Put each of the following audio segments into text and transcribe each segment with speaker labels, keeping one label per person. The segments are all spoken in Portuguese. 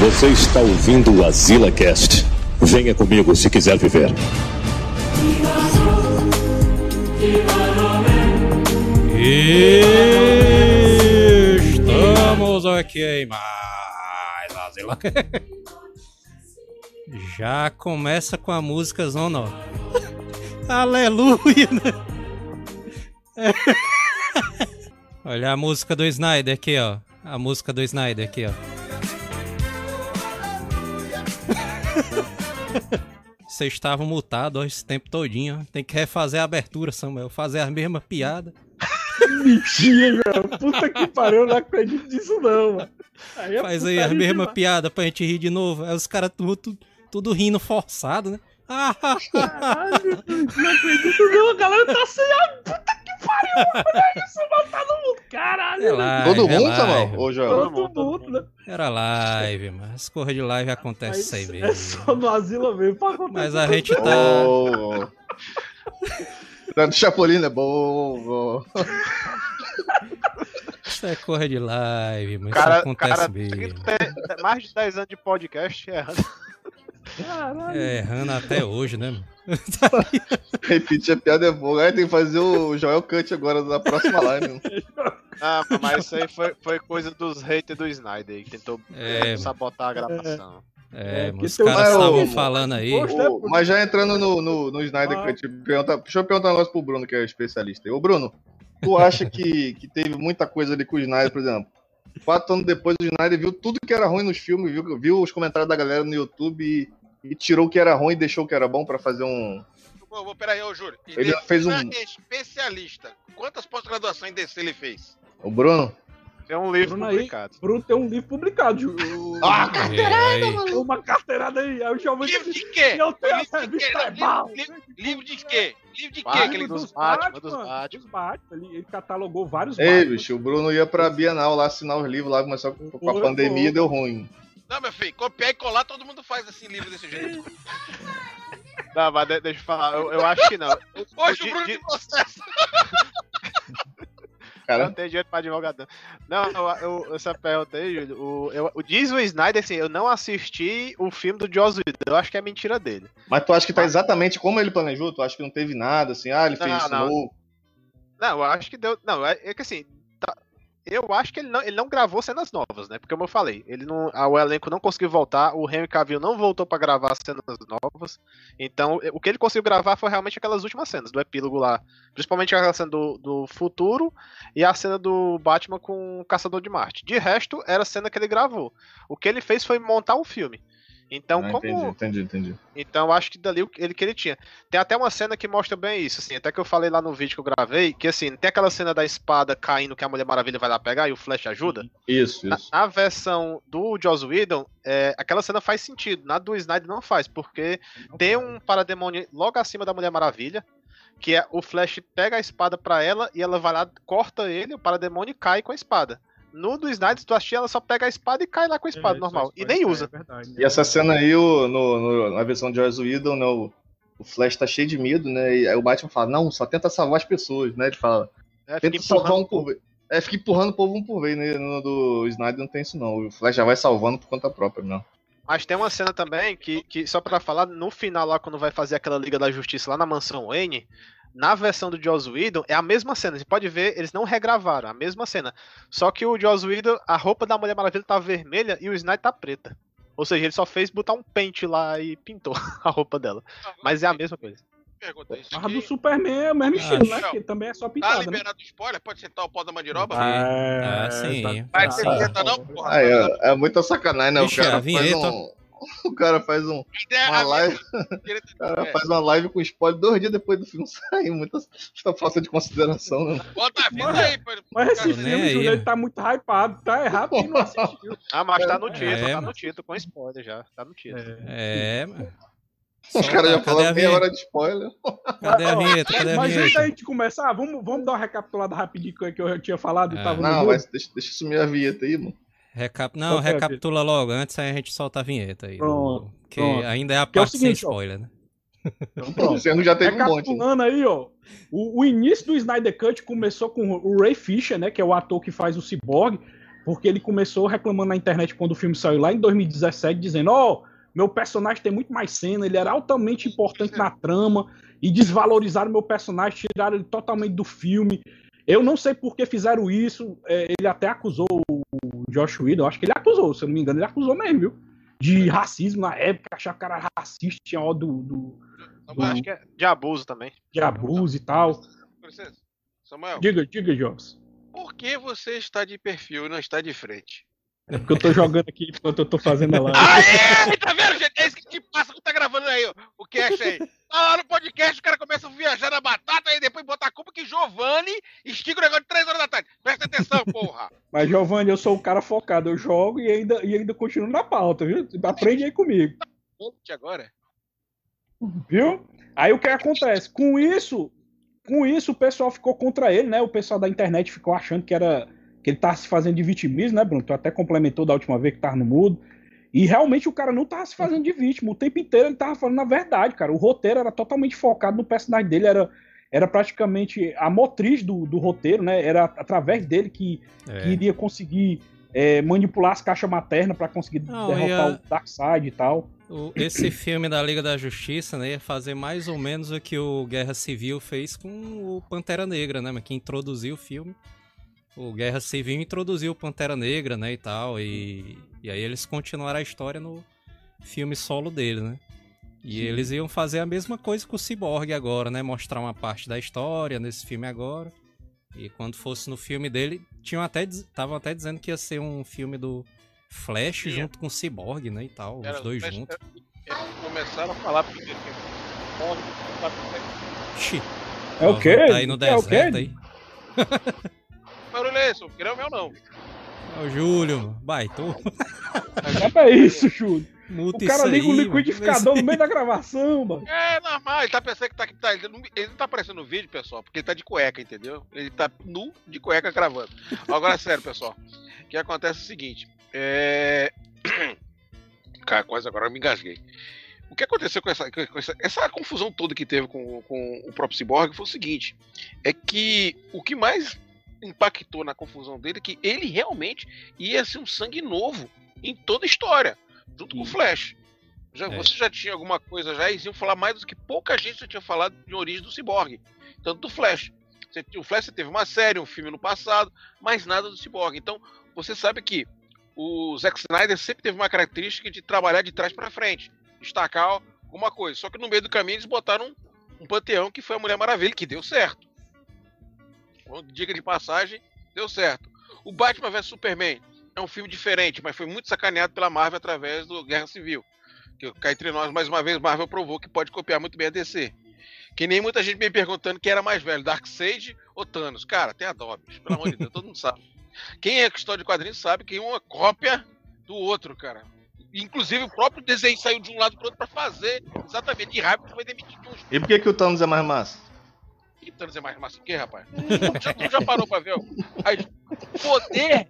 Speaker 1: Você está ouvindo o Azila Cast. Venha comigo se quiser viver.
Speaker 2: Estamos aqui em mais Azila Já começa com a música Zona. Aleluia! Olha a música do Snyder aqui, ó. A música do Snyder aqui, ó. Vocês estavam mutados esse tempo todinho. Tem que refazer a abertura, Samuel. Fazer a mesma piada.
Speaker 3: Mentira, puta que pariu, eu não acredito nisso não, mano. Aí é
Speaker 2: Faz aí a mesma
Speaker 3: demais.
Speaker 2: piada pra gente rir de novo. Aí os caras tudo, tudo, rindo forçado, né?
Speaker 3: Caralho, não acredito não, a galera tá sem a puta que pariu, olha isso, tá no mundo, caralho.
Speaker 2: é live,
Speaker 4: Todo
Speaker 2: é
Speaker 4: mundo,
Speaker 2: live.
Speaker 4: Samuel? Ô, Joel?
Speaker 3: Todo mundo, né?
Speaker 2: Era live, mas as corras de live acontece isso aí
Speaker 3: Mas
Speaker 2: mesmo.
Speaker 3: é só no asilo mesmo pra acontecer.
Speaker 2: Mas a gente tá.
Speaker 4: Ô, Do Chapolin é bom.
Speaker 2: Isso é corra de live, mas
Speaker 5: Cara,
Speaker 2: isso acontece
Speaker 5: cara
Speaker 2: mesmo.
Speaker 5: tem mais de 10 anos de podcast errando.
Speaker 3: Caralho.
Speaker 2: É, errando até hoje, né? mano?
Speaker 4: Repetir a piada é bom. Aí tem que fazer o Joel Cut agora na próxima live.
Speaker 5: Ah, mas isso aí foi, foi coisa dos haters do Snyder que tentou
Speaker 2: É,
Speaker 5: sabotar a gravação.
Speaker 2: É,
Speaker 3: É,
Speaker 2: mas os caras estavam
Speaker 4: o-
Speaker 2: falando aí.
Speaker 3: Poxa,
Speaker 4: Ô, mas já entrando no, no, no Snyder
Speaker 3: Ah.
Speaker 4: Cut, pergunta, deixa eu perguntar um negócio pro Bruno, que é especialista. Ô, Bruno, tu acha que, que teve muita coisa ali com o Snyder, por exemplo? Quatro anos depois, o Snyder viu tudo que era ruim nos filmes, viu, viu os comentários da galera no YouTube e, e tirou o que era ruim e deixou o que era bom pra fazer um.
Speaker 6: Pô, pô, peraí, ô Júlio. E
Speaker 4: Ele fez um-
Speaker 6: defina especialista. Quantas pós-graduações desse ele fez?
Speaker 4: O Bruno?
Speaker 5: Tem um livro
Speaker 3: Bruno aí.
Speaker 5: publicado.
Speaker 3: Bruno tem um livro publicado. Ju- o-
Speaker 4: Ah,
Speaker 2: É, aí.
Speaker 3: Uma carteirada aí. Aí o jovem
Speaker 6: Livro de quê?
Speaker 3: Eu tenho
Speaker 6: Livro
Speaker 3: essa
Speaker 6: de quê? Livro- Livro de quê? Livro de quê?
Speaker 5: Batman,
Speaker 6: que ele-
Speaker 5: dos Batman, dos Batman.
Speaker 3: Dos Batman. Ele, ele catalogou vários
Speaker 4: Ei,
Speaker 3: Batman.
Speaker 4: bicho, o Bruno ia pra Bienal lá assinar os livros lá, começou com, com a pandemia deu ruim.
Speaker 6: Não, meu filho, copiar e colar, todo mundo faz assim, livro desse jeito.
Speaker 5: Não, mas de- deixa eu falar, eu, eu acho que não.
Speaker 6: Hoje o Bruno
Speaker 5: de-
Speaker 6: de processo.
Speaker 4: Cara,
Speaker 5: não tenho dinheiro pra advogado. Não, não eu, eu, essa pergunta aí, Júlio. O, eu, o, diz o Snyder assim: eu não assisti o filme do Joss Whedon. Eu acho que é mentira dele.
Speaker 4: mas tu acha que tá exatamente como ele planejou? Tu acha que não teve nada, assim, ah, ele fez
Speaker 5: Não,
Speaker 4: isso
Speaker 5: não.
Speaker 4: novo?
Speaker 5: Não, eu acho que deu. Não, é, é que assim. Eu acho que ele não, ele não gravou cenas novas, né? Porque como eu falei, ele não, a- o elenco não conseguiu voltar, o Henry Cavill não voltou pra gravar cenas novas. Então, o que ele conseguiu gravar foi realmente aquelas últimas cenas do epílogo lá. Principalmente aquela cena do, do futuro e a cena do Batman com o Caçador de Marte. De resto, era a cena que ele gravou. O que ele fez foi montar um filme. Então,
Speaker 4: Ah,
Speaker 5: como.
Speaker 4: entendi, entendi, entendi.
Speaker 5: Então eu acho que dali ele que ele tinha. Tem até uma cena que mostra bem isso, assim, até que eu falei lá no vídeo que eu gravei, que assim, tem aquela cena da espada caindo que a Mulher Maravilha vai lá pegar e o Flash ajuda.
Speaker 4: Isso,
Speaker 5: Na,
Speaker 4: isso.
Speaker 5: na versão do Joss Whedon, é, aquela cena faz sentido. Na do Snyder não faz, porque tem um parademônio logo acima da Mulher Maravilha, que é o Flash pega a espada pra ela e ela vai lá, corta ele, o parademônio cai com a espada. No do Snyder, se tu assistir, ela só pega a espada e cai lá com a espada
Speaker 3: É,
Speaker 5: normal. E nem
Speaker 3: é
Speaker 5: usa.
Speaker 3: verdade, né?
Speaker 4: E essa cena aí, o- no, no- na versão de Joss Whedon, né, o, o Flash tá cheio de medo, né? E aí o Batman fala, não, só tenta salvar as pessoas, né? Ele fala,
Speaker 5: É, fica
Speaker 4: tenta salvar
Speaker 5: empurrando
Speaker 4: um por vez. É, fica empurrando o povo um por vez, né? No do Snyder não tem isso não. O Flash já vai salvando por conta própria, não.
Speaker 5: Mas tem uma cena também que, que só pra falar, no final lá, quando vai fazer aquela Liga da Justiça lá na mansão Wayne, na versão do Joss Whedon, é a mesma cena. Você pode ver, eles não regravaram, a mesma cena. Só que o Joss Whedon, a roupa da Mulher Maravilha tá vermelha e o Snyder tá preta. Ou seja, ele só fez botar um pente lá e pintou a roupa dela. Mas é a mesma coisa.
Speaker 6: Pergunta isso
Speaker 3: A do. Superman é o mesmo estilo, né?
Speaker 6: não.
Speaker 3: Que também é só
Speaker 6: Tá
Speaker 3: pintada, né?
Speaker 6: liberado spoiler? Pode sentar o pau da mandiroba?
Speaker 2: Ah,
Speaker 3: É,
Speaker 2: sim.
Speaker 6: Vai
Speaker 3: tá- tá-
Speaker 6: não, porra?
Speaker 4: Ah, é, é muita sacanagem, né?
Speaker 2: Ixi,
Speaker 4: o cara
Speaker 2: a
Speaker 4: faz
Speaker 2: vinheta.
Speaker 4: um. O cara faz um.
Speaker 6: É,
Speaker 4: Uma
Speaker 6: a
Speaker 4: live, o cara
Speaker 6: é.
Speaker 4: faz uma live com spoiler dois dias depois do filme sair. Muita, muita falta de consideração, né?
Speaker 6: Bota a vida aí, pô.
Speaker 3: Mas esse filme,
Speaker 2: aí.
Speaker 3: Júlio, ele tá muito hypado. Tá errado quem não assistiu.
Speaker 5: Ah, mas tá no título,
Speaker 2: É,
Speaker 5: tá no título, com spoiler já. Tá no título.
Speaker 2: É, mano.
Speaker 4: Os caras já falaram meia
Speaker 2: vinheta?
Speaker 4: hora de spoiler.
Speaker 2: Cadê a vinheta? Cadê a
Speaker 3: Mas antes da
Speaker 2: vinheta?
Speaker 3: gente começar, vamos, vamos dar uma recapitulada rapidinho que eu já tinha falado e
Speaker 2: É.
Speaker 3: tava no
Speaker 4: Não, mas deixa, deixa sumir a vinheta aí, mano.
Speaker 2: Recap... Não,
Speaker 3: Qual é
Speaker 2: recapitula logo, antes aí a gente solta a vinheta aí.
Speaker 3: Pronto,
Speaker 2: que
Speaker 3: pronto.
Speaker 2: ainda é a
Speaker 3: é
Speaker 2: parte
Speaker 3: seguinte,
Speaker 2: sem
Speaker 3: ó.
Speaker 2: spoiler, né?
Speaker 3: Então, pronto.
Speaker 4: Sendo já teve um monte. Né?
Speaker 3: Recapitulando aí, ó. O, o início do Snyder Cut começou com o Ray Fisher, né? Que é o ator que faz o Cyborg. porque ele começou reclamando na internet quando o filme saiu lá em 2017, dizendo: Ó, oh, meu personagem tem muito mais cena, ele era altamente importante na trama, e desvalorizaram meu personagem, tiraram ele totalmente do filme. Eu não sei por que fizeram isso. É, ele até acusou o Josh Whedon, acho que ele acusou, se eu não me engano, ele acusou mesmo, viu? De racismo na época, achar que o cara era racista, tinha ó do, do,
Speaker 5: do. Acho que é de abuso também.
Speaker 3: De abuso e tal.
Speaker 6: Samuel.
Speaker 3: Diga, diga, Jobs.
Speaker 6: Por que você está de perfil e não está de frente?
Speaker 3: É porque eu tô jogando aqui enquanto eu tô fazendo a live.
Speaker 6: Tá vendo, gente? É isso que te passa quando tá gravando aí, o cast aí. Tá lá no podcast, o cara começa a viajar na batata e depois bota a culpa que Giovanni estica o negócio de 3 horas da tarde. Presta atenção, porra.
Speaker 3: Mas, Giovanni, eu sou um cara focado. Eu jogo e ainda, e ainda continuo na pauta, viu? Aprende aí comigo.
Speaker 6: agora?
Speaker 3: Viu? Aí o que acontece? Com isso, com isso o pessoal ficou contra ele, né? O pessoal da internet ficou achando que era que ele tava se fazendo de vitimismo, né, Bruno? Tu até complementou da última vez que tava no mudo. E realmente o cara não tava se fazendo de vítima. O tempo inteiro ele tava falando a verdade, cara. O roteiro era totalmente focado no personagem dele, era, era praticamente a motriz do, do roteiro, né? Era através dele que, é. que iria conseguir é, manipular as caixas maternas para conseguir não, derrotar a... o Darkseid e tal.
Speaker 2: O, esse filme da Liga da Justiça, né, ia fazer mais ou menos o que o Guerra Civil fez com o Pantera Negra, né, que introduziu o filme o Guerra Civil introduziu Pantera Negra, né, e tal, e, e aí eles continuaram a história no filme solo dele, né? E Sim. eles iam fazer a mesma coisa com o Cyborg agora, né? Mostrar uma parte da história nesse filme agora. E quando fosse no filme dele, tinham até estavam até dizendo que ia ser um filme do Flash Sim. junto com o Cyborg, né, e tal, Era, os dois Flash, juntos.
Speaker 6: começaram a falar porque
Speaker 3: Xi. É o quê?
Speaker 2: Tá aí no deserto é aí.
Speaker 6: Barulho é esse? O meu não.
Speaker 2: É o Júlio, baitou.
Speaker 3: É pra isso, Júlio. Muta o cara liga o liquidificador no meio da gravação, mano.
Speaker 6: É normal, ele tá pensando que tá, tá ele, não, ele não tá aparecendo no vídeo, pessoal, porque ele tá de cueca, entendeu? Ele tá nu de cueca gravando. Agora, sério, pessoal. O que acontece é o seguinte. É. Cara, quase agora eu me engasguei. O que aconteceu com essa, com essa, essa confusão toda que teve com, com o próprio Cyborg foi o seguinte: é que o que mais impactou na confusão dele que ele realmente ia ser um sangue novo em toda a história, junto Sim. com o Flash. Já, é. Você já tinha alguma coisa já, eles iam falar mais do que pouca gente já tinha falado de origem do Cyborg, tanto do Flash. Você, o Flash teve uma série, um filme no passado, mas nada do Cyborg. Então, você sabe que o Zack Snyder sempre teve uma característica de trabalhar de trás para frente, destacar alguma coisa. Só que no meio do caminho eles botaram um, um panteão que foi a Mulher Maravilha, que deu certo diga de passagem, deu certo. O Batman vs Superman é um filme diferente, mas foi muito sacaneado pela Marvel através do Guerra Civil. Que cá entre nós, mais uma vez, Marvel provou que pode copiar muito bem a DC. Que nem muita gente me perguntando quem era mais velho, Darkseid ou Thanos. Cara, tem a Dobbs, pelo amor de Deus, todo mundo sabe. Quem é história de quadrinhos sabe que é uma cópia do outro, cara. Inclusive o próprio desenho saiu de um lado para outro para fazer exatamente de que foi demitido.
Speaker 4: E por que, que o Thanos é mais massa?
Speaker 6: Que Thanos é mais massa que, rapaz? já, tu já parou pra ver o poder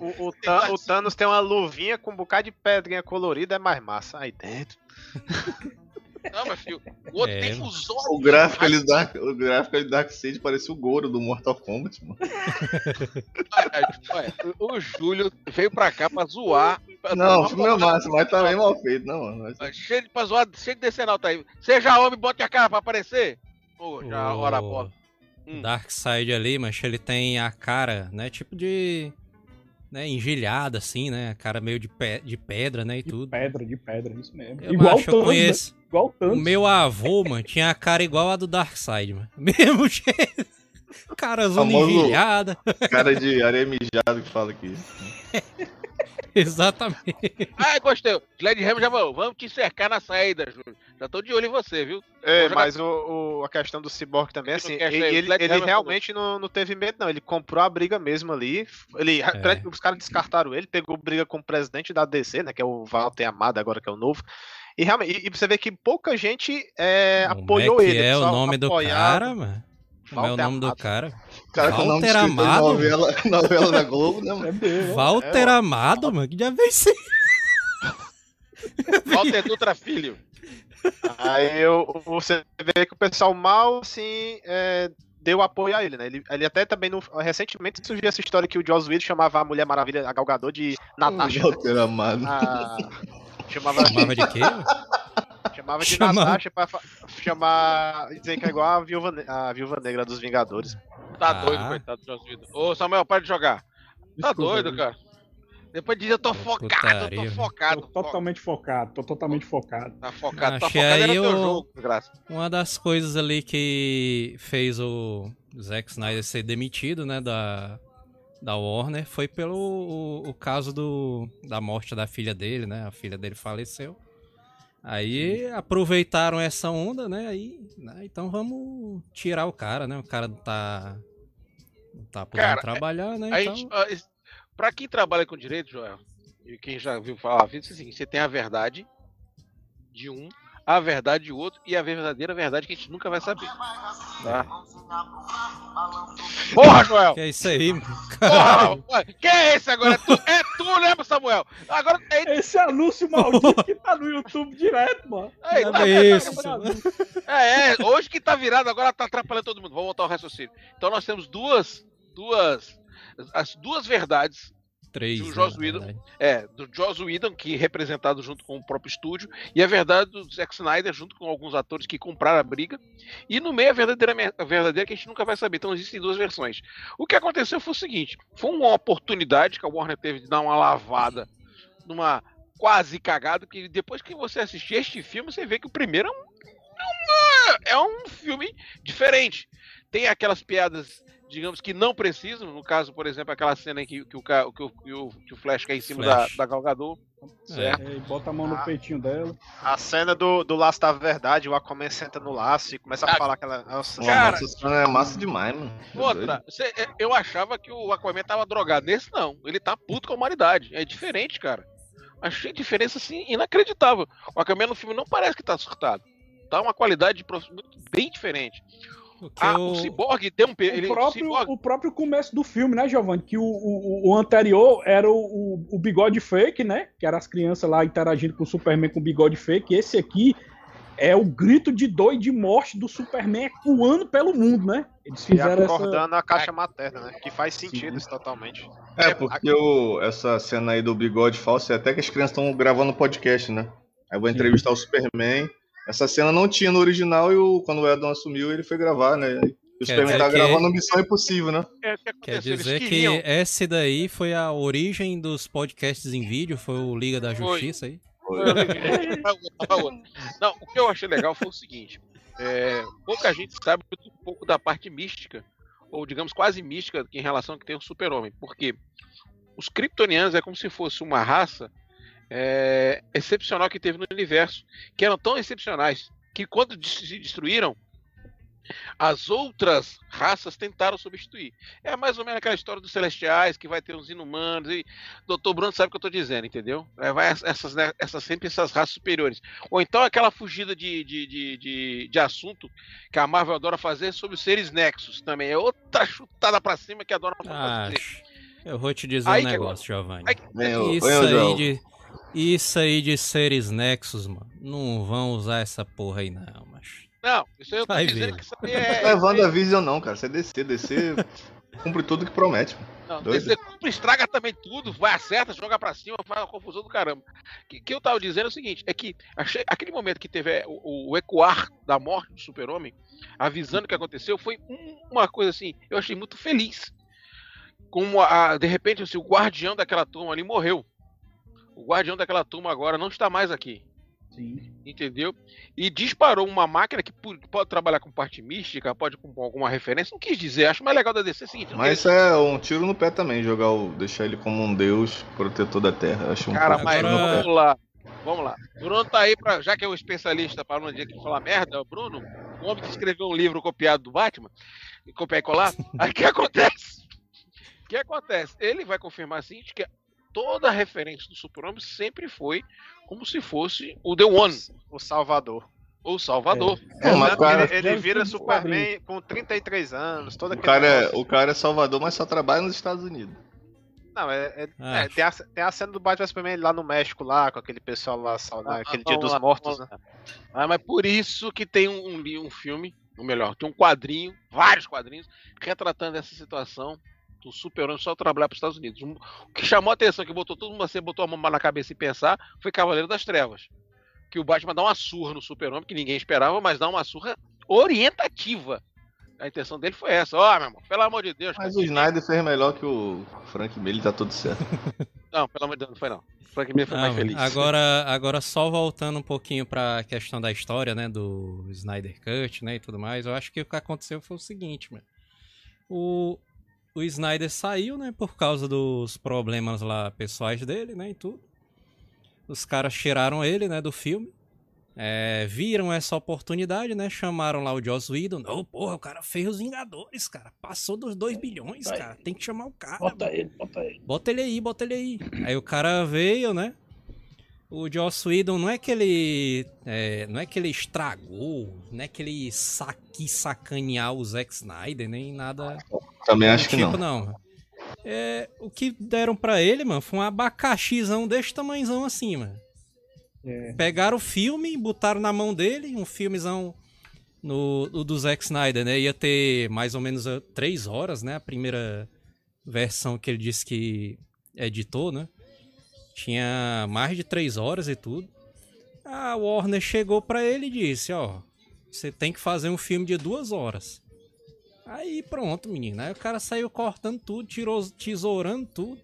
Speaker 5: o, o, o, Thanos tem uma luvinha com um bocado de pedrinha colorida, é mais massa aí dentro.
Speaker 6: Não, mas filho, o outro é, tem
Speaker 4: os olhos. O gráfico, ali Dark, o gráfico de Darkseid parece o Goro do Mortal Kombat, mano.
Speaker 6: o Júlio veio pra cá pra zoar.
Speaker 4: Pra não, o filme é massa, mas tá bem mal feito, não, mano.
Speaker 6: Cheio de pra zoar, cheio de descer tá aí. Seja homem, bote a cara pra aparecer. Oh, já o... ora a bola.
Speaker 2: Hum. Darkseid ali, mas ele tem a cara, né? Tipo de. Né, engilhada, assim, né? A cara meio de, pe de pedra, né? E
Speaker 3: de
Speaker 2: tudo.
Speaker 3: pedra, de pedra, isso mesmo.
Speaker 2: Eu, igual macho, eu conheço. Né? Igual O meu avô, mano, tinha a cara igual a do Darkseid, mano. Mesmo jeito. Cara zona engilhada.
Speaker 4: Cara de areia mijada que fala aqui.
Speaker 2: Exatamente.
Speaker 6: Ah, gostei. Sledgehammer já falou, vamos te cercar na saída, Júlio. Já tô de olho em você, viu?
Speaker 5: É, mas o, o, a questão do Cyborg também, assim, ele, ele, ele realmente não, não teve medo, não. Ele comprou a briga mesmo ali. Ele, é. Os caras descartaram ele, pegou briga com o presidente da DC, né? Que é o Walter Amado, agora que é o novo. E realmente, e, você vê que pouca gente é, apoiou
Speaker 2: é
Speaker 5: ele.
Speaker 2: É o nome do cara, mano. Como é o nome do cara?
Speaker 4: cara Walter Amado. Novela, novela da Globo, né, mano?
Speaker 2: É Walter é, Amado, mano. Que já sim.
Speaker 6: Walter Dutra Filho.
Speaker 5: Aí eu, você vê que o pessoal mal, assim, é, deu apoio a ele, né? Ele, ele até também, no, recentemente surgiu essa história que o Joss Whedon chamava a Mulher Maravilha, a Galgador, de Natasha.
Speaker 4: Meu Deus amado.
Speaker 5: Ah, chamava,
Speaker 2: Chamava de quê?
Speaker 5: chamava de
Speaker 2: Chamava-
Speaker 5: Natasha pra chamar. dizer que é igual a viúva, Ne- a viúva negra dos Vingadores.
Speaker 6: Tá
Speaker 2: Ah.
Speaker 6: doido, coitado do Joss Whedon. Ô, Samuel, para de jogar. Tá
Speaker 3: Desculpa,
Speaker 6: doido, cara. Depois diz eu tô focado,
Speaker 2: Putaria,
Speaker 6: tô focado.
Speaker 3: Tô totalmente focado, tô totalmente focado.
Speaker 6: Tá focado, tá
Speaker 2: Achei
Speaker 6: focado era
Speaker 2: aí
Speaker 6: teu
Speaker 2: o-
Speaker 6: jogo, desgraça.
Speaker 2: Uma das coisas ali que fez o Zack Snyder ser demitido, né, da, da Warner, foi pelo o, o caso do, da morte da filha dele, né? A filha dele faleceu. Aí aproveitaram essa onda, né? Aí, né, então vamos tirar o cara, né? O cara não tá não tá podendo
Speaker 6: Cara,
Speaker 2: trabalhar, né? Então,
Speaker 6: gente, pra quem trabalha com direito, Joel, e quem já viu falar, é o seguinte, você tem a verdade de um, a verdade de outro e a verdadeira verdade que a gente nunca vai saber. Tá? Porra, Joel!
Speaker 2: que é isso aí,
Speaker 6: Porra! ué, que é esse agora? É tu, é tu né, Samuel? Agora é,
Speaker 3: Esse anúncio maldito que tá no YouTube direto, mano.
Speaker 6: é,
Speaker 2: Nada
Speaker 6: tá- tá-
Speaker 2: isso.
Speaker 6: é, é, hoje que tá virado, agora tá atrapalhando todo mundo. Vamos voltar ao raciocínio. Então nós temos duas, duas, as duas verdades
Speaker 2: Três,
Speaker 6: do
Speaker 2: né,
Speaker 6: Joss Whedon. É, do Joss Whedon, que é representado junto com o próprio estúdio, e a verdade do Zack Snyder, junto com alguns atores que compraram a briga, e no meio a verdadeira, a verdadeira que a gente nunca vai saber. Então existem duas versões. O que aconteceu foi o seguinte: foi uma oportunidade que a Warner teve de dar uma lavada numa quase cagada, que depois que você assistir este filme, você vê que o primeiro é um, é é um filme diferente. Tem aquelas piadas. Digamos que não precisam, no caso, por exemplo, aquela cena em que, que o, que, o, que, o, que o Flash cai em cima da,
Speaker 2: Flash.
Speaker 6: da Galgador. Certo.
Speaker 3: É, e bota a mão no peitinho dela.
Speaker 5: A cena do, do laço da verdade, o Aquaman senta no laço e começa a
Speaker 6: Ah,
Speaker 5: falar aquela. Nossa,
Speaker 6: Cara-
Speaker 4: Nossa é massa demais, mano. É
Speaker 6: Outra, cê- é, eu achava que o Aquaman tava drogado. Nesse não, ele tá puto com a humanidade. É diferente, cara. Achei diferença assim inacreditável. O Aquaman no filme não parece que tá surtado. Tá uma qualidade de prof- muito bem diferente.
Speaker 2: O que
Speaker 6: Ah,
Speaker 2: eu-
Speaker 6: o Cyborg tem um ele,
Speaker 3: o, próprio,
Speaker 6: Cyborg-
Speaker 3: o próprio começo do filme, né, Giovanni? Que o, o, o anterior era o, o, o bigode fake, né? Que eram as crianças lá interagindo com o Superman com bigode fake. E esse aqui é o grito de dor e de morte do Superman ecoando pelo mundo, né? Eles
Speaker 5: e
Speaker 3: fizeram essa.
Speaker 5: acordando a caixa materna, né? Que faz sentido isso totalmente.
Speaker 4: É, porque o, essa cena aí do bigode falso é até que as crianças estão gravando podcast, né? Aí eu vou
Speaker 3: Sim.
Speaker 4: entrevistar o Superman. Essa cena não tinha no original e o, quando o Edon assumiu, ele foi gravar, né? E o Superman tava
Speaker 2: que-
Speaker 4: gravando Missão Impossível, né?
Speaker 6: é, que
Speaker 2: Quer dizer que esse daí foi a origem dos podcasts em vídeo, foi o Liga da
Speaker 6: Foi.
Speaker 2: Justiça aí.
Speaker 6: Não, o que eu achei legal foi o seguinte: é, pouca gente sabe um pouco da parte mística, ou digamos quase mística, em relação ao que tem o Super-Homem. Porque os Kryptonianos é como se fosse uma raça é, excepcional que teve no universo, que eram tão excepcionais que quando se destruíram, as outras raças tentaram substituir. É mais ou menos aquela história dos celestiais, que vai ter uns inumanos, e Dr. Bruno sabe o que eu tô dizendo, entendeu? É, vai essas, né, essas, sempre essas raças superiores. Ou então aquela fugida de, de, de, de, de assunto que a Marvel adora fazer sobre os seres nexos também. É outra chutada pra cima que adora
Speaker 2: Ah,
Speaker 6: fazer.
Speaker 2: eu vou te dizer
Speaker 6: Aí
Speaker 2: um
Speaker 6: que
Speaker 2: negócio, Giovanni.
Speaker 6: Aí,
Speaker 4: ô,
Speaker 2: Isso aí
Speaker 4: João.
Speaker 2: de. Isso aí de seres nexos, mano. Não vão usar essa porra aí, não, mas.
Speaker 6: não, isso aí eu tô
Speaker 2: Vai
Speaker 6: dizendo
Speaker 2: ver.
Speaker 6: que isso aí é.
Speaker 4: Não é WandaVision, não, cara. Você é DC. DC cumpre tudo que promete. mano.
Speaker 6: Não,
Speaker 4: Doido.
Speaker 6: DC cumpre, estraga também tudo, vai acerta, joga pra cima, faz uma confusão do caramba. O que, que eu tava dizendo é o seguinte: é que achei- aquele momento que teve é, o, o ecoar da morte do super-homem, avisando o que aconteceu, foi um- uma coisa assim, eu achei muito feliz. Como a, de repente assim, o guardião daquela turma ali morreu. O guardião daquela turma agora não está mais aqui.
Speaker 3: Sim.
Speaker 6: Entendeu? E disparou uma máquina que pode trabalhar com parte mística, pode com alguma referência. Não quis dizer, acho mais legal da DC é o seguinte:
Speaker 4: Mas isso é um tiro no pé também, jogar o, deixar ele como um deus protetor da Terra. Acho um
Speaker 6: Cara, mas
Speaker 4: tiro no pé.
Speaker 6: vamos lá. Vamos lá. Bruno tá aí pra. Já que é o especialista para um dia que falar merda, o Bruno, o homem que escreveu um livro copiado do Batman, e copiar e colar, aí o que acontece? O que acontece? Ele vai confirmar assim que toda a referência do Super-Homem sempre foi como se fosse o The One,
Speaker 5: O Salvador.
Speaker 6: ou Salvador.
Speaker 4: É, mas
Speaker 5: Tanto
Speaker 4: o cara,
Speaker 5: ele, ele vira Superman com 33 anos, todo
Speaker 4: o,
Speaker 5: aquele
Speaker 4: cara é,
Speaker 5: negócio.
Speaker 4: o cara é Salvador, mas só trabalha nos Estados Unidos.
Speaker 5: Não, é, é-
Speaker 2: Ah.
Speaker 5: é, tem, a, tem a cena do Batman Superman lá no México, lá, com aquele pessoal lá,
Speaker 6: Ah,
Speaker 5: naquele
Speaker 6: ah,
Speaker 5: dia dos mortos, né?
Speaker 6: Ah, mas por isso que tem um, um, li- um filme ou melhor, tem um quadrinho, vários quadrinhos, retratando essa situação do super-homem só trabalhar para os Estados Unidos. Um- O que chamou a atenção, que botou todo mundo assim, botou a mão na cabeça e pensar, foi Cavaleiro das Trevas. Que o Batman dá uma surra no super-homem, que ninguém esperava, mas dá uma surra orientativa. A intenção dele foi essa. Ó, meu irmão, pelo amor de Deus.
Speaker 4: Mas o Snyder fez melhor que o Frank Miller, tá tudo certo.
Speaker 6: Não, pelo amor de Deus, não foi não. Frank Miller foi
Speaker 2: Ah,
Speaker 6: mais feliz.
Speaker 2: Agora, agora só voltando um pouquinho pra questão da história, né, do Snyder Cut, né, e tudo mais, eu acho que o que aconteceu foi o seguinte, mano. O, o Snyder saiu, né, por causa dos problemas lá pessoais dele, né, e tudo. Os caras tiraram ele, né, do filme. É, viram essa oportunidade, né, chamaram lá o Joss Whedon. Não, porra, o cara fez os Vingadores, cara. Passou dos 2 bilhões, cara. Tem que chamar o cara,
Speaker 3: Bota
Speaker 2: mano.
Speaker 3: ele, bota ele.
Speaker 2: Bota ele aí, bota ele aí. Aí o cara veio, né? O Joss Whedon não é que ele. é, não é que ele estragou, não é que ele sa quis sacanear o Zack Snyder, nem nada
Speaker 4: Também
Speaker 2: do
Speaker 4: acho que
Speaker 2: tipo,
Speaker 4: não.
Speaker 2: não. É, o que deram pra ele, mano, foi um abacaxizão desse tamanhozão assim, mano.
Speaker 3: É.
Speaker 2: Pegaram o filme, botaram na mão dele, um filmezão no, o do Zack Snyder, né? Ia ter mais ou menos eh, três horas, né? A primeira versão que ele disse que editou, né? Tinha mais de três horas e tudo. A Warner chegou pra ele e disse, ó, você tem que fazer um filme de duas horas. Aí pronto, menino. Aí o cara saiu cortando tudo, tirou, tesourando tudo,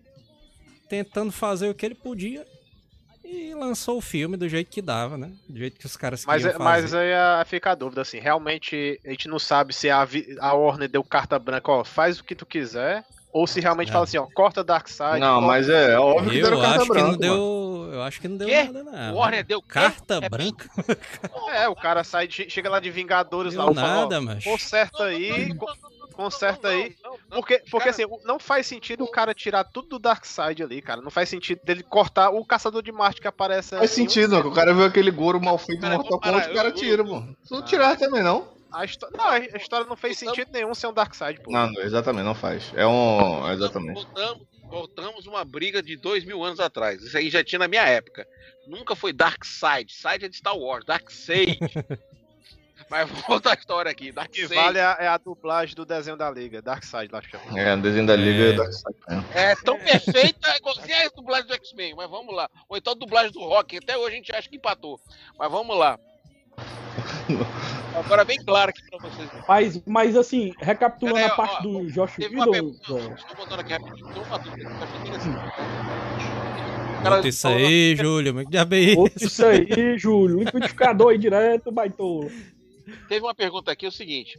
Speaker 2: tentando fazer o que ele podia e lançou o filme do jeito que dava, né? Do jeito que os caras
Speaker 5: Mas,
Speaker 2: queriam
Speaker 5: é- mas
Speaker 2: fazer.
Speaker 5: aí ah, fica a dúvida, assim, realmente a gente não sabe se a, a Warner deu carta branca, ó, faz o que tu quiser, ou se realmente
Speaker 2: É.
Speaker 5: fala assim, ó, corta Darkseid.
Speaker 4: Não,
Speaker 5: corta-
Speaker 4: mas é óbvio que
Speaker 2: Eu
Speaker 4: deram carta
Speaker 2: que
Speaker 4: branca.
Speaker 2: não
Speaker 4: mano.
Speaker 2: deu. Eu acho que não deu
Speaker 6: Quê?
Speaker 2: nada, não.
Speaker 6: Warner deu?
Speaker 2: Carta
Speaker 6: É,
Speaker 2: branca?
Speaker 5: É, o cara sai, chega lá de Vingadores lá,
Speaker 2: Deu
Speaker 5: fala,
Speaker 2: nada,
Speaker 5: ó,
Speaker 2: mas.
Speaker 5: conserta aí, co- conserta aí. Porque, porque
Speaker 6: cara,
Speaker 5: assim, não faz sentido o cara tirar tudo do Darkseid ali, cara. Não faz sentido dele cortar o Caçador de Marte que aparece
Speaker 4: Faz
Speaker 5: assim,
Speaker 4: sentido, que O cara viu aquele Goro mal feito no Mortal Kombat, o cara tira. Se não
Speaker 5: Ah.
Speaker 4: tirar também, não.
Speaker 5: A Não, a história não fez sentido nenhum sem o Darkseid, pô.
Speaker 4: Não, não, exatamente, não faz. É um. Exatamente.
Speaker 6: Voltamos, voltamos uma briga de dois mil anos atrás. Isso aí já tinha na minha época. Nunca foi Dark Side. Side é de Star Wars. Dark Side. Mas vamos voltar a história aqui. Dark
Speaker 5: que
Speaker 6: Side.
Speaker 5: vale é a, é a dublagem do desenho da Liga, Darkseid lá chama.
Speaker 4: É, o desenho da Liga
Speaker 2: É.
Speaker 4: é. Darkseid, né?
Speaker 6: É tão perfeita é igualzinha a dublagem do X-Men. Mas vamos lá. Ou então a dublagem do Rock. Até hoje a gente acha que empatou. Mas vamos lá. Agora bem claro aqui pra vocês.
Speaker 3: Mas, mas assim, recapitulando
Speaker 6: Peraí,
Speaker 3: a parte
Speaker 6: ó,
Speaker 3: do Josh
Speaker 6: Teve uma
Speaker 3: Whedon.
Speaker 6: pergunta. Estou botando aqui rapidinho. Tem uma dúvida que eu achei interessante.
Speaker 2: Isso aí, Júlio. Mas que diabo é isso?
Speaker 3: Aí, Júlio. Liquidificador aí direto, baitola.
Speaker 6: Teve uma pergunta aqui, é o seguinte.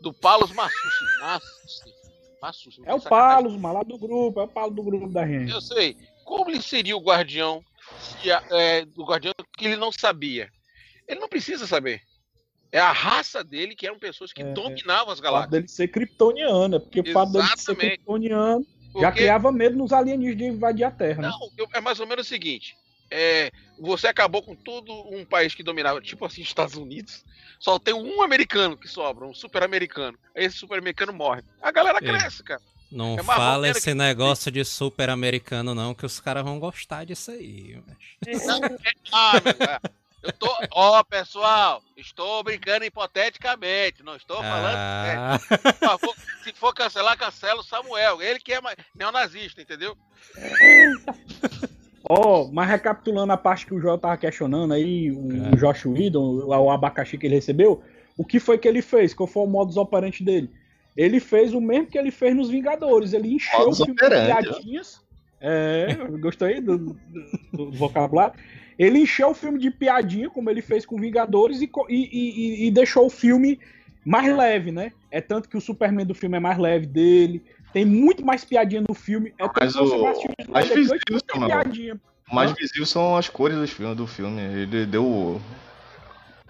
Speaker 6: Do Paulus Massucci. Massucci.
Speaker 3: É o
Speaker 6: sacanagem.
Speaker 3: Palos, lá do grupo, é o Palo do grupo da gente.
Speaker 6: Eu sei. Como ele seria o guardião se é, do guardião que ele não sabia? Ele não precisa saber. É a raça dele que eram pessoas que
Speaker 3: É,
Speaker 6: dominavam as
Speaker 3: O fato
Speaker 6: galáxias.
Speaker 3: dele ser kryptoniano, é porque o fato dele ser
Speaker 6: Exatamente.
Speaker 3: kryptoniano já
Speaker 6: Porque-
Speaker 3: criava medo nos alienígenas de invadir a Terra, né?
Speaker 6: Não, eu- é mais ou menos o seguinte. É, você acabou com todo um país que dominava, tipo assim, Estados Unidos. Só tem um americano que sobra, um super americano. Aí esse super americano morre. A galera
Speaker 2: É.
Speaker 6: cresce, cara.
Speaker 2: Não
Speaker 6: É
Speaker 2: fala
Speaker 6: né,
Speaker 2: esse negócio de super americano, não, que os caras vão gostar disso aí. mas-
Speaker 6: Ah, meu cara. Eu tô. Ó, pessoal, estou brincando hipoteticamente. Não estou falando.
Speaker 2: Ah,
Speaker 6: sério. Por favor, se for cancelar, cancela o Samuel. Ele que é neonazista, entendeu?
Speaker 3: Ó, mas recapitulando a parte que o Joel tava questionando aí, o,
Speaker 2: É.
Speaker 3: o Josh Whedon, o, abacaxi que ele recebeu, o que foi que ele fez? Qual foi o modus operandi dele? Ele fez o mesmo que ele fez nos Vingadores, ele encheu
Speaker 4: Modus
Speaker 3: o filme de piadinhas. É, gostei do, do- do vocabulário. Ele encheu o filme de piadinha, como ele fez com Vingadores, e, e- e- e deixou o filme mais leve, né? É tanto que o Superman do filme é mais leve dele. Tem muito mais piadinha no filme. É
Speaker 4: Mas
Speaker 3: você
Speaker 4: o- mais visível,
Speaker 3: piadinha.
Speaker 4: O mais visível são as cores dos filmes, do filme. Ele deu.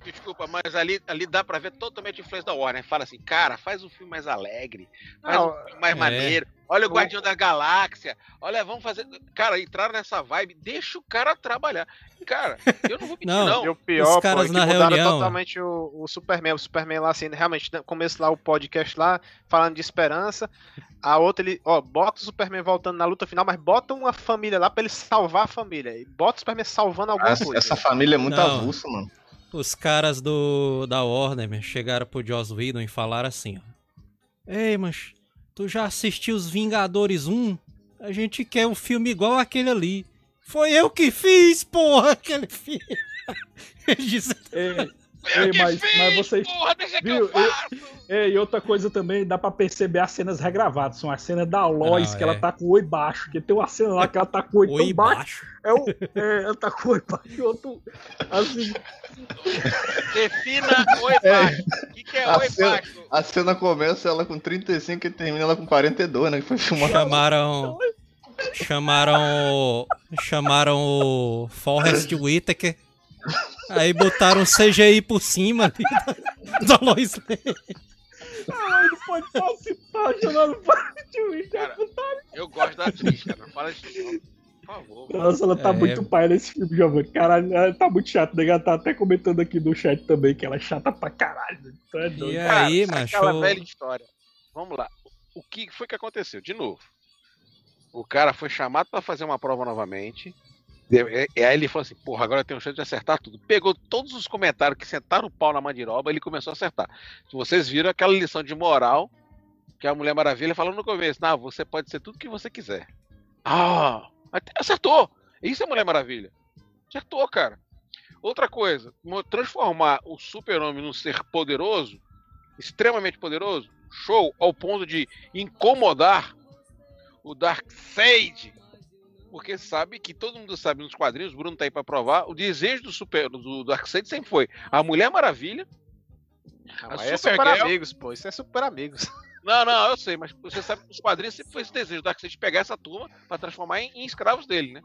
Speaker 6: Desculpa, mas ali, ali dá pra ver totalmente a influência da Warner. Fala assim, cara, faz um filme mais alegre, faz
Speaker 5: Não,
Speaker 6: um filme mais
Speaker 2: é.
Speaker 6: maneiro. Olha o Guardião da Galáxia. Olha, vamos fazer. Cara, entraram nessa vibe, deixa o cara trabalhar. Cara, eu não vou mentir,
Speaker 2: Não,
Speaker 6: não.
Speaker 5: E o pior,
Speaker 2: Os caras
Speaker 5: pô, é que mudaram
Speaker 2: reunião,
Speaker 5: totalmente o, o Superman. O Superman lá, assim, realmente, no começo lá, o podcast lá, falando de esperança. A outra, ele, ó, bota o Superman voltando na luta final, mas bota uma família lá pra ele salvar a família. E bota o Superman salvando alguma
Speaker 4: Essa,
Speaker 5: coisa.
Speaker 4: essa família é muito
Speaker 2: Não.
Speaker 4: avulsa, mano.
Speaker 2: Os caras do da Warner man, chegaram pro Joss Whedon e falaram assim, ó. Ei, mas tu já assistiu os Vingadores 1? A gente quer um filme igual aquele ali. Foi eu que fiz, porra, aquele filme. Ele disse,
Speaker 3: Ei, Ei,
Speaker 6: que
Speaker 3: mas-
Speaker 6: fiz,
Speaker 3: mas vocês-
Speaker 6: porra, deixa que
Speaker 3: viu?
Speaker 6: eu faço.
Speaker 3: É, e outra coisa também, dá pra perceber as cenas regravadas. São as cenas da Lois,
Speaker 2: Ah,
Speaker 3: que
Speaker 2: é.
Speaker 3: oi baixo. Porque tem uma cena lá que ela tá com o oi tão
Speaker 2: oi
Speaker 3: baixo.
Speaker 2: baixo.
Speaker 3: É, o, é, ela tá com o oi baixo e outro. Assim,
Speaker 6: Defina oi baixo. O que, que é
Speaker 4: A
Speaker 6: oi
Speaker 4: cena-
Speaker 6: baixo?
Speaker 4: A cena começa ela com 35 e termina ela com 42, né? Que foi filmado.
Speaker 2: Chamaram. Chamaram o. Chamaram o Forrest Whitaker. Aí botaram CGI por cima ali da, da Lois Lane.
Speaker 3: ai, não pode falsificar, Forte
Speaker 6: Cara, eu gosto da atriz, cara. Isso não. Por favor.
Speaker 3: Nossa, ela tá
Speaker 2: É.
Speaker 3: muito pai nesse filme, Giovanni. Caralho, ela tá muito chata. Né? Ela tá até comentando aqui no chat também que ela é chata pra caralho. Tu é doido.
Speaker 2: E
Speaker 6: Cara,
Speaker 2: aí,
Speaker 6: aquela
Speaker 2: macho.
Speaker 6: velha história. Vamos lá. O que foi que aconteceu? De novo. O cara foi chamado pra fazer uma prova novamente. E e aí ele falou assim: porra, agora eu tenho chance de acertar tudo. Pegou todos os comentários que sentaram o pau na mandiroba ele começou a acertar. Vocês viram aquela lição de moral que a Mulher Maravilha falou no começo: não, você pode ser tudo que você quiser. Ah, acertou! Isso é Mulher Maravilha. Acertou, cara. Outra coisa, transformar o super-homem num ser poderoso, extremamente poderoso, show, ao ponto de incomodar o Darkseid. Porque sabe que todo mundo sabe nos quadrinhos, o Bruno tá aí pra provar, o desejo do super do Darkseid sempre foi a Mulher Maravilha.
Speaker 5: Não,
Speaker 6: A
Speaker 5: aí é super amigos, pô. Isso é super amigos.
Speaker 6: Não, não, eu sei, mas você sabe que nos quadrinhos sempre foi esse desejo do Darkseid de pegar essa turma pra transformar em, em escravos dele, né?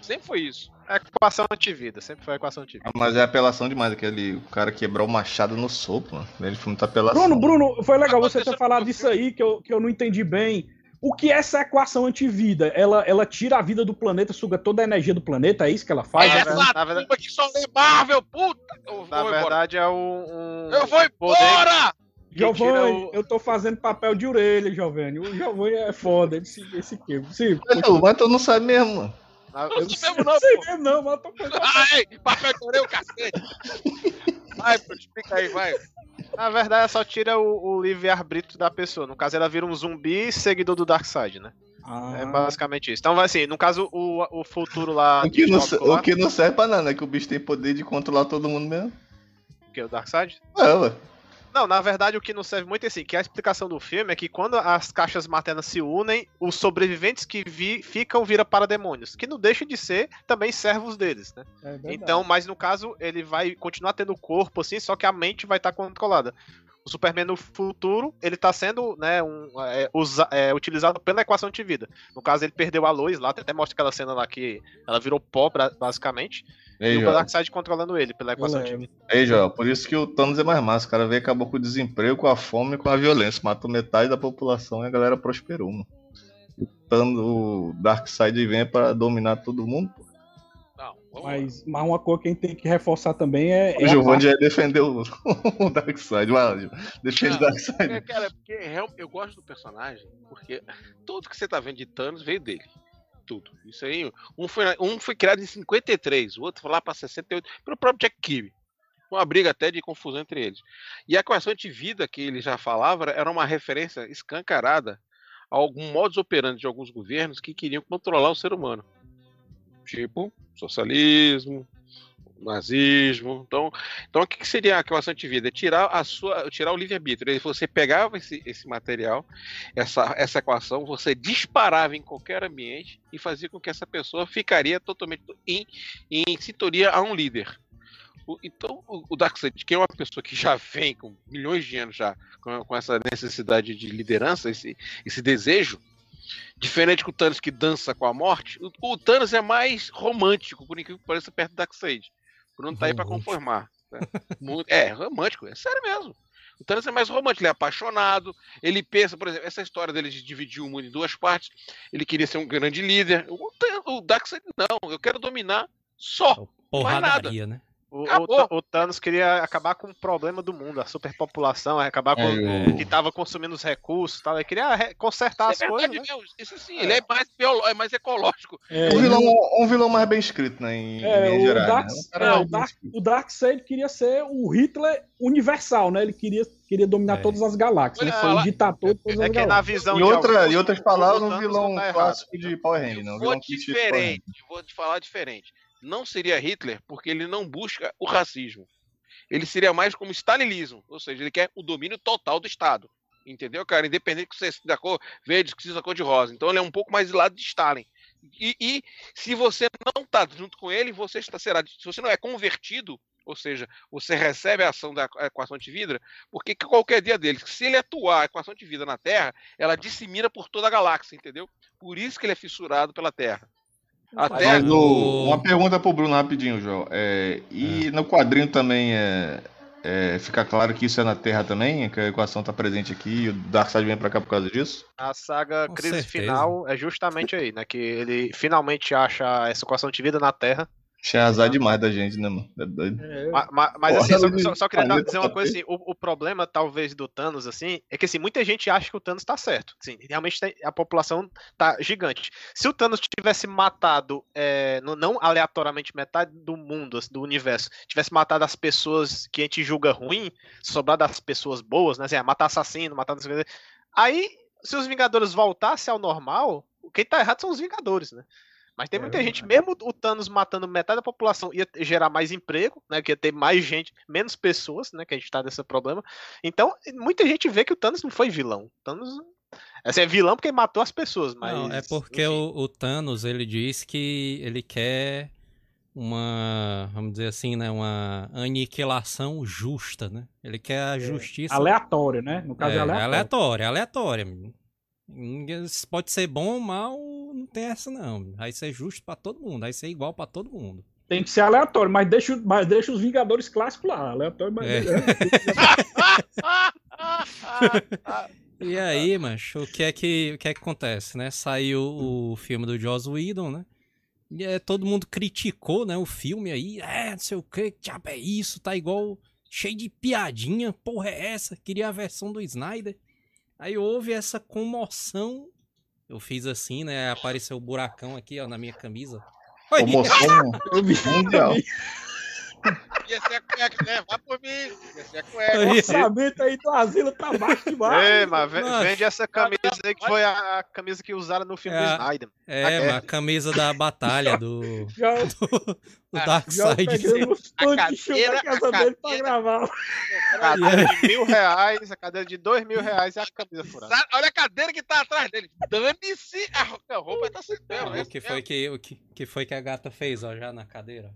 Speaker 6: Sempre foi isso.
Speaker 5: É equação antivida, sempre foi equação antivida.
Speaker 4: Ah, Mas é apelação demais, aquele o cara quebrar o machado no soco, mano. Ele foi muita apelação.
Speaker 3: Bruno, Bruno, foi legal você ter falado
Speaker 6: com
Speaker 3: disso aí, que eu, que eu não entendi bem. O que é essa equação antivida? Ela, ela tira a vida do planeta, suga toda a energia do planeta, é isso que ela faz?
Speaker 5: na
Speaker 6: essa
Speaker 5: verdade- na verdade-
Speaker 6: turma que só lê Marvel, puta! Eu
Speaker 5: Na
Speaker 6: vou embora.
Speaker 5: verdade é um. um
Speaker 6: Eu vou embora!
Speaker 3: Giovanni,
Speaker 5: o-
Speaker 3: eu tô fazendo papel de orelha, Giovanni. O Giovanni é foda, esse, esse que. Sim,
Speaker 4: Mas tu- Mas tu não sabe mesmo.
Speaker 5: na-
Speaker 6: Eu não
Speaker 5: eu-
Speaker 6: sei mesmo não,
Speaker 3: sei mesmo não, mas eu tô fazendo
Speaker 6: Ai, papel de orelha, o cacete. Vai, pô, explica aí, vai.
Speaker 5: Na verdade, só tira o, o livre-arbítrio da pessoa. No caso, ela vira um zumbi seguidor do Darkseid, né?
Speaker 3: Ah,
Speaker 5: É basicamente isso. Então, vai assim, no caso, o, o futuro lá
Speaker 4: O que, não,
Speaker 5: lá,
Speaker 4: o que não serve pra nada, né? Que o bicho tem poder de controlar todo mundo mesmo.
Speaker 5: que é o Darkseid.
Speaker 4: É, ué.
Speaker 5: Não, na verdade, o que não serve muito é assim, que a explicação do filme é que quando as caixas maternas se unem, os sobreviventes que vi, ficam vira parademônios, que não deixa de ser também servos deles, né?
Speaker 3: é.
Speaker 5: Então, mas no caso, ele vai continuar tendo corpo, assim, só que a mente vai estar controlada. O Superman no futuro, ele tá sendo, né, um, é, usa- é, utilizado pela equação de vida. No caso, ele perdeu a Lois lá, até mostra aquela cena lá que ela virou pó, basicamente,
Speaker 4: Ei,
Speaker 5: e o
Speaker 4: Joel.
Speaker 5: Darkseid controlando ele pela equação de vida.
Speaker 4: Ei, Joel. Por isso que o Thanos é mais massa. O cara veio e acabou com o desemprego, com a fome e com a violência. Matou metade da população e a galera prosperou, mano. O Thanos, o Darkseid vem pra dominar todo mundo. pô.
Speaker 3: Mas, mas uma coisa que a gente tem que reforçar também é.
Speaker 4: O
Speaker 3: é
Speaker 4: Giovanni já defendeu o, o Darkseid. Vai. Defende o Darkseid.
Speaker 6: É, cara, porque eu gosto do personagem, porque tudo que você tá vendo de Thanos veio dele. Tudo. Isso aí, um foi, um foi criado em 53, o outro foi lá pra 68, pelo próprio Jack Kirby. Uma briga até de confusão entre eles. E a equação de vida que ele já falava era uma referência escancarada a algum modus operandi de alguns governos que queriam controlar o ser humano. Tipo, socialismo, nazismo. Então, então o que seria a equação de vida? É tirar a sua, tirar o livre-arbítrio. Ele- Você pegava esse, esse material, essa, essa equação, você disparava em qualquer ambiente e fazia com que essa pessoa ficaria totalmente em, em sintonia a um líder. Então, o o Darkseid, que é uma pessoa que já vem com milhões de anos já com, com essa necessidade de liderança, esse, esse desejo, diferente do Thanos que dança com a morte, o, o Thanos é mais romântico, por incrível que pareça, perto do Darkseid. O Bruno tá aí pra
Speaker 2: Romântico.
Speaker 6: conformar. né? É, romântico, é sério mesmo. O Thanos é mais romântico, ele é apaixonado, ele pensa, por exemplo, essa história dele de dividir o mundo em duas partes, ele queria ser um grande líder. O, o Darkseid não, eu quero dominar só.
Speaker 2: Porradaria, né?
Speaker 5: O, o, o Thanos queria acabar com o problema do mundo, a superpopulação, acabar com
Speaker 4: É,
Speaker 5: o que tava consumindo os recursos e tal. Ele queria consertar as
Speaker 6: é
Speaker 5: coisas,
Speaker 6: verdade
Speaker 5: né?
Speaker 6: mesmo. Isso sim, ele é mais, biolo- é mais ecológico.
Speaker 3: É,
Speaker 4: Um vilão, um vilão mais bem escrito, né? Em,
Speaker 3: É,
Speaker 4: em
Speaker 3: o,
Speaker 4: geral.
Speaker 3: Dark,
Speaker 4: né? Um
Speaker 3: é,
Speaker 4: cara
Speaker 3: o, Dark, o Darkseid queria ser o Hitler universal, né? Ele queria, queria dominar
Speaker 2: É.
Speaker 3: todas as galáxias. Ele foi o ditador de todas
Speaker 5: É
Speaker 3: as
Speaker 5: que na
Speaker 3: galáxias.
Speaker 5: visão
Speaker 4: Em,
Speaker 5: de
Speaker 4: outra,
Speaker 5: alguns,
Speaker 4: em outras
Speaker 5: o-
Speaker 4: palavras,
Speaker 5: o
Speaker 4: um vilão
Speaker 5: tá errado.
Speaker 4: clássico de Power Ranger, não. Um
Speaker 6: Vou
Speaker 4: vilão
Speaker 6: diferente, vou te falar diferente. Não seria Hitler porque ele não busca o racismo. Ele seria mais como stalinismo, ou seja, ele quer o domínio total do Estado. Entendeu, cara? Independente que você seja da cor verde, que seja da cor de rosa. Então ele é um pouco mais do lado de Stalin. E, e se você não tá junto com ele, você está será. Se você não é convertido, ou seja, você recebe a ação da equação de vida, porque que qualquer dia dele, se ele atuar a equação de vida na Terra, ela dissemina por toda a galáxia, entendeu? Por isso que ele é fissurado pela Terra. A Terra.
Speaker 4: Mas
Speaker 2: o-
Speaker 4: o- uma pergunta pro Bruno rapidinho, João. É, e no quadrinho também é, é, fica claro que isso é na Terra também, que a equação tá presente aqui e o Darkseid vem pra cá por causa disso?
Speaker 5: A saga
Speaker 2: Com
Speaker 5: Crise
Speaker 2: certeza.
Speaker 5: Final é justamente aí, né? Que ele finalmente acha essa equação de vida na Terra.
Speaker 4: Achei azar demais da gente, né, mano? É doido.
Speaker 3: É,
Speaker 5: Ma- ma- Mas,
Speaker 4: Porra,
Speaker 5: assim, só, só- só queria dizer uma coisa assim, o, o problema, talvez, do Thanos, assim, é que assim, muita gente acha que o Thanos tá certo. Assim, realmente a população tá gigante. Se o Thanos tivesse matado, é, no- não aleatoriamente metade do mundo, assim, do universo, tivesse matado as pessoas que a gente julga ruim, sobrar das pessoas boas, né? Assim, ah, matar assassino, matar... não. Aí, se os Vingadores voltassem ao normal, quem tá errado são os Vingadores, né? Mas tem
Speaker 3: É
Speaker 5: muita gente, mesmo o Thanos matando metade da população, ia gerar mais emprego, né? Que ia ter mais gente, menos pessoas, né? Que a gente tá nesse problema. Então, muita gente vê que o Thanos não foi vilão. O Thanos assim, é vilão porque matou as pessoas, mas.
Speaker 2: Não, é porque o, o Thanos, ele diz que ele quer uma, vamos dizer assim, né, uma aniquilação justa, né? Ele quer a justiça...
Speaker 3: aleatório, né? No caso é,
Speaker 2: é,
Speaker 3: aleatório.
Speaker 2: aleatória, aleatória. Pode ser bom ou mal, não tem essa não. Vai ser justo pra todo mundo, vai ser igual pra todo mundo.
Speaker 3: Tem que ser aleatório, mas deixa, mas deixa os Vingadores clássicos lá. Aleatório, mas.
Speaker 2: É.
Speaker 3: É.
Speaker 2: E aí, macho, o que é que, o que é que acontece, né? Saiu o filme do Joss Whedon, né? E é, todo mundo criticou, né, o filme aí. É, não sei o que, que diabo é isso, tá igual, cheio de piadinha, porra é essa? Queria a versão do Snyder. Aí houve essa comoção. Eu fiz assim, né? Apareceu o buracão aqui, ó, na minha camisa.
Speaker 3: Vi.
Speaker 4: mundial.
Speaker 6: Ia ser a cueca, né? Vai por mim. Ia ser a cueca.
Speaker 3: O orçamento aí do asilo tá baixo demais.
Speaker 5: Ei, mas vende essa camisa aí que foi a, a camisa que usaram no filme
Speaker 2: É
Speaker 5: do
Speaker 2: a-
Speaker 5: Snyder.
Speaker 2: É,
Speaker 5: A
Speaker 2: a camisa da batalha do,
Speaker 3: Já,
Speaker 2: do, do
Speaker 3: já
Speaker 2: Darkseid.
Speaker 3: pegando os
Speaker 6: A cadeira-
Speaker 3: da casa
Speaker 6: a
Speaker 3: dele pra
Speaker 6: cadeira-
Speaker 3: gravar.
Speaker 5: Cadeira de mil reais, a cadeira de dois mil reais e a camisa furada.
Speaker 6: Olha a cadeira que tá atrás dele. Dane-se. A ro- a roupa tá sem pelo.
Speaker 2: O que foi que, o que, que foi que a gata fez, ó, já na cadeira?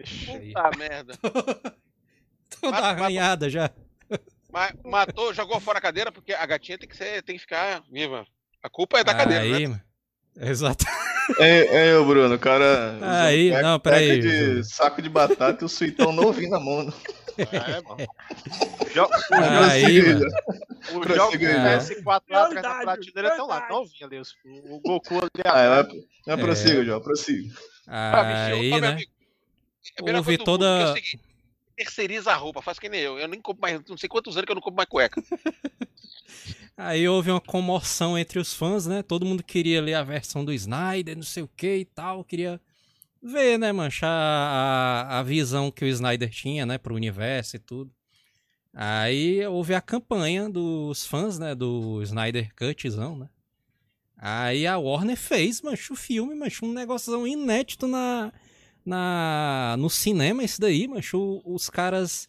Speaker 2: Aí.
Speaker 6: Puta merda.
Speaker 2: Toda
Speaker 6: Mata-
Speaker 2: arranhada já.
Speaker 6: Ma- Matou, jogou fora a cadeira, porque a gatinha tem que, ser, tem que ficar viva. A culpa é da cadeira,
Speaker 2: aí,
Speaker 6: né?
Speaker 2: mano. Exato.
Speaker 4: É, é, Bruno, o cara.
Speaker 2: Aí,
Speaker 4: um
Speaker 2: não,
Speaker 4: peca
Speaker 2: peraí,
Speaker 4: de saco de batata e o suitão novinho na mão. né?
Speaker 5: É, mano. Jo-
Speaker 2: Aí, mano.
Speaker 5: Os jogos
Speaker 4: aí,
Speaker 5: do
Speaker 2: João.
Speaker 5: PS4 lá atrás da prateleira estão lá, novinho ali. O Goku ali
Speaker 4: Ah, vai, não, prossiga, João, prossiga.
Speaker 6: Ah, bicho,
Speaker 2: Aí,
Speaker 6: meu
Speaker 2: né?
Speaker 6: Coisa do
Speaker 2: toda-
Speaker 6: é o seguinte, terceiriza a roupa, faz que nem eu. Eu nem compro mais, não sei quantos anos que eu não compro mais cueca.
Speaker 2: Aí houve uma comoção entre os fãs, né? Todo mundo queria ler a versão do Snyder, não sei o que e tal. Queria ver, né, mancha, a, a visão que o Snyder tinha, né, pro universo e tudo. Aí houve a campanha dos fãs, né, do Snyder Cutzão, né? Aí a Warner fez, mancho, o filme, mancho, um negócio inédito na, na, no cinema, isso daí, mancho. Os caras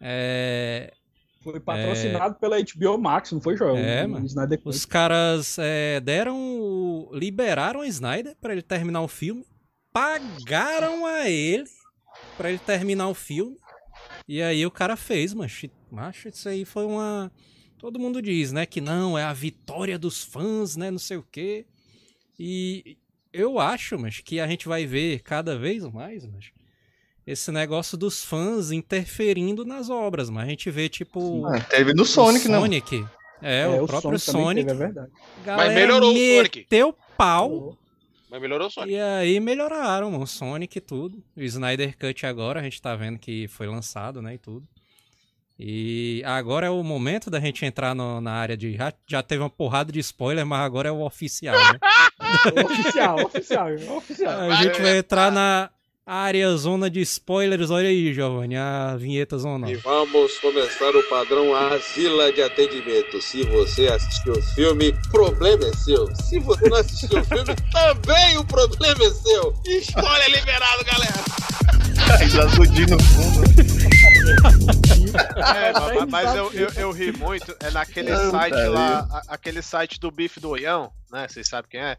Speaker 2: é,
Speaker 3: Foi patrocinado pela HBO Max, não foi, Joel?
Speaker 2: É, mano. Os caras é, deram. liberaram o Snyder pra ele terminar o filme. Pagaram a ele pra ele terminar o filme. E aí o cara fez, macho. Macho, isso aí foi uma. Todo mundo diz, né? Que não, é a vitória dos fãs, né? Não sei o quê. E eu acho, mas que a gente vai ver cada vez mais, mas esse negócio dos fãs interferindo nas obras, mas a gente vê tipo
Speaker 4: Ah, teve no Sonic,
Speaker 2: o
Speaker 4: né?
Speaker 2: Sonic. É, o próprio
Speaker 3: também
Speaker 2: Sonic.
Speaker 3: teve, é verdade.
Speaker 2: Galera
Speaker 6: melhorou o Sonic.
Speaker 2: meteu pau.
Speaker 6: Mas melhorou o Sonic.
Speaker 2: E aí melhoraram, mano, o Sonic e tudo. O Snyder Cut agora, a gente tá vendo que foi lançado, né, e tudo. E agora é o momento da gente entrar no- na área de. Já, já teve uma porrada de spoiler, mas agora é o oficial, né?
Speaker 3: oficial, oficial, oficial.
Speaker 2: A gente vai entrar na área zona de spoilers. Olha aí, Giovanni, a vinheta zona.
Speaker 7: E vamos começar o padrão Asila de atendimento. Se você assistiu o filme, problema é seu. Se você não assistiu o filme, também o problema é seu.
Speaker 6: Spoiler liberado, galera!
Speaker 4: Explodindo no fundo.
Speaker 5: É, mas, mas eu, eu, eu ri muito. É naquele
Speaker 4: Não,
Speaker 5: site lá, a- aquele site do Bife do Oião, né? Vocês sabem quem é?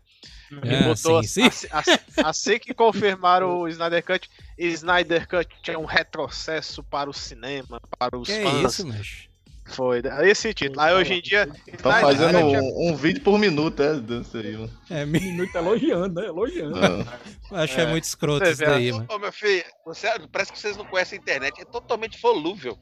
Speaker 5: Ele
Speaker 2: É,
Speaker 5: botou
Speaker 2: sim, sim.
Speaker 5: Assim, assim- assim que confirmaram o Snyder Cut, Snyder Cut é um retrocesso para o cinema, para os
Speaker 2: Que é
Speaker 5: fãs.
Speaker 2: isso, mas.
Speaker 5: Foi esse título. Aí hoje em dia. Snyder
Speaker 4: fazendo
Speaker 5: Cut é-
Speaker 4: um, um vídeo por minuto, é, desse aí, mano.
Speaker 2: É.
Speaker 3: Minuto elogiando, né? Elogiando.
Speaker 4: Ah,
Speaker 2: acho que é,
Speaker 5: É.
Speaker 2: muito escroto
Speaker 5: Você
Speaker 2: isso
Speaker 5: vê,
Speaker 2: daí, mano.
Speaker 6: ô, meu filho, você, parece que vocês não conhecem a internet. É totalmente volúvel.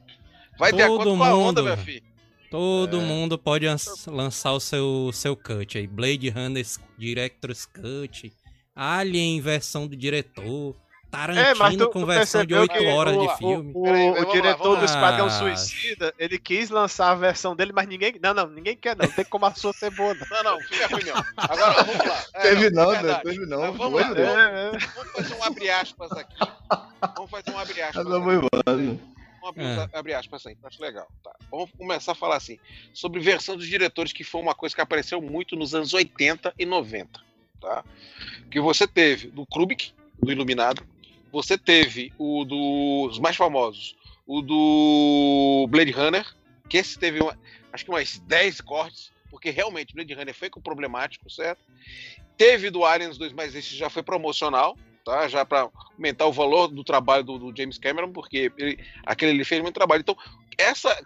Speaker 6: Vai
Speaker 2: Todo
Speaker 6: acordo com a onda, meu filho.
Speaker 2: Todo
Speaker 4: É.
Speaker 2: mundo pode lançar o seu, seu cut aí. Blade Runner Director's Cut, Alien versão do diretor, Tarantino
Speaker 5: É, mas tu,
Speaker 2: com
Speaker 5: tu
Speaker 2: versão de
Speaker 5: percebeu
Speaker 2: 8
Speaker 5: que
Speaker 2: horas
Speaker 5: o,
Speaker 2: de
Speaker 5: o-
Speaker 2: filme.
Speaker 5: O, o
Speaker 6: vamos lá,
Speaker 5: diretor
Speaker 6: vamos
Speaker 5: do
Speaker 2: lá.
Speaker 5: Esquadrão
Speaker 2: Ah.
Speaker 5: Suicida, ele quis lançar a versão dele, mas ninguém. Não, não, ninguém quer, não. Tem como a sua ser boa, não.
Speaker 6: Não, não, fica ruim mesmo. Agora vamos lá. É,
Speaker 4: Teve não,
Speaker 6: é
Speaker 4: né? Teve não.
Speaker 6: Mas vamos lá.
Speaker 5: É, é.
Speaker 6: Vamos fazer um abre aspas aqui. Vamos fazer um abre aspas.
Speaker 4: Essa
Speaker 6: aqui.
Speaker 4: mano.
Speaker 6: Vamos abrir,
Speaker 2: É.
Speaker 6: abre aspas aí, acho legal. Tá. Vamos começar a falar assim, sobre versão dos diretores, que foi uma coisa que apareceu muito nos anos 80 e 90. Tá? Que você teve do Kubrick, do Iluminado, você teve o dos mais famosos, o do Blade Runner, que esse teve uma- acho que umas 10 cortes, porque realmente Blade Runner foi com problemático, certo? Teve do Aliens 2, mas esse já foi promocional, tá? Já para aumentar o valor do trabalho do, do James Cameron, porque ele, aquele ele fez muito trabalho. Então, essa.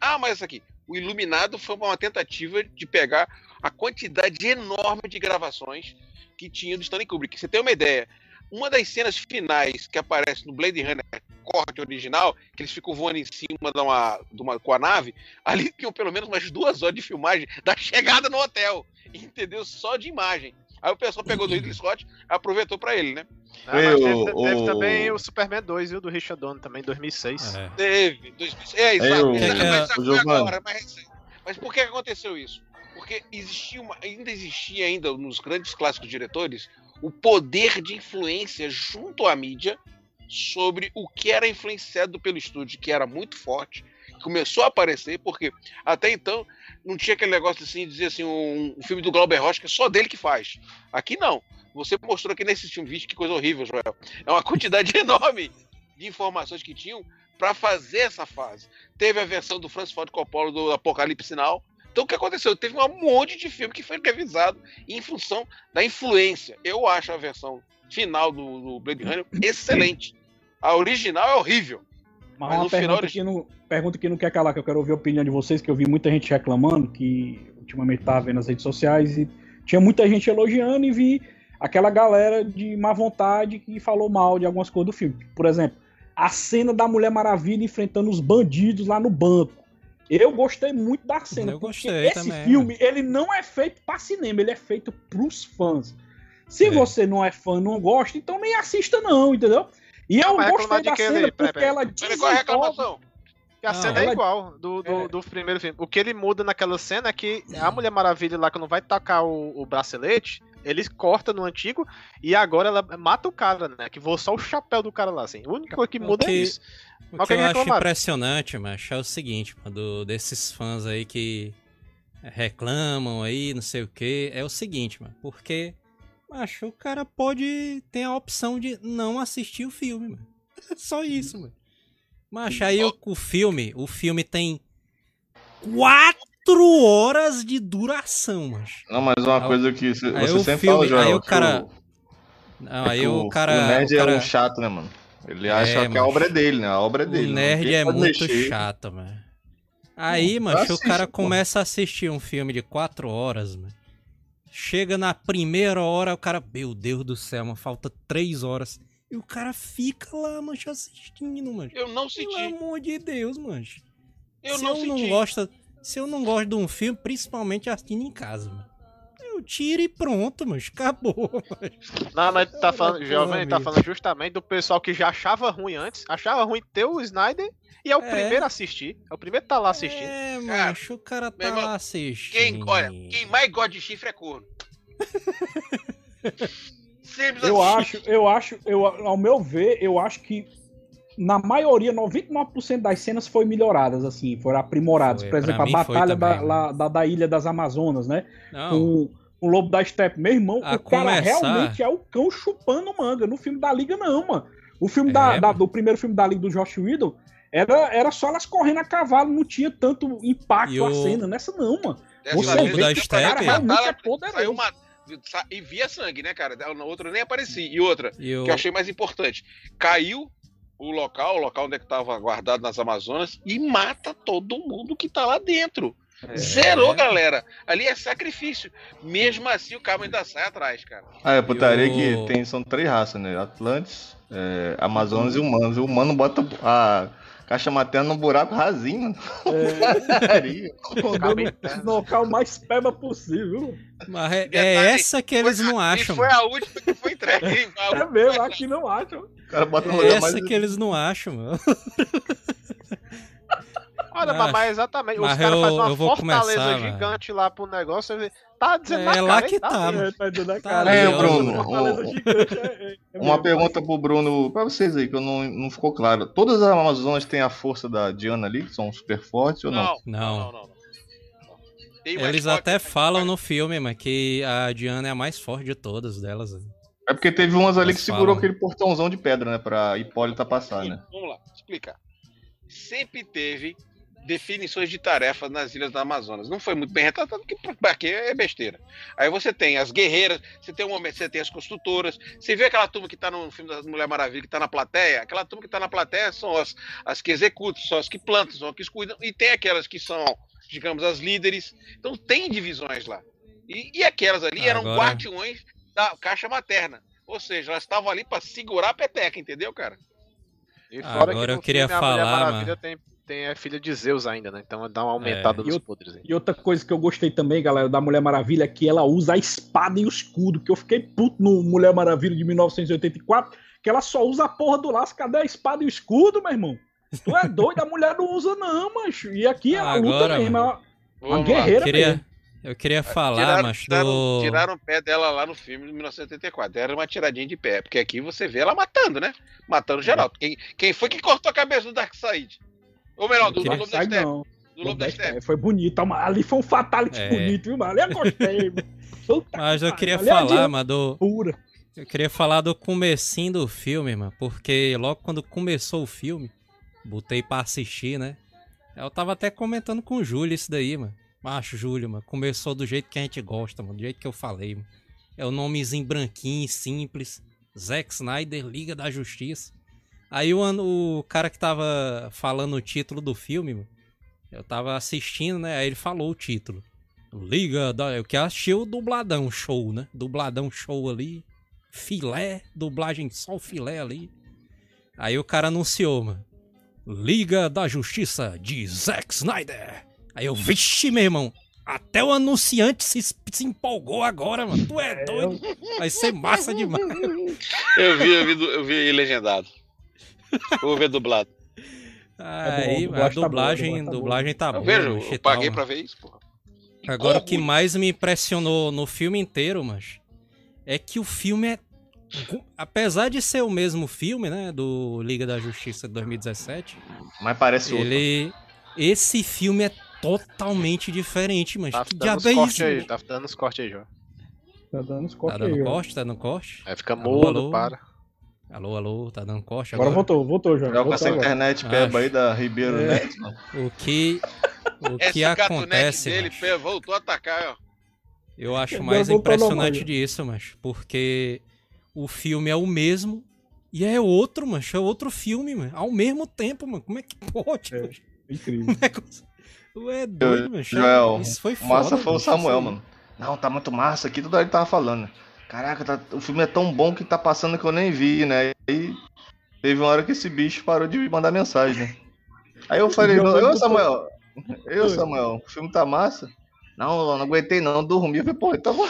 Speaker 6: Ah, mas essa aqui. O Iluminado foi uma tentativa de pegar a quantidade enorme de gravações que tinha do Stanley Kubrick. Você tem uma ideia? Uma das cenas finais que aparece no Blade Runner corte original, que eles ficam voando em cima de uma, de uma, com a nave, ali tinham pelo menos umas duas horas de filmagem da chegada no hotel. Entendeu? Só de imagem. Aí o pessoal pegou do Ridley Scott aproveitou pra ele, né?
Speaker 5: Ah, mas teve,
Speaker 4: o-
Speaker 5: teve
Speaker 4: o-
Speaker 5: também o Superman 2, viu? Do Richard Donner também, 2006.
Speaker 2: É.
Speaker 6: Teve. Dois, é, exato.
Speaker 4: Aí, o-
Speaker 6: Mas
Speaker 4: o
Speaker 6: foi agora, mais recente. Mas por que aconteceu isso? Porque existia uma, ainda existia ainda nos grandes clássicos diretores o poder de influência junto à mídia sobre o que era influenciado pelo estúdio, que era muito forte, começou a aparecer, porque até então não tinha aquele negócio assim de dizer assim, um, um filme do Glauber Rocha que é só dele que faz. Aqui não. Você mostrou que nesse filme, vixe, que coisa horrível, Joel. É uma quantidade enorme de informações que tinham para fazer essa fase. Teve a versão do Francis Ford Coppola do Apocalipse Sinal. Então o que aconteceu? Teve um monte de filme que foi revisado em função da influência. Eu acho a versão final do, do Blade Runner excelente. A original é horrível.
Speaker 3: Mas,
Speaker 6: Mas
Speaker 3: uma
Speaker 6: no final
Speaker 3: pergunta
Speaker 6: eles-
Speaker 3: que, não, pergunta que não quer calar, que eu quero ouvir a opinião de vocês, que eu vi muita gente reclamando, que ultimamente tava vendo nas redes sociais, e tinha muita gente elogiando e vi aquela galera de má vontade que falou mal de algumas coisas do filme. Por exemplo, a cena da Mulher Maravilha enfrentando os bandidos lá no banco. Eu gostei muito da cena.
Speaker 2: Eu
Speaker 3: porque
Speaker 2: gostei
Speaker 3: esse
Speaker 2: também,
Speaker 3: filme, ele não é feito para cinema, ele é feito pros fãs. Se
Speaker 2: É.
Speaker 3: você não é fã, não gosta, então nem assista não, entendeu? E eu
Speaker 5: mas
Speaker 3: gostei da
Speaker 5: que
Speaker 3: cena
Speaker 5: ele-
Speaker 3: porque
Speaker 5: peraí.
Speaker 3: ela
Speaker 6: Olha qual é a
Speaker 3: desenvolve
Speaker 6: reclamação.
Speaker 5: E a
Speaker 2: Não,
Speaker 5: cena
Speaker 3: ela-
Speaker 5: é igual do, do,
Speaker 3: É.
Speaker 5: do primeiro filme. O que ele muda naquela cena é que a Mulher Maravilha lá, quando vai tacar o, o bracelete, ele corta no antigo e agora ela mata o cara, né? Que voa só o chapéu do cara lá, assim. A única coisa que muda
Speaker 2: que-
Speaker 5: é isso.
Speaker 2: O
Speaker 5: Mas
Speaker 2: que
Speaker 5: que
Speaker 2: eu acho impressionante, macho, é o seguinte, mano, do- desses fãs aí que reclamam aí, não sei o que, é o seguinte, mano, porque, macho, o cara pode ter a opção de não assistir o filme, mano. É só isso, mano. Macho, aí o, o filme, o filme tem quatro horas de duração, macho.
Speaker 4: Não, mas uma
Speaker 2: Aí
Speaker 4: coisa que você,
Speaker 2: aí
Speaker 4: você
Speaker 2: o
Speaker 4: sempre
Speaker 2: filme-
Speaker 4: fala, Joel,
Speaker 2: aí o cara- Não,
Speaker 4: é
Speaker 2: aí o cara...
Speaker 4: O nerd
Speaker 2: o cara-
Speaker 4: é um chato, né, mano? Ele acha
Speaker 2: É,
Speaker 4: que a obra é dele, né? A obra é dele.
Speaker 2: O nerd é muito
Speaker 4: mexer.
Speaker 2: chato, mano. Aí,
Speaker 4: Não,
Speaker 2: macho, o cara
Speaker 4: pô.
Speaker 2: começa a assistir um filme de quatro horas, mano. Chega na primeira hora, o cara, meu Deus do céu, mano, falta três horas. E o cara fica lá, mancha, assistindo, mano.
Speaker 6: Eu não
Speaker 2: Pelo
Speaker 6: senti.
Speaker 2: amor de Deus, mancha.
Speaker 6: Eu
Speaker 2: se
Speaker 6: não
Speaker 2: eu não
Speaker 6: senti.
Speaker 2: gosto, se eu não gosto de um filme, principalmente assistindo em casa, mano. Eu tira e pronto, mas acabou.
Speaker 5: Não, mas tá falando, jovem, tá falando justamente do pessoal que já achava ruim antes, achava ruim ter o Snyder e é o
Speaker 2: É.
Speaker 5: primeiro a assistir. É o primeiro que tá lá assistindo.
Speaker 2: É, macho, o cara tá
Speaker 6: irmão,
Speaker 2: lá assistindo.
Speaker 6: Quem, olha, quem mais gosta de chifre é corno. Simples
Speaker 3: Eu
Speaker 6: assim.
Speaker 3: acho, eu acho, eu, ao meu ver, eu acho que na maioria, 99% das cenas foi melhoradas, assim, foram aprimoradas.
Speaker 2: Foi,
Speaker 3: Por exemplo,
Speaker 2: pra
Speaker 3: a batalha da, lá- da, da Ilha das Amazonas, né?
Speaker 2: Não,
Speaker 3: Com o Lobo da Steppe. Meu irmão,
Speaker 2: A
Speaker 3: o cara
Speaker 2: começar-
Speaker 3: realmente é o cão chupando manga. No filme da Liga, não, mano. O filme
Speaker 2: É,
Speaker 3: da, da- do primeiro filme da Liga do Josh Whedon era, era só elas correndo a cavalo, não tinha tanto impacto
Speaker 2: E
Speaker 3: a
Speaker 2: o-
Speaker 3: cena. Nessa não, mano.
Speaker 6: Dessa
Speaker 3: Você
Speaker 6: vez,
Speaker 2: vê
Speaker 6: deu
Speaker 2: que o cara
Speaker 3: realmente é poderoso.
Speaker 6: uma, e via sangue, né, cara? Na outra nem aparecia. E outra,
Speaker 2: e o...
Speaker 6: que eu achei mais importante. Caiu o local, o local onde é que tava guardado nas Amazonas, e mata todo mundo que tá lá dentro.
Speaker 2: É.
Speaker 6: Zerou, galera. Ali é sacrifício. Mesmo assim, o cara ainda sai atrás, cara.
Speaker 4: Ah, é putaria
Speaker 2: o-
Speaker 4: que tem, são três raças, né? Atlantes, é, Amazonas e humanos. O humano bota a caixa materna num buraco rasinho.
Speaker 3: Mandando no local mais peba possível.
Speaker 2: Mas é, é essa que eles não acham,
Speaker 6: E foi a última que foi entregue.
Speaker 3: É mesmo, aqui não acham.
Speaker 4: O cara bota no
Speaker 2: É
Speaker 4: lugar
Speaker 2: essa
Speaker 4: mais...
Speaker 2: que eles não acham, mano.
Speaker 5: Olha,
Speaker 2: Mas-
Speaker 5: mas exatamente.
Speaker 2: mas
Speaker 5: Os caras fazem uma
Speaker 2: eu vou
Speaker 5: fortaleza
Speaker 2: começar, mano.
Speaker 5: gigante lá pro negócio. Tá dizendo
Speaker 2: É
Speaker 5: na cara,
Speaker 2: lá que tá,
Speaker 5: dizendo.
Speaker 2: mano.
Speaker 3: É, tá dizendo a
Speaker 2: Tá
Speaker 3: cara.
Speaker 4: É. Bruno,
Speaker 3: gigante, é- é- é
Speaker 4: Uma pergunta pro Bruno, pra vocês aí, que eu não, não ficou claro. Todas as Amazonas têm a força da Diana ali, que são super fortes ou não?
Speaker 6: Não,
Speaker 2: Não.
Speaker 6: não, não.
Speaker 2: Eles até
Speaker 6: mas-
Speaker 2: falam no filme, mano, que a Diana é a mais forte de todas delas.
Speaker 4: É porque teve umas ali
Speaker 2: Eles
Speaker 4: que segurou
Speaker 2: falam.
Speaker 4: aquele portãozão de pedra, né? Pra Hipólita passar, né?
Speaker 6: Vamos lá, explicar. Sempre teve definições de tarefas nas ilhas da Amazonas. Não foi muito bem retratado, porque pra quê é besteira. Aí você tem as guerreiras, você tem um momento, você tem as construtoras. Você vê aquela turma que tá no filme da Mulher Maravilha, que tá na plateia? Aquela turma que tá na plateia são as, as que executam, são as que plantam, são as que cuidam. E tem aquelas que são, digamos, as líderes. Então tem divisões lá. E, e aquelas ali eram
Speaker 2: Agora-
Speaker 6: guardiões da caixa materna. Ou seja, elas estavam ali pra segurar a peteca, entendeu, cara?
Speaker 5: E fora
Speaker 2: Agora
Speaker 5: que
Speaker 2: eu queria
Speaker 5: filme a Mulher
Speaker 2: falar,
Speaker 5: Maravilha tem, tem a filha de Zeus ainda, né? Então dá uma aumentada
Speaker 2: É.
Speaker 5: nos
Speaker 3: E
Speaker 5: poderes aí.
Speaker 3: E outra coisa que eu gostei também, galera, da Mulher Maravilha é que ela usa a espada e o escudo. Que eu fiquei puto no Mulher Maravilha de 1984, que ela só usa a porra do laço. Cadê a espada e o escudo, meu irmão? Tu é doido, a mulher não usa, não, macho. E aqui ela luta
Speaker 2: Agora,
Speaker 3: mesmo.
Speaker 2: mano.
Speaker 3: ela- Uma
Speaker 6: Vamos lá.
Speaker 3: guerreira
Speaker 2: Queria,
Speaker 3: mesmo.
Speaker 2: eu queria falar,
Speaker 6: Tiraram,
Speaker 2: mas
Speaker 6: tiraram,
Speaker 2: do...
Speaker 6: tiraram o pé dela lá no filme de 1984. Era uma tiradinha de pé. Porque aqui você vê ela matando, né? Matando geral. Quem, quem foi que cortou a cabeça do Darkseid? Ou melhor, do, do Lobo da Steppe. Do Lobo da Steppe.
Speaker 3: Foi bonito. Ali foi um fatality
Speaker 2: É.
Speaker 3: bonito, viu, mano? Ali eu gostei. mano.
Speaker 2: Mas eu
Speaker 3: que
Speaker 2: queria.
Speaker 3: Ali é
Speaker 2: falar,
Speaker 3: a
Speaker 2: mas do...
Speaker 3: pura.
Speaker 2: Eu queria falar do comecinho do filme, mano, porque logo quando começou o filme, botei pra assistir, né? Eu tava até comentando com o Júlio isso daí, mano. Macho, Júlio, mano, começou do jeito que a gente gosta, mano, do jeito que eu falei, mano. É o nomezinho branquinho, simples. Zack Snyder, Liga da Justiça. Aí o, o cara que tava falando o título do filme, mano, eu tava assistindo, né? Aí ele falou o título. Liga da. Eu que achei o dubladão show, né? Dubladão show ali. Filé, dublagem só o filé ali. Aí o cara anunciou, mano. Liga da Justiça de Zack Snyder. Aí eu, vixe, meu irmão. Até o anunciante se, se empolgou agora, mano. Tu é doido. Vai ser massa demais.
Speaker 6: Eu vi, eu vi, eu vi legendado. Vou ver dublado.
Speaker 2: Aí,
Speaker 3: boa, a
Speaker 2: a
Speaker 3: dublagem
Speaker 2: dublagem,
Speaker 3: tá boa, dublagem tá
Speaker 2: dublagem tá
Speaker 6: Eu
Speaker 2: boa.
Speaker 6: vejo,
Speaker 2: mas
Speaker 6: eu paguei pra ver isso, porra.
Speaker 2: Agora, o que mais me impressionou no filme inteiro, mas é que o filme é. Apesar de ser o mesmo filme, né? Do Liga da Justiça de 2017,
Speaker 4: Mas parece outro.
Speaker 2: ele. Esse filme é totalmente diferente, mas
Speaker 5: Tá
Speaker 2: que
Speaker 5: dando os
Speaker 2: diabo é
Speaker 5: cortes
Speaker 2: isso?
Speaker 5: aí, tá dando os cortes aí, João.
Speaker 3: Tá dando os
Speaker 2: Tá
Speaker 3: cortes
Speaker 2: dando
Speaker 3: aí, ó.
Speaker 2: corte? Tá dando corte?
Speaker 5: Aí fica mudo, para.
Speaker 2: Alô, alô, tá dando corte
Speaker 3: Agora
Speaker 2: agora?
Speaker 3: voltou, voltou já.
Speaker 4: Joga essa internet peba
Speaker 2: Acho.
Speaker 4: aí da Ribeiro
Speaker 3: É.
Speaker 4: Neto, mano.
Speaker 2: O que. O que acontece,
Speaker 6: dele
Speaker 2: macho?
Speaker 6: pé, voltou a atacar, ó.
Speaker 2: Eu acho
Speaker 3: Agora
Speaker 2: mais impressionante disso, mas porque o filme é o mesmo e é outro, mas é outro filme, mano, ao mesmo tempo, mano. Como é que pode?
Speaker 3: É.
Speaker 2: mano?
Speaker 3: Incrível.
Speaker 2: Como é é doido, mano.
Speaker 4: Joel,
Speaker 2: Isso foi
Speaker 4: O
Speaker 2: foda.
Speaker 4: massa foi o Samuel,
Speaker 2: aí.
Speaker 4: mano. Não, tá muito massa aqui, toda hora ele tava falando. Né? Caraca, tá- o filme é tão bom que tá passando que eu nem vi, né? Aí teve uma hora que esse bicho parou de me mandar mensagem, né? Aí eu falei, eu, Samuel, eu. Samuel, o filme tá massa. Não, não aguentei não, dormi. Eu falei, pô, então...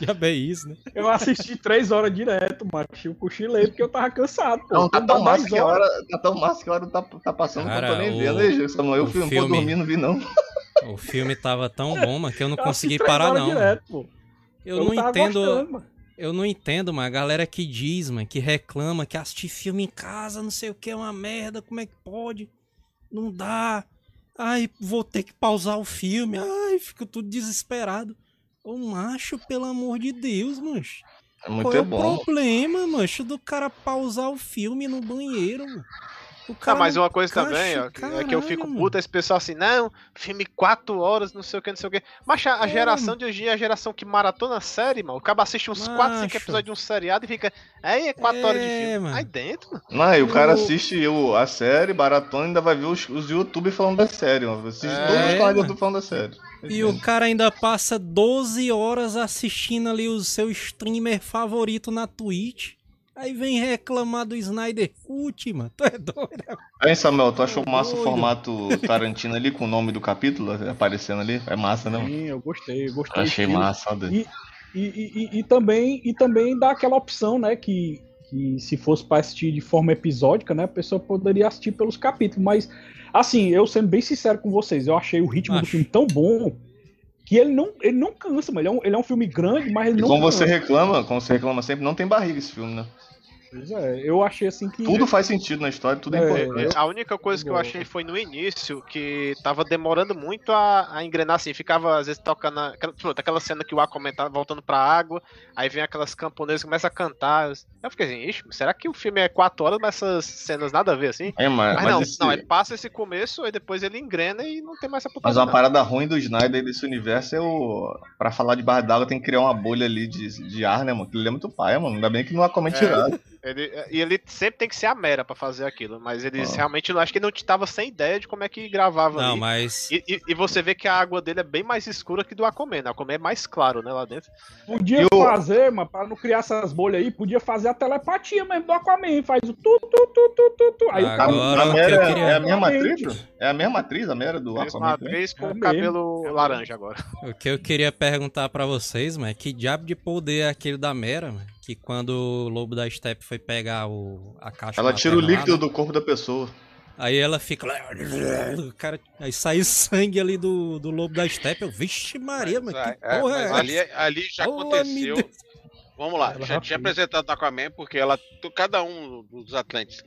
Speaker 2: Já bem isso, né?
Speaker 3: Eu assisti três horas direto, macho. Eu cochilei porque eu tava cansado. Pô.
Speaker 4: Não, tá
Speaker 3: Quando
Speaker 4: tão massa
Speaker 3: 10
Speaker 4: que a hora, tá tão massa que a hora tá, tá passando
Speaker 2: Cara,
Speaker 4: que eu tô nem
Speaker 2: o-
Speaker 4: vendo, hein, Samuel? Eu
Speaker 2: o
Speaker 4: não
Speaker 2: filme-
Speaker 4: vou dormir, não vi não.
Speaker 2: O filme tava tão bom, mano, que eu não
Speaker 3: eu
Speaker 2: consegui parar, não.
Speaker 3: Direto, pô.
Speaker 2: Eu não
Speaker 3: tava
Speaker 2: entendo.
Speaker 3: gostando, mano.
Speaker 2: Eu não entendo, mas a galera que diz, mano, que reclama, que assistir filme em casa, não sei o que, é uma merda, como é que pode? Não dá. Ai, vou ter que pausar o filme. Ai, fico tudo desesperado. Ô, macho, pelo amor de Deus, mancho.
Speaker 4: É muito
Speaker 2: Qual é
Speaker 4: bom.
Speaker 2: o problema, mancho, do cara pausar o filme no banheiro, mano? O
Speaker 5: Ah,
Speaker 2: cara
Speaker 5: mas uma coisa
Speaker 2: Cacho,
Speaker 5: também, ó, é que eu fico puto, esse pessoal assim, não, filme 4 horas, não sei o que, não sei o que. Mas a, a geração de hoje é a geração que maratona a série, mano. O cara assiste uns 4, 5
Speaker 2: Macho.
Speaker 5: episódios de um seriado e fica, aí é 4 horas de
Speaker 2: É,
Speaker 5: filme.
Speaker 2: mano.
Speaker 5: Aí dentro, mano.
Speaker 4: Não, e o cara
Speaker 2: Eu-
Speaker 4: assiste o- a série, baratona, e ainda vai ver os, os YouTube falando da série, mano. Assiste
Speaker 5: É,
Speaker 4: todos os canais do. YouTube falando da série.
Speaker 2: E o cara ainda passa 12 horas assistindo ali o seu streamer favorito na Twitch. Aí vem reclamar do Snyder Cut, mano. Tu é doido?
Speaker 4: Aí, Samuel, tu achou massa o
Speaker 2: Doido.
Speaker 4: formato Tarantino ali, com o nome do capítulo aparecendo ali? É massa, né, mano?
Speaker 3: Sim, eu gostei, eu gostei.
Speaker 4: Achei
Speaker 3: do estilo.
Speaker 4: massa, ó.
Speaker 3: E, e, e, e também, e também dá aquela opção, né? Que, que se fosse para assistir de forma episódica, né? A pessoa poderia assistir pelos capítulos. Mas, assim, eu sendo bem sincero com vocês, eu achei o ritmo do
Speaker 2: Acho.
Speaker 3: filme tão bom que ele não, ele não cansa, mano. Ele é um, ele é um filme grande, mas ele
Speaker 4: E
Speaker 3: não
Speaker 4: como você
Speaker 3: cansa.
Speaker 4: reclama, como você reclama sempre, não tem barriga esse filme, né?
Speaker 3: Pois é, eu achei assim que.
Speaker 4: Tudo faz sentido na história, tudo é,
Speaker 3: É,
Speaker 4: importante.
Speaker 5: A única coisa que eu
Speaker 3: Boa.
Speaker 5: achei foi no início, que tava demorando muito a, a engrenar assim, ficava às vezes tocando. na- Aquela, aquela cena que o Aquaman tá voltando pra água, aí vem aquelas camponesas que começam a cantar. Eu fiquei assim, ixi, será que o filme é 4 horas, mas essas cenas nada a ver assim?
Speaker 4: É, mas,
Speaker 5: Mas,
Speaker 4: mas
Speaker 5: não,
Speaker 4: esse-
Speaker 5: não, ele passa esse começo, aí depois ele engrena e não tem mais essa
Speaker 4: mas uma
Speaker 5: não.
Speaker 4: parada ruim do Snyder desse universo é o. Pra falar de barra d'água tem que criar uma bolha ali de, de ar, né, mano? Aquilo ali é muito paia, mano. Ainda bem que não há como
Speaker 5: É.
Speaker 4: tirar.
Speaker 5: Ele, e ele sempre tem que ser a mera pra fazer aquilo, mas eles
Speaker 4: Ah.
Speaker 5: realmente não acho que ele não tava sem ideia de como é que gravava
Speaker 2: Não,
Speaker 5: ali.
Speaker 2: mas.
Speaker 5: E, e- e você vê que a água dele é bem mais escura que do Aquaman, né? O Aquaman é mais claro, né, lá dentro.
Speaker 3: Podia
Speaker 4: E o-
Speaker 3: fazer, mano, pra não criar essas bolhas aí, podia fazer a telepatia mesmo do Aquaman. Faz o tu, tu, tu, tu, tu, tu. Aí o cara.
Speaker 2: Agora,
Speaker 4: a
Speaker 2: o que
Speaker 4: Mera é-
Speaker 2: queria-
Speaker 4: é a mesma atriz? É a mesma atriz, a Mera do Aquaman?
Speaker 5: vez com
Speaker 3: É
Speaker 5: o
Speaker 3: mesmo.
Speaker 5: cabelo laranja agora.
Speaker 2: O que eu queria perguntar pra vocês, mano, é que diabo de poder é aquele da Mera, mano? Que quando o Lobo da Steppe foi pegar o, a caixa
Speaker 4: Ela tira o
Speaker 2: lá,
Speaker 4: líquido
Speaker 2: né?
Speaker 4: do corpo da pessoa.
Speaker 2: Aí ela fica lá. O cara, aí sai sangue ali do, do Lobo da Steppe. Eu, vixe Maria, mas
Speaker 6: Mas,
Speaker 2: que
Speaker 6: é,
Speaker 2: porra
Speaker 6: mas
Speaker 2: é
Speaker 6: ali,
Speaker 2: essa?
Speaker 6: ali já
Speaker 2: Fala,
Speaker 6: aconteceu. Vamos lá,
Speaker 3: Ela
Speaker 6: já tinha apresentado no Aquaman, porque ela, cada um dos Atlantes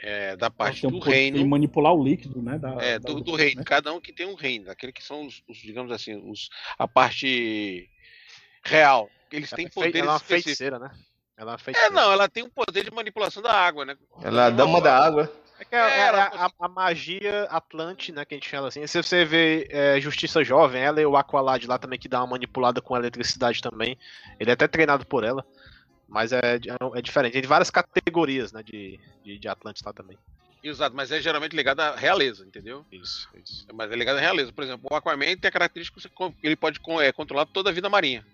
Speaker 6: é, da parte
Speaker 3: tem um
Speaker 6: do reino.
Speaker 3: manipular o líquido, né? Da,
Speaker 6: É,
Speaker 3: da-
Speaker 6: do, do reino, cada um que tem um reino, aquele que são os, os, digamos assim, os, a parte real. Eles têm
Speaker 5: Ela é fei-
Speaker 6: poderes
Speaker 5: ela é uma
Speaker 6: específicos.
Speaker 5: feiticeira, né? Ela é uma
Speaker 6: É,
Speaker 5: feiticeira.
Speaker 6: não, ela tem um poder de manipulação da água, né?
Speaker 4: Ela é a dama da água.
Speaker 5: É que é, é
Speaker 6: Ela-
Speaker 5: a, a magia Atlante, né, que a gente chama assim. Se você vê é, Justiça Jovem, ela e o Aqualad lá também, que dá uma manipulada com eletricidade também. Ele é até treinado por ela. Mas é, é, é diferente. Tem várias categorias, né, de, de, de Atlantes lá também.
Speaker 6: Exato, mas é geralmente ligado à realeza, entendeu?
Speaker 5: Isso, isso.
Speaker 6: Mas é ligado à realeza. Por exemplo, o Aquaman tem a característica que ele pode é, controlar toda a vida marinha.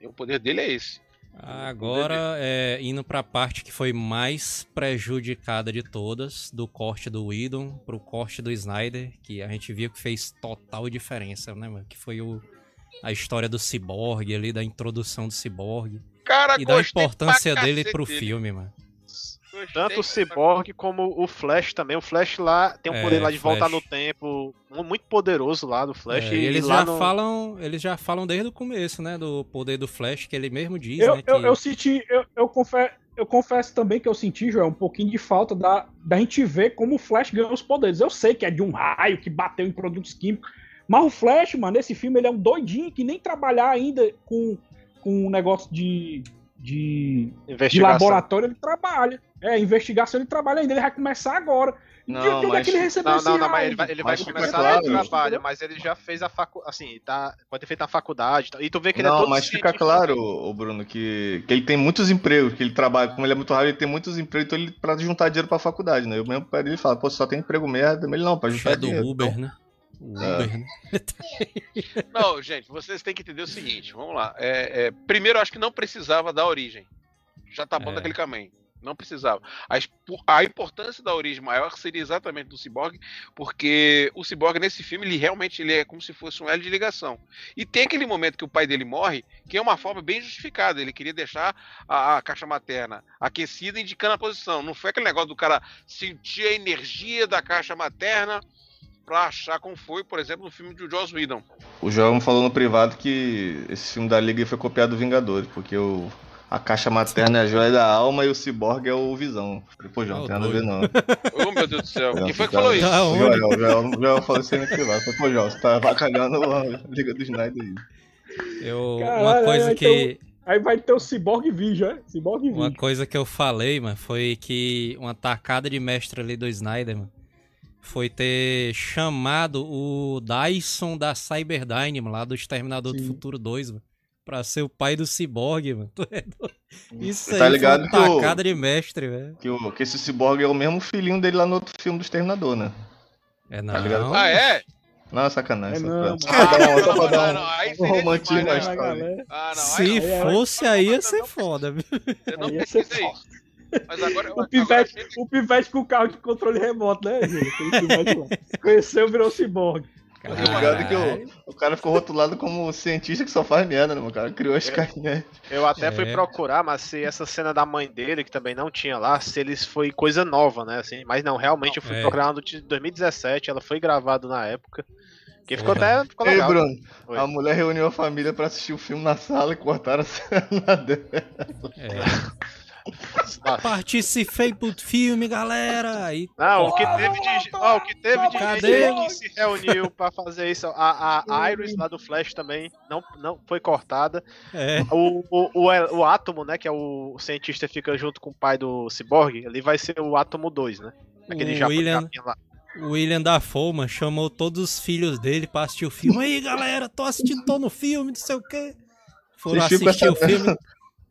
Speaker 6: E o poder dele é esse.
Speaker 2: Agora, é, indo pra parte que foi mais prejudicada de todas, do corte do Whedon pro corte do Snyder, que a gente viu que fez total diferença, né, mano? Que foi o, a história do Cyborg ali, da introdução do Cyborg.
Speaker 6: Cara,
Speaker 2: E da importância dele pro
Speaker 6: dele.
Speaker 2: filme, mano.
Speaker 6: Gostei
Speaker 5: Tanto o Cyborg como o Flash também. O Flash lá tem um
Speaker 2: É,
Speaker 5: poder lá de voltar no tempo mu- muito poderoso lá do Flash.
Speaker 2: É,
Speaker 5: e
Speaker 2: e eles
Speaker 5: lá
Speaker 2: já
Speaker 5: no-
Speaker 2: falam, eles já falam desde o começo, né, do poder do Flash, que ele mesmo diz,
Speaker 3: Eu,
Speaker 2: né, que
Speaker 3: eu, eu senti, eu, eu, confesso, eu confesso também que eu senti, Joel, um pouquinho de falta da, da gente ver como o Flash ganhou os poderes. Eu sei que é de um raio que bateu em produtos químicos, mas o Flash, mano, nesse filme, ele é um doidinho que nem trabalhar ainda com, com um negócio de, de, de laboratório ele trabalha. É, investigação ele trabalha ainda, ele vai começar agora. De-
Speaker 4: Não,
Speaker 3: de é
Speaker 4: mas-
Speaker 3: que ele recebeu
Speaker 5: Não, não, não, mas ele vai, ele vai começar
Speaker 4: claro.
Speaker 5: o trabalho, mas ele já fez a faculdade, assim, tá, pode ter feito a faculdade, e tal. e tu vê que ele é
Speaker 4: Não,
Speaker 5: todo
Speaker 4: mas fica claro, o Bruno, que, que ele tem muitos empregos, que ele trabalha, como ele é muito raro, ele tem muitos empregos, então ele pra juntar dinheiro pra faculdade, né? Eu mesmo para ele fala, pô, só tem emprego merda, mas ele não, pra juntar
Speaker 2: é do
Speaker 4: dinheiro.
Speaker 2: Uber,
Speaker 4: Então,
Speaker 2: né?
Speaker 4: É.
Speaker 2: Uber, né?
Speaker 6: Não, gente, vocês têm que entender o seguinte, vamos lá. É, é, primeiro, eu acho que não precisava dar origem. Já tá bom
Speaker 2: É.
Speaker 6: daquele caminho. Não precisava. A, a importância da origem maior seria exatamente do Cyborg, porque o Cyborg nesse filme ele realmente ele é como se fosse um elo de ligação. E tem aquele momento que o pai dele morre, que é uma forma bem justificada. Ele queria deixar a, a caixa materna aquecida, indicando a posição. Não foi aquele negócio do cara sentir a energia da caixa materna pra achar como foi, por exemplo, no filme de Joss Whedon.
Speaker 4: O João falou no privado que esse filme da Liga foi copiado do Vingadores, porque o, a caixa materna é a joia da alma e o ciborgue é o Visão. Falei, Pô, João, não tem nada a ver não.
Speaker 6: Oh, meu Deus do céu. Quem foi que
Speaker 4: tá-
Speaker 6: falou isso?
Speaker 2: Tá
Speaker 4: O
Speaker 2: onde?
Speaker 4: Joel, o Joel, Joel falou isso aí no privado. Falei, Pô, João, você tá avacalhando a Liga do Snyder aí.
Speaker 2: Eu,
Speaker 3: Caralho,
Speaker 2: uma coisa que.
Speaker 3: Aí vai ter o Cyborg Vision, é? Cyborg
Speaker 2: Uma
Speaker 3: Vision.
Speaker 2: coisa que eu falei, mano, foi que uma tacada de mestre ali do Snyder, mano, foi ter chamado o Dyson da Cyberdyne, mano, lá do Exterminador do
Speaker 3: Sim.
Speaker 2: Futuro 2, mano, pra ser o pai do Cyborg, mano. É? Isso aí
Speaker 4: Tá
Speaker 2: foi
Speaker 4: ligado
Speaker 2: uma
Speaker 4: que o-
Speaker 2: tacada de mestre, velho.
Speaker 4: Que, o, que esse ciborgue é o mesmo filhinho dele lá no outro filme do Exterminador, né?
Speaker 2: É não.
Speaker 4: Tá ligado?
Speaker 6: Ah, é?
Speaker 4: Não, é sacanagem.
Speaker 3: É não,
Speaker 4: pra-
Speaker 3: mano.
Speaker 4: só pra dar um- só pra
Speaker 6: não, não,
Speaker 4: um romantismo
Speaker 6: demais,
Speaker 4: na
Speaker 6: né?
Speaker 4: história.
Speaker 6: Ah, não.
Speaker 2: Se
Speaker 6: aí não.
Speaker 2: fosse aí ia ser foda, viu?
Speaker 6: Eu não
Speaker 3: ia ser.
Speaker 6: Mas agora,
Speaker 3: O pivete, o pivete com carro de controle remoto, né, gente? Conheceu, virou Cyborg.
Speaker 4: Ligado que
Speaker 2: Caralho.
Speaker 4: o, o cara ficou rotulado como cientista que só faz merda, né? O cara criou a Skynet.
Speaker 5: Eu até fui
Speaker 2: É.
Speaker 5: procurar, mas se essa cena da mãe dele, que também não tinha lá, se eles foi coisa nova, né? Assim, mas não, realmente eu fui
Speaker 2: É.
Speaker 5: procurar no de 2017, ela foi gravada na época. Que ficou
Speaker 2: Foi.
Speaker 5: até ficou
Speaker 4: Ei,
Speaker 5: legal.
Speaker 4: Bruno,
Speaker 5: Oi.
Speaker 4: a mulher reuniu a família pra assistir o filme na sala e cortaram a cena dela.
Speaker 2: É.
Speaker 5: Ah.
Speaker 2: Participei pro filme, galera! Aí,
Speaker 5: Não, o que teve de, ó, o que teve de
Speaker 2: Cadê?
Speaker 5: gente que se reuniu pra fazer isso, a, a Iris lá do Flash também não, não foi cortada.
Speaker 2: é.
Speaker 5: O, o, o, o Átomo, né, que é o, o cientista que fica junto com o pai do Cyborg, ele vai ser o Átomo 2, né? Aquele
Speaker 2: O William-
Speaker 5: lá.
Speaker 2: O William Dafoe, mano, chamou todos os filhos dele pra assistir o filme. Aí, galera, tô assistindo, tô no filme, não sei o quê. Foram assistir o filme.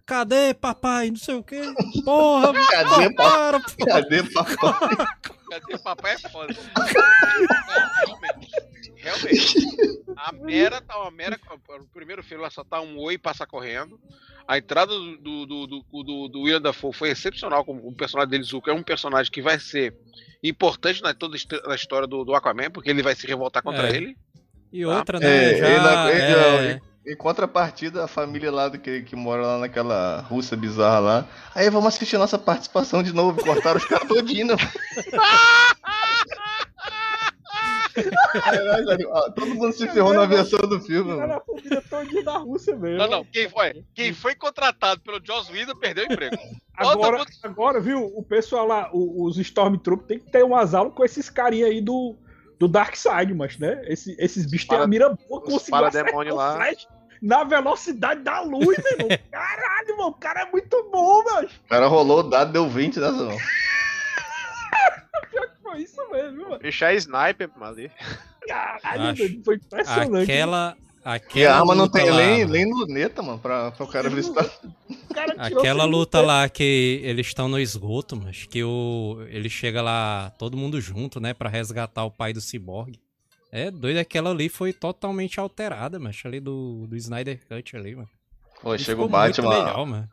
Speaker 2: Cadê papai? Não sei o quê. Porra,
Speaker 4: Cadê, papai? Cadê, papai?
Speaker 6: Cadê o papai é foda. realmente. Realmente. A Mera tá uma Mera. No primeiro filme ela só tá um oi e passa correndo. A entrada do, do, do, do, do, do William Dafoe foi excepcional. Como o personagem dele, Zuko, é um personagem que vai ser importante na toda a história do, do Aquaman, porque ele vai se revoltar contra
Speaker 2: É.
Speaker 6: ele.
Speaker 2: E outra, né?
Speaker 4: É,
Speaker 2: já,
Speaker 4: ele- ele-
Speaker 2: é,
Speaker 4: Em contrapartida, a família lá do que, que mora lá naquela Rússia bizarra lá. Aí vamos assistir nossa participação de novo. Cortaram os caras todinho. Caralho, todo mundo se ferrou na versão do filme,
Speaker 3: Era a família todinha da Rússia mesmo.
Speaker 6: Não, não. Quem foi, quem foi contratado pelo Joss Whedon perdeu o emprego.
Speaker 3: Agora,
Speaker 6: mundo-
Speaker 3: agora, viu, o pessoal lá, os Stormtroopers, tem que ter umas aulas com esses carinha aí do, do Dark Side, mas, né? Esse- esses bichos têm a mira boa, conseguiu
Speaker 5: parademônio
Speaker 3: acertar o
Speaker 5: lá.
Speaker 3: Flash na velocidade da luz, meu irmão. Caralho, irmão, o cara é muito bom, meu.
Speaker 4: O cara rolou o dado, deu 20 nessa não.
Speaker 3: Foi isso mesmo, mano.
Speaker 5: É sniper, mano, ali.
Speaker 3: Caralho,
Speaker 2: Acho-
Speaker 3: foi impressionante.
Speaker 2: aquela.
Speaker 4: E a
Speaker 2: Aquela
Speaker 4: arma não tem
Speaker 2: lá,
Speaker 4: nem,
Speaker 2: mano.
Speaker 4: nem luneta, mano, pra, pra o cara.
Speaker 3: O cara
Speaker 2: Aquela luta lá que eles estão no esgoto, mas que o ele chega lá todo mundo junto, né, Pra resgatar o pai do Cyborg. É doido, aquela ali foi totalmente alterada, mas ali do, do Snyder Cut ali, mano.
Speaker 4: Pô,
Speaker 2: E
Speaker 4: chega o
Speaker 2: muito
Speaker 4: Batman.
Speaker 2: legal, mano.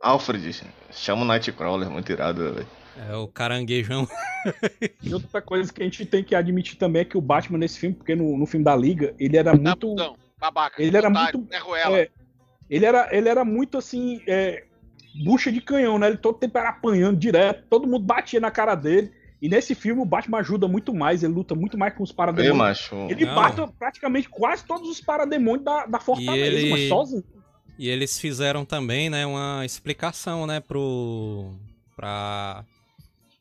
Speaker 4: Alfred, chama o Nightcrawler, muito irado, velho.
Speaker 2: É o caranguejão.
Speaker 3: E outra coisa que a gente tem que admitir também é que o Batman nesse filme, porque no, no filme da Liga, ele era
Speaker 6: Tá
Speaker 3: muito.
Speaker 6: babaca.
Speaker 3: Ele era
Speaker 6: otário,
Speaker 3: muito-
Speaker 6: É Ruela.
Speaker 3: é, ele, era, ele era muito assim. É, bucha de canhão, né? Ele todo tempo era apanhando direto, todo mundo batia na cara dele. E nesse filme o Batman ajuda muito mais, ele luta muito mais com os
Speaker 4: Ei,
Speaker 3: parademônios.
Speaker 4: macho.
Speaker 3: Ele
Speaker 2: Não.
Speaker 3: bate praticamente quase todos os parademônios da, da Fortaleza,
Speaker 2: ele-
Speaker 3: mas sozinho.
Speaker 2: E eles fizeram também, né, uma explicação, né, pro pra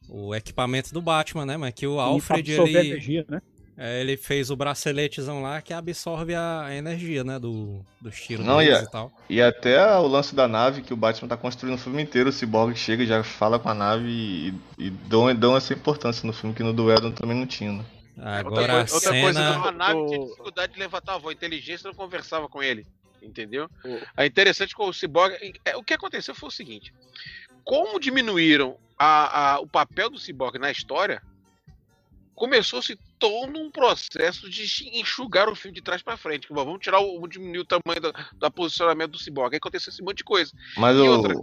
Speaker 2: o equipamento do Batman, né, mas que o Alfred ele
Speaker 3: energia, né?
Speaker 2: É, ele fez o braceletezão lá que absorve a energia, né? Do, dos tiros
Speaker 4: Não, e a-
Speaker 2: e tal.
Speaker 4: E até o lance da nave que o Batman tá construindo o filme inteiro, o Cyborg chega e já fala com a nave e, e dão, dão essa importância no filme que no do Edon também não tinha, né?
Speaker 2: Agora
Speaker 5: coi-
Speaker 2: a
Speaker 5: outra
Speaker 2: cena.
Speaker 5: coisa
Speaker 6: a nave
Speaker 5: do-
Speaker 6: tinha dificuldade de levantar a voz. A inteligência não conversava com ele. Entendeu? É interessante que o Cyborg. é, O que aconteceu foi o seguinte: como diminuíram a- a- o papel do Cyborg na história, começou-se tô num processo de enxugar o filme de trás pra frente. Que, bom, vamos tirar o. Vamos diminuir o tamanho do, do posicionamento do Cyborg. Aí aconteceu esse monte de coisa.
Speaker 4: Mas
Speaker 6: E
Speaker 4: o,
Speaker 6: outra?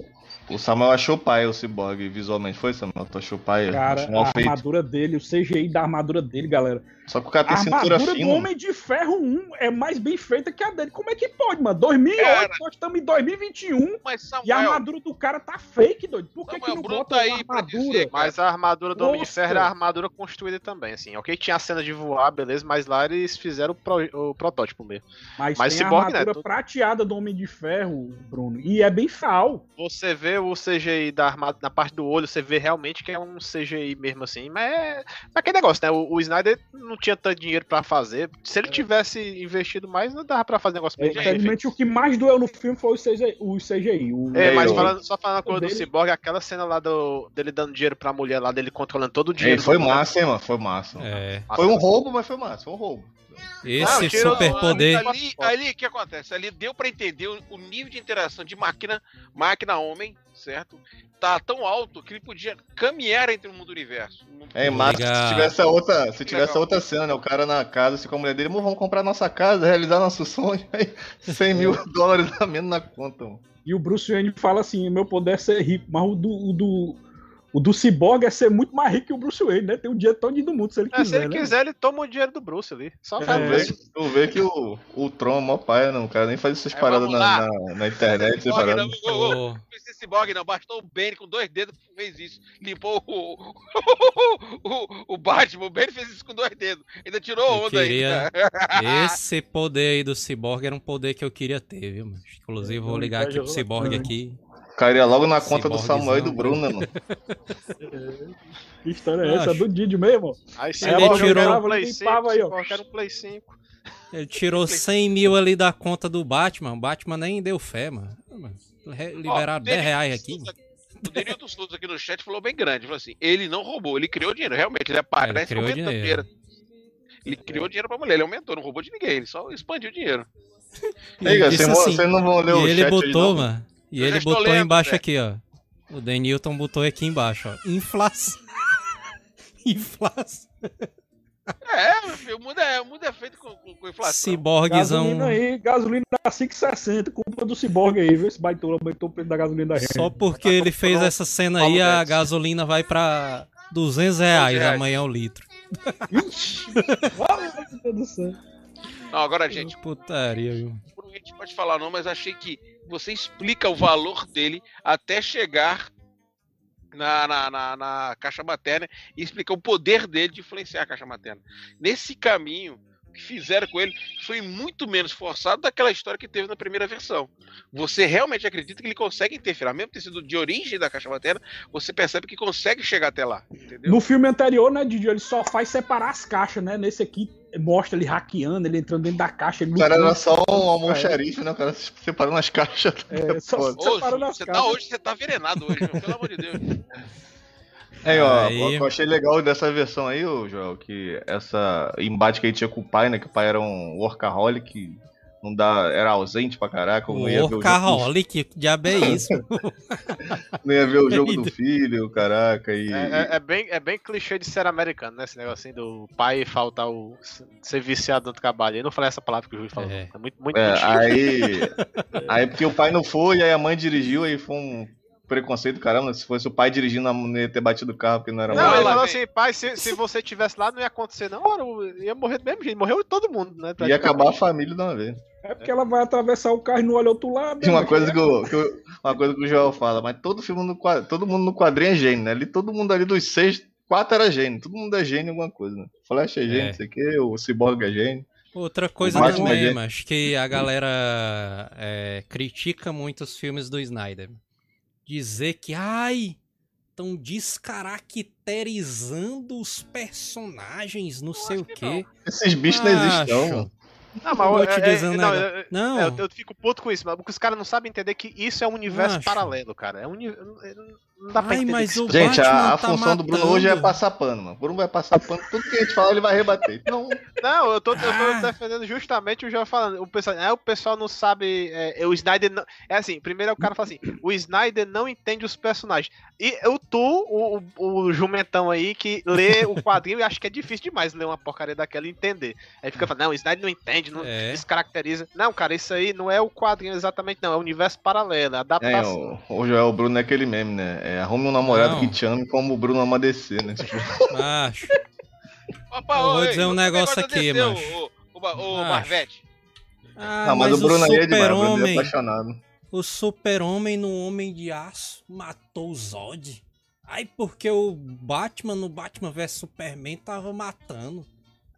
Speaker 4: o Samuel achou pai o Cyborg visualmente. Foi, Samuel? Tu achou pai?
Speaker 3: Cara, a
Speaker 4: feito.
Speaker 3: armadura dele, o CGI da armadura dele, galera.
Speaker 4: Só que o cara
Speaker 3: A
Speaker 4: tem cintura
Speaker 3: armadura do
Speaker 4: fina.
Speaker 3: Homem de Ferro 1 é mais bem feita que a dele. Como é que pode, mano? 2008,
Speaker 6: Cara.
Speaker 3: nós estamos em 2021
Speaker 6: Mas Samuel.
Speaker 3: e a armadura do cara tá fake, doido. Por que,
Speaker 6: Samuel,
Speaker 3: que não
Speaker 6: Bruno
Speaker 3: bota
Speaker 6: tá
Speaker 3: uma
Speaker 6: aí pra
Speaker 3: armadura?
Speaker 6: dizer,
Speaker 5: Mas a armadura do Homem de
Speaker 3: Nossa.
Speaker 5: Ferro é a armadura construída também, assim. Ok, tinha a cena de voar, beleza, mas lá eles fizeram o, pro- o protótipo mesmo.
Speaker 3: Mas,
Speaker 5: Mas
Speaker 3: tem a
Speaker 5: né,
Speaker 3: armadura
Speaker 5: tudo-
Speaker 3: prateada do Homem de Ferro, Bruno. E é bem fal.
Speaker 5: Você vê o CGI da armadura na parte do olho, você vê realmente que é um CGI mesmo assim. Mas é, é aquele negócio, né? O, o Snyder não tinha tanto dinheiro pra fazer. Se ele tivesse investido mais, não dava pra fazer negócio bem bem feito.
Speaker 3: Infelizmente, o que mais doeu no filme foi o CGI. O CGI o...
Speaker 5: É, mas falando- só falando a coisa do
Speaker 3: dele-
Speaker 5: Cyborg, aquela cena lá do, dele dando dinheiro pra mulher lá, dele controlando todo o
Speaker 4: Ei,
Speaker 5: dinheiro.
Speaker 4: foi
Speaker 5: do-
Speaker 4: massa, hein, mano? Foi massa.
Speaker 2: É.
Speaker 4: Foi um roubo, mas foi massa. Foi um roubo.
Speaker 2: Esse
Speaker 5: tirou-
Speaker 2: superpoder.
Speaker 6: Ali, ali o que acontece? Ali deu pra entender o, o nível de interação de máquina, máquina homem, certo? Tá tão alto que ele podia caminhar entre o mundo e o universo.
Speaker 4: É, massa
Speaker 2: Legal.
Speaker 4: se tivesse outra, se tivesse
Speaker 6: legal.
Speaker 4: outra cena, né? O cara na casa, assim, com a mulher dele, "Amor, vamos comprar nossa casa, realizar nosso sonho. Aí, 100 mil dólares a menos na conta, mano.
Speaker 3: E o Bruce Wayne fala assim: meu poder é ser rico, mas o do, o do, o do Cyborg é ser muito mais rico que o Bruce Wayne, né? Tem o dinheiro todo do mundo, se ele
Speaker 5: É, se
Speaker 3: quiser.
Speaker 5: ele
Speaker 3: né?
Speaker 5: quiser, ele toma o dinheiro do Bruce ali. Só
Speaker 3: É.
Speaker 5: faz
Speaker 4: Tu vê,
Speaker 5: isso.
Speaker 4: tu vê que o, o Tron é mó pai, não. O cara nem faz essas
Speaker 6: Aí,
Speaker 4: paradas na, na, na internet.
Speaker 6: Cyborg não, ô, Ô, não precisa de Cyborg não, bastou o Bane com dois dedos fez isso. Limpou o, o, o Batman, o Bane fez isso com dois dedos. Ainda tirou onda
Speaker 2: queria-
Speaker 6: ainda.
Speaker 2: Esse poder aí do Cyborg era um poder que eu queria ter, viu, mano? Inclusive, vou ligar aqui pro Cyborg aqui.
Speaker 4: Cairia logo na conta do Samuel e do
Speaker 2: né?
Speaker 4: Bruno, né, mano?
Speaker 3: Que história é essa?
Speaker 2: Acho.
Speaker 3: Do Didi mesmo?
Speaker 5: Aí se
Speaker 2: Ele
Speaker 5: ele
Speaker 2: tirou-
Speaker 5: um Play 5,
Speaker 3: limpava aí, ó.
Speaker 5: Um Play 5.
Speaker 2: Ele tirou 100 mil ali da conta do Batman. O Batman nem deu fé, mano. Liberaram 10 reais aqui. mano.
Speaker 6: O Denilton Souza aqui no chat falou bem grande. Falou assim: ele não roubou, ele criou dinheiro. Realmente, ele aparece
Speaker 2: criou
Speaker 6: aumentando
Speaker 2: dinheiro.
Speaker 6: Ele criou dinheiro pra mulher, ele aumentou, não roubou de ninguém, ele só expandiu o dinheiro.
Speaker 2: E ele disse
Speaker 4: vocês
Speaker 2: assim,
Speaker 4: não vão ler
Speaker 2: E
Speaker 4: o
Speaker 2: ele
Speaker 4: chat aí,
Speaker 2: botou, mano. E
Speaker 6: Eu
Speaker 2: ele botou
Speaker 6: lendo,
Speaker 2: embaixo
Speaker 6: Zé.
Speaker 2: aqui, ó. O Denilton botou aqui embaixo, ó. Inflação. Inflação.
Speaker 6: É, meu filho, o mundo é, o mundo é feito com, com, com inflação.
Speaker 2: Ciborguezão.
Speaker 3: Gasolina aí, gasolina a 5,60, culpa do Cyborg aí, vê se baitola aumentou o preço da gasolina da gente.
Speaker 2: Só porque ele fez essa cena aí, a gasolina vai pra 200 reais
Speaker 6: reais.
Speaker 2: amanhã o litro.
Speaker 3: Ixi!
Speaker 6: Não, agora, gente,
Speaker 2: Putaria, viu?
Speaker 6: a gente pode falar não, mas achei que você explica o valor dele até chegar na, na, na, na caixa materna e explica o poder dele de influenciar a caixa materna. Nesse caminho, que fizeram com ele foi muito menos forçado daquela história que teve na primeira versão. Você realmente acredita que ele consegue interferir, mesmo ter sido de origem da caixa materna, você percebe que consegue chegar até lá, entendeu?
Speaker 3: No filme anterior, né, Didi, ele só faz separar as caixas, né? Nesse aqui mostra ele hackeando, ele entrando dentro da caixa. Ele
Speaker 4: O cara era só um almoxarife, né? O cara se separando as caixas.
Speaker 3: É, só separando as
Speaker 6: você tá
Speaker 3: caixas.
Speaker 6: hoje, você tá envenenado hoje, meu, pelo amor de Deus.
Speaker 4: Aí, ó,
Speaker 2: Aí.
Speaker 4: o que eu achei legal dessa versão aí, ô, Joel, que essa embate que ele tinha com o pai, né? Que o pai era um workaholic, não dá, era ausente pra caraca, não ia ver o jogo,
Speaker 2: Workaholic, que diabo é isso?
Speaker 4: não ia ver o jogo do filho, caraca, e...
Speaker 5: É, é- é bem, é bem clichê de ser americano, né? Esse negocinho do pai faltar o. ser viciado no trabalho. Eu não falei essa palavra que o Júlio falou.
Speaker 2: É.
Speaker 5: É, muito, muito
Speaker 4: É,
Speaker 5: clichê.
Speaker 4: aí, aí porque o pai não foi, aí a mãe dirigiu, aí foi um preconceito, caramba, se fosse o pai dirigindo, não ia ter batido o carro, porque não era
Speaker 5: Não,
Speaker 6: Não,
Speaker 5: ele falou assim, pai, se, se você tivesse lá, não ia acontecer, não. Eu ia morrer do mesmo jeito. Morreu todo mundo, né?
Speaker 4: Ia acabar a família de uma vez.
Speaker 3: É porque ela vai atravessar o carro e não olha outro lado.
Speaker 4: Tem uma
Speaker 3: né?
Speaker 4: coisa que, o, que o- uma coisa que o Joel fala, mas todo filme no quadrinho, todo mundo no quadrinho é gênio, né? Ali, todo mundo ali dos seis, quatro era gênio, todo mundo é gênio em alguma coisa, né? Flash é gênio,
Speaker 2: É.
Speaker 4: não sei o que, o Cyborg é gênio.
Speaker 2: Outra coisa também,
Speaker 4: é-
Speaker 2: mas que a galera é, critica muito os filmes do Snyder. Dizer que, ai, estão descaracterizando os personagens, não sei o
Speaker 6: acho que
Speaker 2: quê.
Speaker 4: Esses bichos não existem, não.
Speaker 5: Não, mas
Speaker 2: te
Speaker 5: é- é- não, eu-
Speaker 2: Não,
Speaker 5: É, eu, eu fico puto com isso, mas porque os caras não sabem entender que isso é um universo
Speaker 2: Acho.
Speaker 5: paralelo, cara. É um, uni- não dá pra
Speaker 2: Ai, mas o
Speaker 4: Gente,
Speaker 2: Batman
Speaker 4: a, a
Speaker 2: tá
Speaker 4: função do Bruno
Speaker 2: matando.
Speaker 4: hoje é passar pano, mano. O Bruno vai passar pano, tudo que a gente fala ele vai rebater. Então,
Speaker 5: Não, eu tô, eu tô
Speaker 2: Ah.
Speaker 5: defendendo justamente o João falando. O pessoal, é, o pessoal não sabe. É, o Snyder não. É assim, primeiro o cara fala assim: o Snyder não entende os personagens. E eu, tu, o, o, o jumentão aí que lê o quadrinho e acha que é difícil demais ler uma porcaria daquela e entender. Aí fica falando, não, o Snyder não entende, não
Speaker 2: É.
Speaker 5: descaracteriza. Não, cara, isso aí não é o quadrinho exatamente, não. É o universo paralelo, é a
Speaker 4: É,
Speaker 5: adaptação.
Speaker 4: o, o Joel Bruno é aquele meme, né? É, arrume um namorado
Speaker 2: Não.
Speaker 4: que te ame como o Bruno ama descer, né? Tipo,
Speaker 2: Macho.
Speaker 6: Opa,
Speaker 2: Eu vou dizer um negócio aqui, macho.
Speaker 6: O, o, o, o. Marvete.
Speaker 2: Ah,
Speaker 4: não, mas,
Speaker 2: mas
Speaker 4: o Bruno aí é demais, o Bruno é apaixonado.
Speaker 2: o super-homem no Homem de Aço matou o Zod. Aí porque o Batman no Batman vs Superman tava matando.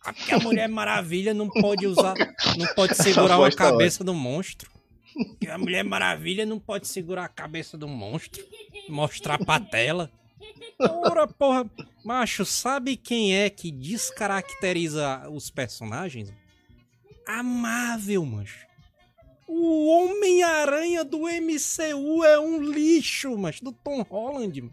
Speaker 2: Ah, Porque a Mulher Maravilha não pode usar, não pode segurar uma
Speaker 4: voz tá
Speaker 2: cabeça do monstro. Porque a Mulher Maravilha não pode segurar a cabeça do monstro, mostrar pra tela. Ora, porra, macho, sabe quem é que descaracteriza os personagens? A Marvel, macho. O Homem-Aranha do MCU é um lixo, mas do Tom Holland.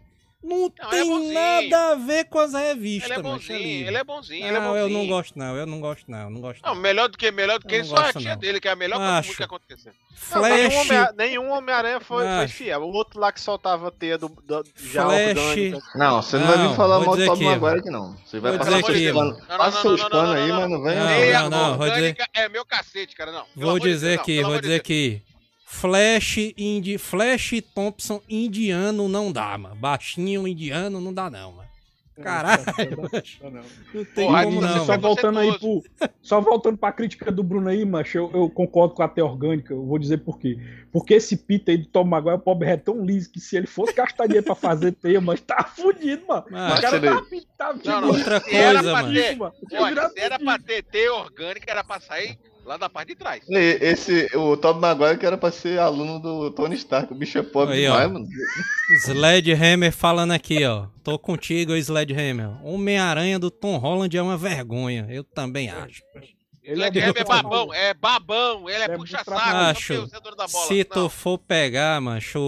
Speaker 2: Não,
Speaker 6: Não, ele é
Speaker 2: tem
Speaker 6: bonzinho.
Speaker 2: nada a ver com as revistas,
Speaker 6: Ele é
Speaker 2: macho,
Speaker 6: bonzinho,
Speaker 2: livre.
Speaker 6: ele é bonzinho, ele é
Speaker 2: Não,
Speaker 6: bonzinho.
Speaker 2: eu não gosto não, eu não gosto não, eu não gosto
Speaker 6: Não,
Speaker 2: não.
Speaker 6: melhor do que melhor do que ele, só a tia
Speaker 2: não.
Speaker 6: dele, que é a melhor
Speaker 2: Macho.
Speaker 6: coisa que aconteceu.
Speaker 5: Não, mas nenhum
Speaker 2: Flash,
Speaker 5: Homem- nenhum Homem-Aranha foi, foi fiel. O outro lá que soltava a teia do, do já
Speaker 2: Flash.
Speaker 4: Não, você não, vai vir falar mal do Tobey Maguire
Speaker 2: mano.
Speaker 4: aqui, não. Você vai
Speaker 2: Vou
Speaker 4: passar
Speaker 6: dizer
Speaker 4: seus panos.
Speaker 6: Não, não,
Speaker 4: Passa
Speaker 6: não,
Speaker 4: seus
Speaker 6: não,
Speaker 4: panos
Speaker 6: não,
Speaker 4: aí,
Speaker 6: não,
Speaker 4: mas não vem.
Speaker 2: não, não, não, vou dizer-
Speaker 6: orgânica é meu cacete, cara, não.
Speaker 2: Vou dizer aqui, vou dizer aqui. Flash, indi, Flash Thompson indiano não dá, mano. Baixinho indiano não dá não, mano. Caralho, macho.
Speaker 3: Não, não.
Speaker 2: não tem
Speaker 6: Porra,
Speaker 2: como
Speaker 6: isso é
Speaker 2: não.
Speaker 3: só voltando aí pro, só voltando pra crítica do Bruno aí, macho, eu, eu concordo com a teia orgânica, eu vou dizer por quê. Porque esse Peter aí do Tom Maguire, o pobre é tão liso que se ele fosse gastar dinheiro pra fazer teia, mas tá fudido, mano.
Speaker 2: Macho,
Speaker 3: o cara
Speaker 4: ele-
Speaker 3: tá pintado,
Speaker 6: Não, não,
Speaker 2: Outra
Speaker 6: se era
Speaker 2: coisa,
Speaker 6: pra
Speaker 2: mano.
Speaker 6: ter- Olha, se era pra ter teia orgânica, era pra sair lá da parte de trás.
Speaker 4: E- Esse, o Tobey Maguire que era pra ser aluno do Tony Stark. O bicho é pobre
Speaker 2: Aí, ó.
Speaker 4: demais, mano.
Speaker 2: Sledgehammer falando aqui, ó. Tô contigo, Sledgehammer. Homem-Aranha do Tom Holland é uma vergonha. Eu também acho.
Speaker 3: Ele
Speaker 6: é,
Speaker 3: muito
Speaker 6: babão, é babão, ele é,
Speaker 3: Ele é
Speaker 6: puxa-saco,
Speaker 2: Acho.
Speaker 6: tem o centro da bola.
Speaker 2: Se tu
Speaker 6: Não.
Speaker 2: for pegar, macho,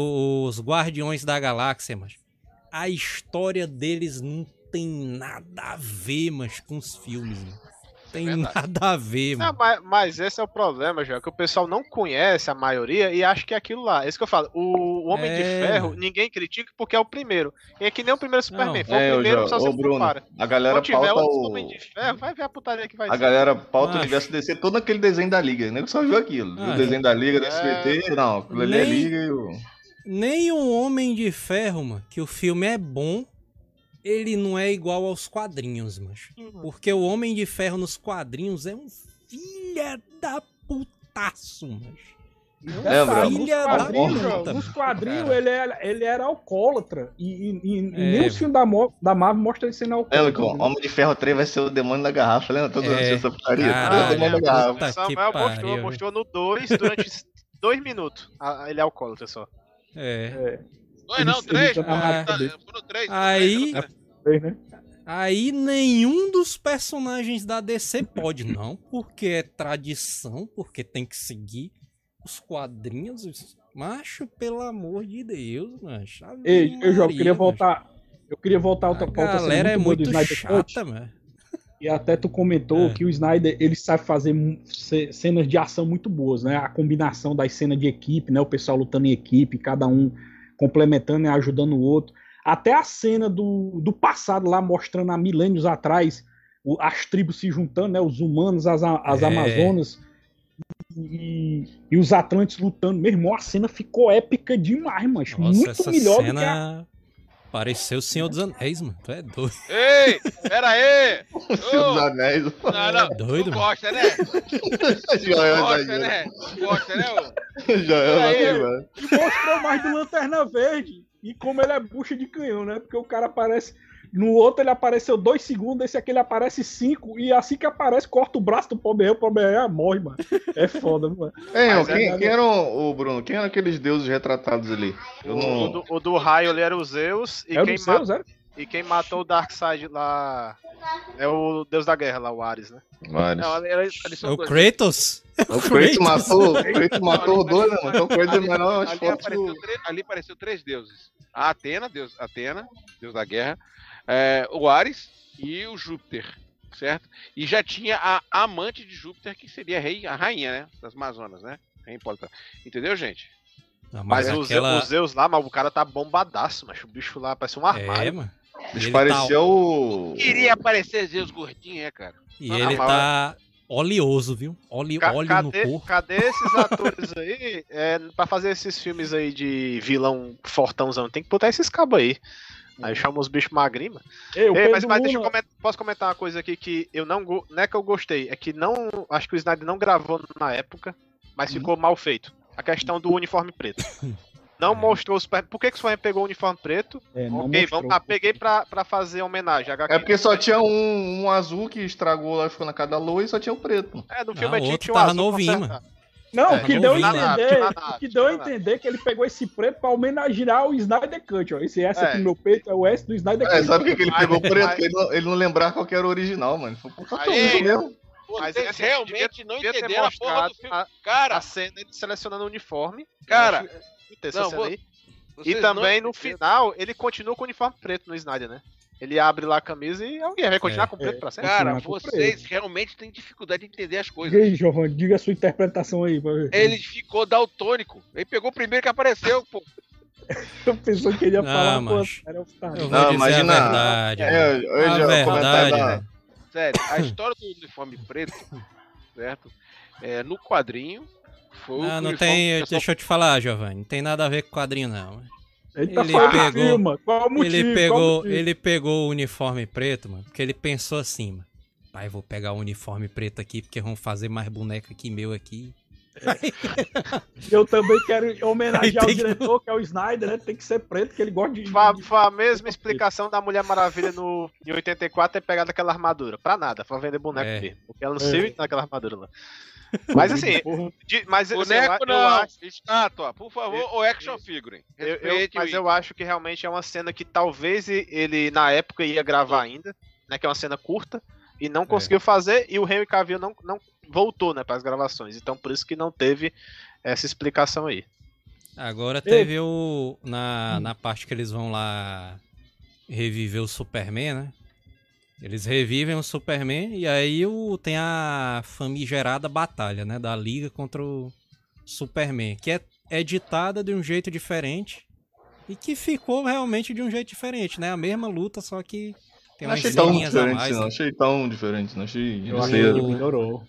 Speaker 2: os Guardiões da Galáxia, macho, a história deles não tem nada a ver, mas com os filmes, mano. Tem
Speaker 6: verdade.
Speaker 2: nada a ver,
Speaker 5: Não,
Speaker 2: mano.
Speaker 5: mas, mas esse é o problema, João, que o pessoal não conhece a maioria e acha que é aquilo lá. É isso que eu falo. O Homem de
Speaker 2: É,
Speaker 5: Ferro,
Speaker 2: mano.
Speaker 5: ninguém critica porque é o primeiro. E é que nem o primeiro Superman.
Speaker 2: Não.
Speaker 5: Foi
Speaker 4: É,
Speaker 5: o primeiro, só
Speaker 4: ô,
Speaker 5: você
Speaker 4: Bruno,
Speaker 5: compara.
Speaker 4: a galera
Speaker 5: Quando tiver
Speaker 4: pauta
Speaker 5: outro
Speaker 4: o...
Speaker 5: Homem de Ferro, vai ver a putaria que vai
Speaker 4: A
Speaker 5: ser.
Speaker 4: galera pauta o
Speaker 2: Acho.
Speaker 4: universo DC, todo aquele desenho da Liga, né? Só viu aquilo. Viu o desenho da Liga, do
Speaker 5: É.
Speaker 4: SBT, não, aquilo ali é
Speaker 2: Nem-
Speaker 4: Liga e o...
Speaker 2: Nem o Homem de Ferro, mano, que o filme é bom, ele não é igual aos quadrinhos, macho. Porque o Homem de Ferro nos quadrinhos é um filha da putaço, macho.
Speaker 4: É, Bruno.
Speaker 3: nos
Speaker 2: Filha da
Speaker 3: quadrinhos,
Speaker 2: puta,
Speaker 3: João, nos quadrinhos ele era, ele era alcoólatra. E, e, e
Speaker 2: É,
Speaker 3: nem os filmes da, Mo- da Marvel mostram ele sendo
Speaker 4: Lembra
Speaker 3: alcoólatra.
Speaker 4: que o Homem de Ferro 3 vai ser o demônio da garrafa, lembra? Todo mundo
Speaker 2: É,
Speaker 4: essa putaria.
Speaker 2: Caralho,
Speaker 4: o demônio da garrafa.
Speaker 5: Samuel mostrou,
Speaker 2: pariu.
Speaker 5: mostrou no 2 durante dois minutos. Ah, ele é alcoólatra só.
Speaker 2: É.
Speaker 6: Dois não, três,
Speaker 3: ele tá
Speaker 6: tá- foram três.
Speaker 2: Aí-
Speaker 6: três,
Speaker 3: né?
Speaker 2: Aí nenhum dos personagens da DC pode, não, porque é tradição, porque tem que seguir os quadrinhos. Macho, pelo amor de Deus, macho.
Speaker 3: Ei, eu já
Speaker 2: Maria,
Speaker 3: queria
Speaker 2: macho.
Speaker 3: voltar. Eu queria voltar a outra
Speaker 2: A
Speaker 3: pauta. sendo
Speaker 2: galera é muito
Speaker 3: Cut.
Speaker 2: chata, mano.
Speaker 3: E até tu comentou
Speaker 2: É.
Speaker 3: que o Snyder ele sabe fazer cenas de ação muito boas, né? A combinação das cenas de equipe, né? O pessoal lutando em equipe, cada um complementando e ajudando o outro. Até a cena do, do passado lá mostrando há milênios atrás o- as tribos se juntando, né? Os humanos, as, as
Speaker 2: É.
Speaker 3: Amazonas e, e os Atlantes lutando. Meu irmão, a cena ficou épica demais, mas
Speaker 2: Nossa,
Speaker 3: muito melhor do que a
Speaker 2: cena pareceu o Senhor dos Anéis, mano. Tu é doido.
Speaker 6: Ei, pera aí!
Speaker 4: Senhor
Speaker 6: Ô,
Speaker 4: dos Anéis.
Speaker 6: Não, não,
Speaker 2: doido,
Speaker 6: tu
Speaker 2: mano.
Speaker 6: gosta, né?
Speaker 4: Joel
Speaker 6: Gosta,
Speaker 4: exagero.
Speaker 6: né? Gosta, né? ô?
Speaker 4: Joel
Speaker 3: Aí,
Speaker 4: exagero.
Speaker 3: E mostrou mais do Lanterna Verde. E como ele é bucha de canhão, né? Porque o cara aparece. No outro ele apareceu dois segundos, esse aqui ele aparece cinco. E assim que aparece, corta o braço do pobre o pobre morre, mano. É foda, mano.
Speaker 4: Ei,
Speaker 3: Mas
Speaker 4: quem,
Speaker 3: é-
Speaker 4: quem eram, o Bruno, quem eram aqueles deuses retratados ali? Eu
Speaker 5: O,
Speaker 4: não...
Speaker 5: do, o do raio ali era o Zeus. E,
Speaker 3: É o
Speaker 5: quem ma-
Speaker 3: Zeus, é?
Speaker 5: e quem matou o Darkseid lá. É o deus da guerra lá, o Ares, né?
Speaker 6: Não, ali- ali- ali
Speaker 2: É o
Speaker 6: dois.
Speaker 2: Kratos?
Speaker 4: O Kratos matou, o Kratos matou dois, né, mano? Então o Kratos é menor
Speaker 6: ali apareceu,
Speaker 4: do...
Speaker 6: três, ali apareceu três deuses. A Atena, deus, Atena, deus da guerra, é, o Ares e o Júpiter, certo? E já tinha a amante de Júpiter, que seria a, rei, a rainha, né? Das Amazonas, né? Rainha Hipólita. Entendeu, gente?
Speaker 2: Não,
Speaker 5: Mas,
Speaker 2: mas
Speaker 5: o,
Speaker 2: aquela...
Speaker 5: Zeus, o Zeus lá, mas o cara tá bombadaço, mas o bicho lá parece um armário.
Speaker 2: É, mano. E ele
Speaker 4: Parecia o.
Speaker 6: Queria aparecer Zeus gordinho, é, cara.
Speaker 2: E
Speaker 5: Ah,
Speaker 2: ele tá oleoso, viu? Óleo,
Speaker 5: Ca-
Speaker 2: óleo no
Speaker 5: cadê,
Speaker 2: corpo.
Speaker 5: cadê esses atores aí é, pra fazer esses filmes aí de vilão fortãozão? Tem que botar esses cabos aí. Aí chama os bichos magrinhos, mano.
Speaker 3: Ei, o
Speaker 5: Ei,
Speaker 3: Pedro
Speaker 5: mas, mas deixa eu comentar, posso comentar uma coisa aqui que eu não, não é que eu gostei, é que não, acho que o Snyder não gravou na época, mas ficou mal feito. A questão do uniforme preto. Não mostrou o Super... Por que, que o Superman pegou o uniforme preto?
Speaker 3: É, não
Speaker 5: ok,
Speaker 3: mostrou.
Speaker 5: vamos lá, peguei pra, pra fazer homenagem. HQ.
Speaker 4: É porque só tinha um, um azul que estragou lá, ficou na cada lua e só tinha o preto.
Speaker 5: É, no
Speaker 2: Ah,
Speaker 5: filme
Speaker 2: o
Speaker 5: tinha,
Speaker 2: outro
Speaker 5: tinha um
Speaker 2: tava
Speaker 5: azul
Speaker 2: novinho,
Speaker 5: consertado.
Speaker 3: Não,
Speaker 4: É,
Speaker 3: o que
Speaker 2: não
Speaker 3: deu
Speaker 2: vi
Speaker 3: entender, o que
Speaker 5: tinha
Speaker 3: deu a entender é que ele pegou esse preto pra homenagear o Snyder Cut, ó. Esse S aqui
Speaker 5: É.
Speaker 3: no meu peito é o S do Snyder
Speaker 4: É,
Speaker 3: Cut.
Speaker 4: sabe por que que ele pegou preto? ele não, ele não lembrava qual que era o original, mano.
Speaker 5: Aí-
Speaker 4: tudo mesmo.
Speaker 5: Mas
Speaker 6: Vocês
Speaker 5: esse
Speaker 6: realmente não
Speaker 5: devia ter
Speaker 6: entenderam a porra do
Speaker 5: mostrado
Speaker 6: filme.
Speaker 5: a,
Speaker 6: Cara,
Speaker 5: a cena ele selecionando o uniforme.
Speaker 6: Cara,
Speaker 5: que
Speaker 6: não,
Speaker 5: cena
Speaker 6: vou-
Speaker 5: E
Speaker 6: não
Speaker 5: também no
Speaker 6: entenderam.
Speaker 5: final, ele continua com o uniforme preto no Snyder, né? Ele abre lá a camisa e alguém vai continuar
Speaker 2: É.
Speaker 5: com preto pra sempre.
Speaker 6: Cara, vocês realmente têm dificuldade de entender as
Speaker 3: E
Speaker 6: coisas.
Speaker 3: aí, Giovanni, diga a sua interpretação aí. Pra ver.
Speaker 6: Ele ficou daltônico. Ele pegou o primeiro que apareceu, pô.
Speaker 3: Eu pensou que ele ia
Speaker 2: Não,
Speaker 3: falar, pô,
Speaker 2: macho.
Speaker 3: era o Star.
Speaker 2: Eu vou
Speaker 4: Não, imagina-
Speaker 2: a verdade.
Speaker 4: É,
Speaker 2: a verdade,
Speaker 4: da-.
Speaker 6: Sério, a história do uniforme preto, certo? É, no quadrinho, foi o
Speaker 2: Ah, não
Speaker 6: uniforme
Speaker 2: tem.
Speaker 6: o
Speaker 2: Deixa eu te falar, Giovanni. Não tem nada a ver com quadrinho, não.
Speaker 3: Ele tá
Speaker 2: Ele pegou-
Speaker 3: Qual o motivo?
Speaker 2: ele
Speaker 3: Qual o
Speaker 2: pegou,
Speaker 3: motivo?
Speaker 2: ele pegou o uniforme preto, mano, porque ele pensou assim, mano. Pai, vou pegar o uniforme preto aqui, porque vão fazer mais boneca que meu aqui.
Speaker 3: Eu também quero homenagear o
Speaker 2: tem que-
Speaker 3: diretor, que é o Snyder, né? Tem que ser preto, que ele gosta de.
Speaker 5: Foi, a-
Speaker 3: de-
Speaker 5: foi a mesma explicação da Mulher Maravilha no, em 84 ter pegado aquela armadura. Pra nada, pra vender boneco
Speaker 2: É.
Speaker 5: mesmo. Porque ela não
Speaker 3: É.
Speaker 5: serviu naquela armadura lá. Mas assim, de- mas assim,
Speaker 6: Boneco
Speaker 5: eu,
Speaker 6: não,
Speaker 5: eu acho.
Speaker 6: estátua, por favor, ou action figure.
Speaker 5: Eu, eu- mas eu acho que realmente é uma cena que talvez ele, na época, ia gravar ainda, né? Que é uma cena curta, e não conseguiu fazer, e o Henry Cavill não, não voltou, né, para as gravações. Então, por isso que não teve essa explicação aí.
Speaker 2: Agora teve o. Na, na parte que eles vão lá reviver o Superman, né? Eles revivem o Superman e aí o, tem a famigerada batalha, né? Da Liga contra o Superman, que é editada de um jeito diferente e que ficou realmente de um jeito diferente, né? A mesma luta, só que tem
Speaker 4: Não
Speaker 2: umas
Speaker 4: achei tão diferente,
Speaker 2: mais.
Speaker 4: não.
Speaker 2: né?
Speaker 4: Achei tão diferente, não. Achei.
Speaker 3: Eu ele melhorou.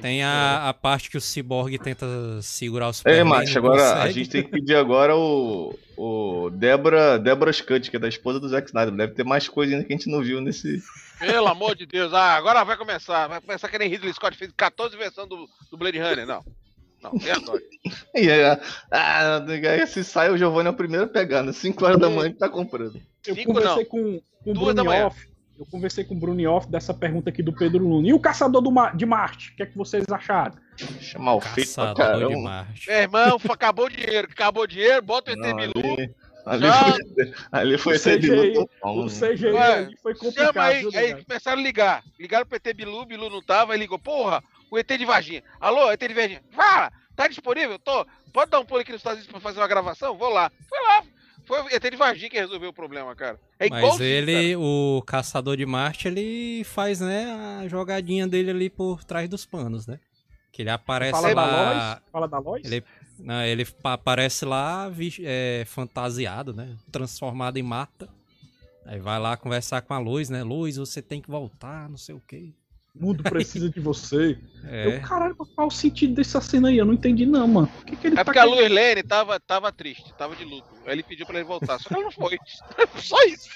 Speaker 2: Tem a, a parte que o Cyborg tenta segurar o Superman.
Speaker 4: É, Macho, agora a
Speaker 2: consegue.
Speaker 4: gente tem que pedir agora o, o Débora, Débora Scott, que é da esposa do Zack Snyder. Deve ter mais coisa ainda que a gente não viu nesse.
Speaker 6: Pelo amor de Deus, ah, agora vai começar. Vai começar que nem Ridley Scott fez 14 versões do, do Blade Runner, não. Não, agora.
Speaker 4: E aí, ah, aí se sai, o Giovanni é o primeiro a pegar, né? 5 horas da manhã ele tá comprando.
Speaker 3: Eu
Speaker 6: Cinco
Speaker 3: conversei
Speaker 6: não.
Speaker 3: com, com o Bruno
Speaker 6: manhã.
Speaker 3: Off. Eu conversei com o Bruno Off dessa pergunta aqui do Pedro Luna. E o Caçador do Ma- de Marte? O que é que vocês acharam?
Speaker 4: Chamar o feito pra
Speaker 2: Caçador de. Marte.
Speaker 6: Meu irmão, acabou o dinheiro. Acabou o dinheiro, bota o ET
Speaker 4: Não,
Speaker 6: Bilu.
Speaker 4: ali,
Speaker 6: Já-
Speaker 4: foi, ali foi
Speaker 3: O
Speaker 4: esse
Speaker 3: CGI,
Speaker 4: Bilu
Speaker 3: O? CGI
Speaker 6: Ué,
Speaker 3: ali foi complicado.
Speaker 6: Chama aí,
Speaker 3: viu,
Speaker 6: aí começaram a ligar. Ligaram pro ET Bilu, Bilu não tava, aí ligou, porra, o ET de Varginha. Alô, ET de Varginha. Fala, tá disponível? Tô. Pode dar um pulo aqui nos Estados Unidos pra fazer uma gravação? Vou lá. Foi lá. Foi o ET de Varginha que resolveu o problema, cara. É
Speaker 2: Mas
Speaker 6: igualzinho,
Speaker 2: ele, o caçador de Marte, ele faz, né, a jogadinha dele ali por trás dos panos, né? Que ele aparece
Speaker 3: Fala da
Speaker 2: lá.
Speaker 3: Lois? Fala da Lois?
Speaker 2: Ele, não, ele pa- aparece lá é, fantasiado, né? Transformado em Marta. Aí vai lá conversar com a Luz, né? Luz, você tem que voltar, não sei o quê.
Speaker 3: O mundo precisa de você.
Speaker 2: É.
Speaker 3: Eu, caralho, qual o sentido dessa cena aí? Eu não entendi, não, mano. Por que, que ele
Speaker 6: É
Speaker 3: tá
Speaker 6: porque a
Speaker 3: querendo-
Speaker 6: Lois Lane tava, tava triste, tava de luto. Aí ele pediu pra ele voltar, só que ela não foi. Só isso.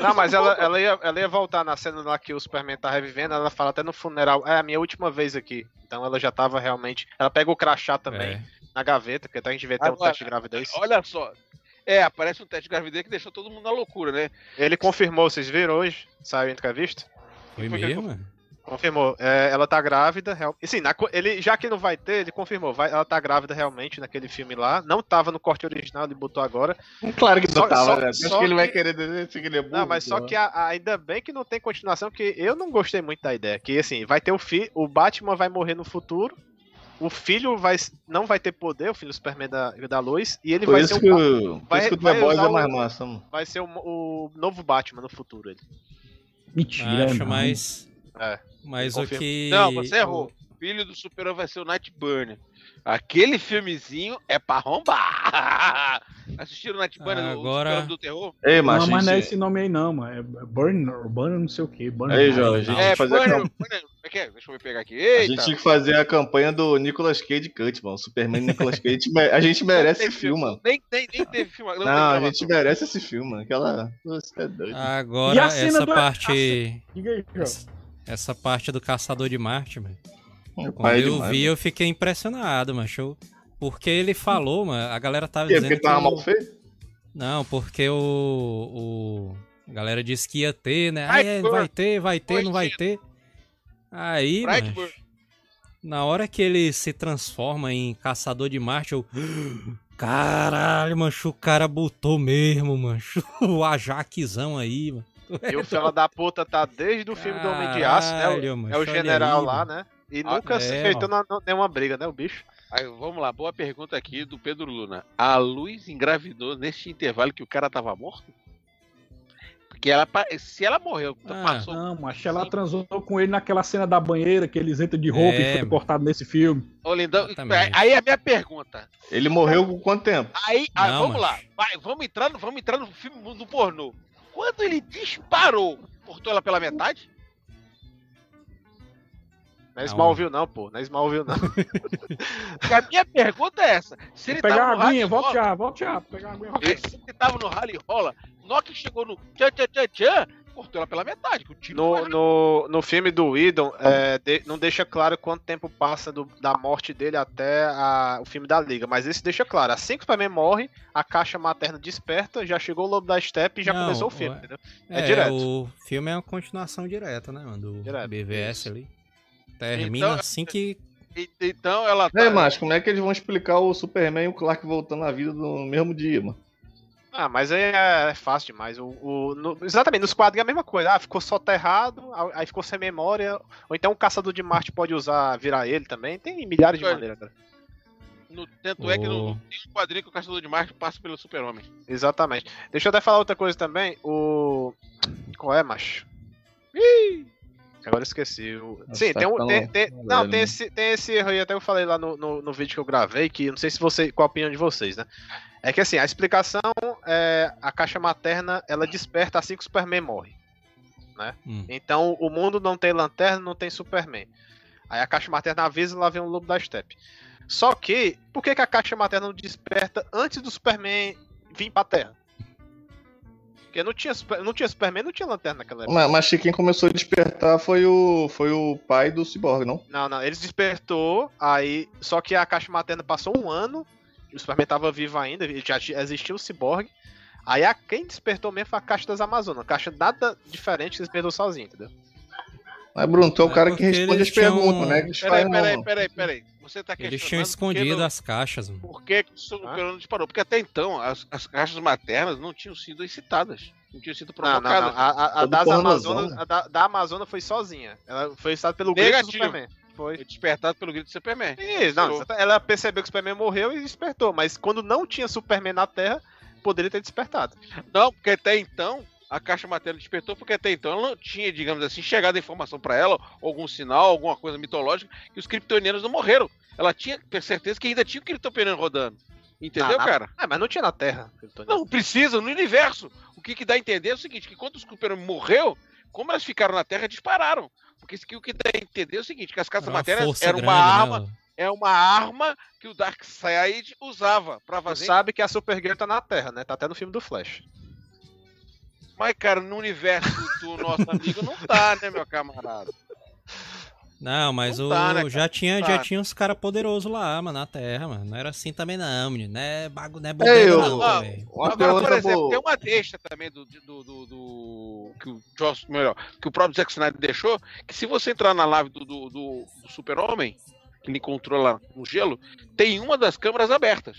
Speaker 5: Não, mas ela, ela, ia, ela ia voltar na cena lá que o Superman tá revivendo, ela fala até no funeral, é a minha última vez aqui. Então ela já tava realmente. Ela pega o crachá também
Speaker 2: É.
Speaker 5: na gaveta, porque até a gente vê ter um teste de gravidez.
Speaker 6: Olha só. É, aparece um teste de gravidez que deixou todo mundo na loucura, né?
Speaker 5: Ele confirmou, vocês viram hoje? Saiu entrevista?
Speaker 2: Foi
Speaker 6: Foi
Speaker 2: mesmo?
Speaker 5: Confirmou. É, ela tá grávida. Real... E sim, na ele, já que não vai ter, ele confirmou. Vai, ela tá grávida realmente naquele filme lá. Não tava no corte original, ele botou agora.
Speaker 4: Claro que
Speaker 5: Só-
Speaker 4: não tava,
Speaker 5: só-
Speaker 4: né? Acho
Speaker 5: só
Speaker 4: que ele vai
Speaker 5: que-
Speaker 4: querer dizer que ele é burro.
Speaker 5: Não, mas só que a- ainda bem que não tem continuação, porque eu não gostei muito da ideia. Que assim, vai ter o fi o Batman vai morrer no futuro. O filho vai, não vai ter poder, o filho do Superman da, da luz, e ele
Speaker 4: Por
Speaker 5: vai
Speaker 4: isso
Speaker 5: ser,
Speaker 4: que,
Speaker 5: o, vai-
Speaker 4: isso que o
Speaker 5: vai
Speaker 4: The Boys
Speaker 5: usar
Speaker 4: é mais
Speaker 5: o-
Speaker 4: massa, mano.
Speaker 5: vai ser o, o novo Batman no futuro. Ele.
Speaker 3: Mentira,
Speaker 2: Acho,
Speaker 3: não.
Speaker 2: mas.
Speaker 5: É,
Speaker 2: Mas o que.
Speaker 6: Não, você errou. Filho do Super vai ser o Nightburner. Aquele filmezinho é pra arrombar. Assistiram Night Bunny do-
Speaker 2: Agora-
Speaker 6: do Terror?
Speaker 4: Ei, macho,
Speaker 3: não, mas não é
Speaker 4: gente-
Speaker 3: esse nome aí não, mano. É Burner, Burner não sei o que. Burner.
Speaker 4: Aí, Jorge, a gente
Speaker 6: É,
Speaker 4: fazer a campanha.
Speaker 6: Bunny, como é que é? Deixa eu pegar aqui.
Speaker 4: A
Speaker 6: Eita!
Speaker 4: gente tinha que fazer a campanha do Nicolas Cage Cut, mano. Superman e Nicolas Cage. A gente me- A gente merece esse filme, mano.
Speaker 6: Nem, nem, nem teve filme. Não,
Speaker 4: Não,
Speaker 6: teve
Speaker 4: a gente merece esse filme, mano. Aquela. Você é doido.
Speaker 3: E
Speaker 2: Agora,
Speaker 3: a cena
Speaker 2: essa
Speaker 3: do-
Speaker 2: parte.
Speaker 3: Diga aí, Jorge.
Speaker 2: Essa, parte do Caçador de Marte, mano. Quando
Speaker 4: é
Speaker 2: eu
Speaker 4: demais,
Speaker 2: vi,
Speaker 4: mano.
Speaker 2: eu fiquei impressionado, mano. Porque ele falou, mano. A galera tava
Speaker 4: quê?
Speaker 2: dizendo.
Speaker 4: Porque tava
Speaker 2: que
Speaker 4: mal feito?
Speaker 2: Não, porque o. o... A galera disse que ia ter, né? Ah, é, vai ter, vai ter, não vai ter. Aí, mano, na hora que ele se transforma em caçador de Marte, eu. Caralho, mancho, o cara botou mesmo, mancho. O Ajaxão aí, mano.
Speaker 5: E o fela da puta tá desde o filme do Homem de Aço, né? O- É o
Speaker 2: olha
Speaker 5: general
Speaker 2: aí,
Speaker 5: lá, né? E
Speaker 6: Ah,
Speaker 5: nunca se
Speaker 2: é,
Speaker 5: feitou na- na- nenhuma briga, né, o bicho?
Speaker 6: Aí, vamos lá, boa pergunta aqui do Pedro Luna. A Luz engravidou neste intervalo que o cara tava morto? Porque ela, se ela morreu,
Speaker 2: Ah,
Speaker 6: passou.
Speaker 3: Não, mas ela transou com ele naquela cena da banheira que eles entram de roupa
Speaker 2: É,
Speaker 3: e foi
Speaker 2: mano.
Speaker 3: cortado nesse filme.
Speaker 6: Ô, Lindão, aí a minha pergunta.
Speaker 4: Ele morreu com quanto tempo?
Speaker 6: Aí, ah,
Speaker 2: Não,
Speaker 6: vamos
Speaker 2: macho.
Speaker 6: lá, vai, vamos entrar, no- vamos entrar no filme do pornô. Quando ele disparou, cortou ela pela metade?
Speaker 5: Não é
Speaker 2: Não.
Speaker 5: Smallville não, pô. Não é Smallville não.
Speaker 6: A minha pergunta é essa. Se ele
Speaker 3: Pegar
Speaker 6: tava
Speaker 3: a aguinha, volte já, volte já. Pegar a aguinha,
Speaker 6: se ele tava no rally rola, que chegou no tchan tchan tchan tchan, cortou ela pela metade. Que o tiro
Speaker 5: No, no, no filme do Whedon, é, de- não deixa claro quanto tempo passa do- da morte dele até a- o filme da Liga, mas esse deixa claro. Assim que o Superman morre, a caixa materna desperta, já chegou o Lobo da Steppe e já
Speaker 2: Não,
Speaker 5: começou o filme,
Speaker 2: ué.
Speaker 5: entendeu?
Speaker 2: É,
Speaker 5: direto.
Speaker 2: o filme é uma continuação direta, né, mano? Do
Speaker 5: Direto,
Speaker 2: BVS ali. Termina
Speaker 6: Então-
Speaker 2: assim que.
Speaker 6: Então ela tá.
Speaker 4: É, mas como é que eles vão explicar o Superman e o Clark voltando à vida no mesmo dia, mano?
Speaker 5: Ah, mas aí é, é fácil demais. O, o- no- exatamente, nos quadros é a mesma coisa. Ah, ficou soterrado, aí ficou sem memória. Ou então o caçador de Marte pode usar, virar ele também. Tem milhares de
Speaker 6: Olha,
Speaker 5: maneiras, cara.
Speaker 6: no- tanto é que no, tem um quadrinho que o Caçador de Marte passa pelo Super-Homem.
Speaker 5: Exatamente. Deixa eu até falar outra coisa também. O. Qual é, macho? Ih! Agora eu esqueci. O... Sim,
Speaker 4: tá
Speaker 5: tem um. Tem, tem- Não,
Speaker 4: velho,
Speaker 5: tem
Speaker 4: né?
Speaker 5: esse, tem esse erro aí, até eu falei lá no, no, no vídeo que eu gravei, que não sei se você. Qual a opinião de vocês, né? É que assim, a explicação é. A caixa materna ela desperta assim que o Superman morre.
Speaker 2: Hum.
Speaker 5: Então o mundo não tem lanterna, não tem Superman. Aí a caixa materna avisa e lá vem o lobo da steppe. Só que, por que, que a caixa materna não desperta antes do Superman vir pra Terra? Porque não tinha, não tinha Superman, não tinha lanterna naquela época.
Speaker 4: Mas, mas quem começou a despertar foi o, foi o pai do Cyborg, não?
Speaker 5: Não, não, eles despertou, aí. Só que a caixa materna passou um ano, o Superman tava vivo ainda, e já ti- existia o Cyborg. Aí a quem despertou mesmo foi a caixa das Amazonas. Caixa nada diferente que despertou sozinho, entendeu?
Speaker 4: Mas, Bruno, tu é o
Speaker 2: É
Speaker 4: cara que responde
Speaker 2: eles
Speaker 4: as perguntas,
Speaker 2: tinham-
Speaker 4: né? Que eles
Speaker 6: Peraí, peraí,
Speaker 4: não.
Speaker 6: peraí, peraí. Você tá
Speaker 2: Eles
Speaker 6: questionando
Speaker 2: tinham
Speaker 6: por que
Speaker 2: escondido
Speaker 6: não-
Speaker 2: as caixas, mano.
Speaker 6: Por que que o Super-Homem não disparou? Porque até então as, as caixas maternas não tinham sido excitadas. Não tinham sido
Speaker 5: Não, não, não.
Speaker 6: provocadas.
Speaker 5: A, a- a das. Amazonas, a da, da foi sozinha. Ela foi excitada pelo grito do
Speaker 6: Negativo.
Speaker 5: Superman. Foi.
Speaker 6: Despertado pelo grito do Superman.
Speaker 5: Isso, não, ela percebeu que o Superman morreu e despertou, mas quando não tinha Superman na Terra, poderia ter despertado.
Speaker 6: Não, porque até então a caixa materna despertou, porque até então ela não tinha, digamos assim, chegado a informação pra ela, algum sinal, alguma coisa mitológica, que os kryptonianos não morreram. Ela tinha certeza que ainda tinha o kryptoniano rodando. Entendeu,
Speaker 5: Ah, na-
Speaker 6: cara?
Speaker 5: Ah, mas não tinha na Terra.
Speaker 6: Não, precisa, no universo. O que, que dá a entender é o seguinte, que quando o Super-Homem morreu, como elas ficaram na Terra, dispararam. Porque isso aqui, o que dá a entender é o seguinte, que as caixas
Speaker 2: Era
Speaker 6: eram uma
Speaker 2: grande, né,
Speaker 6: arma, é uma arma que o Darkseid usava pra
Speaker 5: Tu
Speaker 6: fazer.
Speaker 5: sabe que a Supergirl tá na Terra, né? Tá até no filme do Flash.
Speaker 6: Mas, cara, no universo do nosso amigo não tá, né, meu camarada?
Speaker 2: Não, mas
Speaker 6: Não
Speaker 2: o,
Speaker 6: tá, né,
Speaker 2: já tinha,
Speaker 6: Não
Speaker 2: já
Speaker 6: tá.
Speaker 2: tinha uns caras poderosos lá, mano, na Terra, mano. Não era assim também não, menino. Não é bagulho, não é
Speaker 4: eu-
Speaker 2: não,
Speaker 6: Ah, Agora, por exemplo, tem uma deixa também do, do, do, do- que o Joss, melhor, que o próprio Zack Snyder deixou, que se você entrar na nave do, do, do- do Super-Homem, que ele controla no gelo, tem uma das câmeras abertas.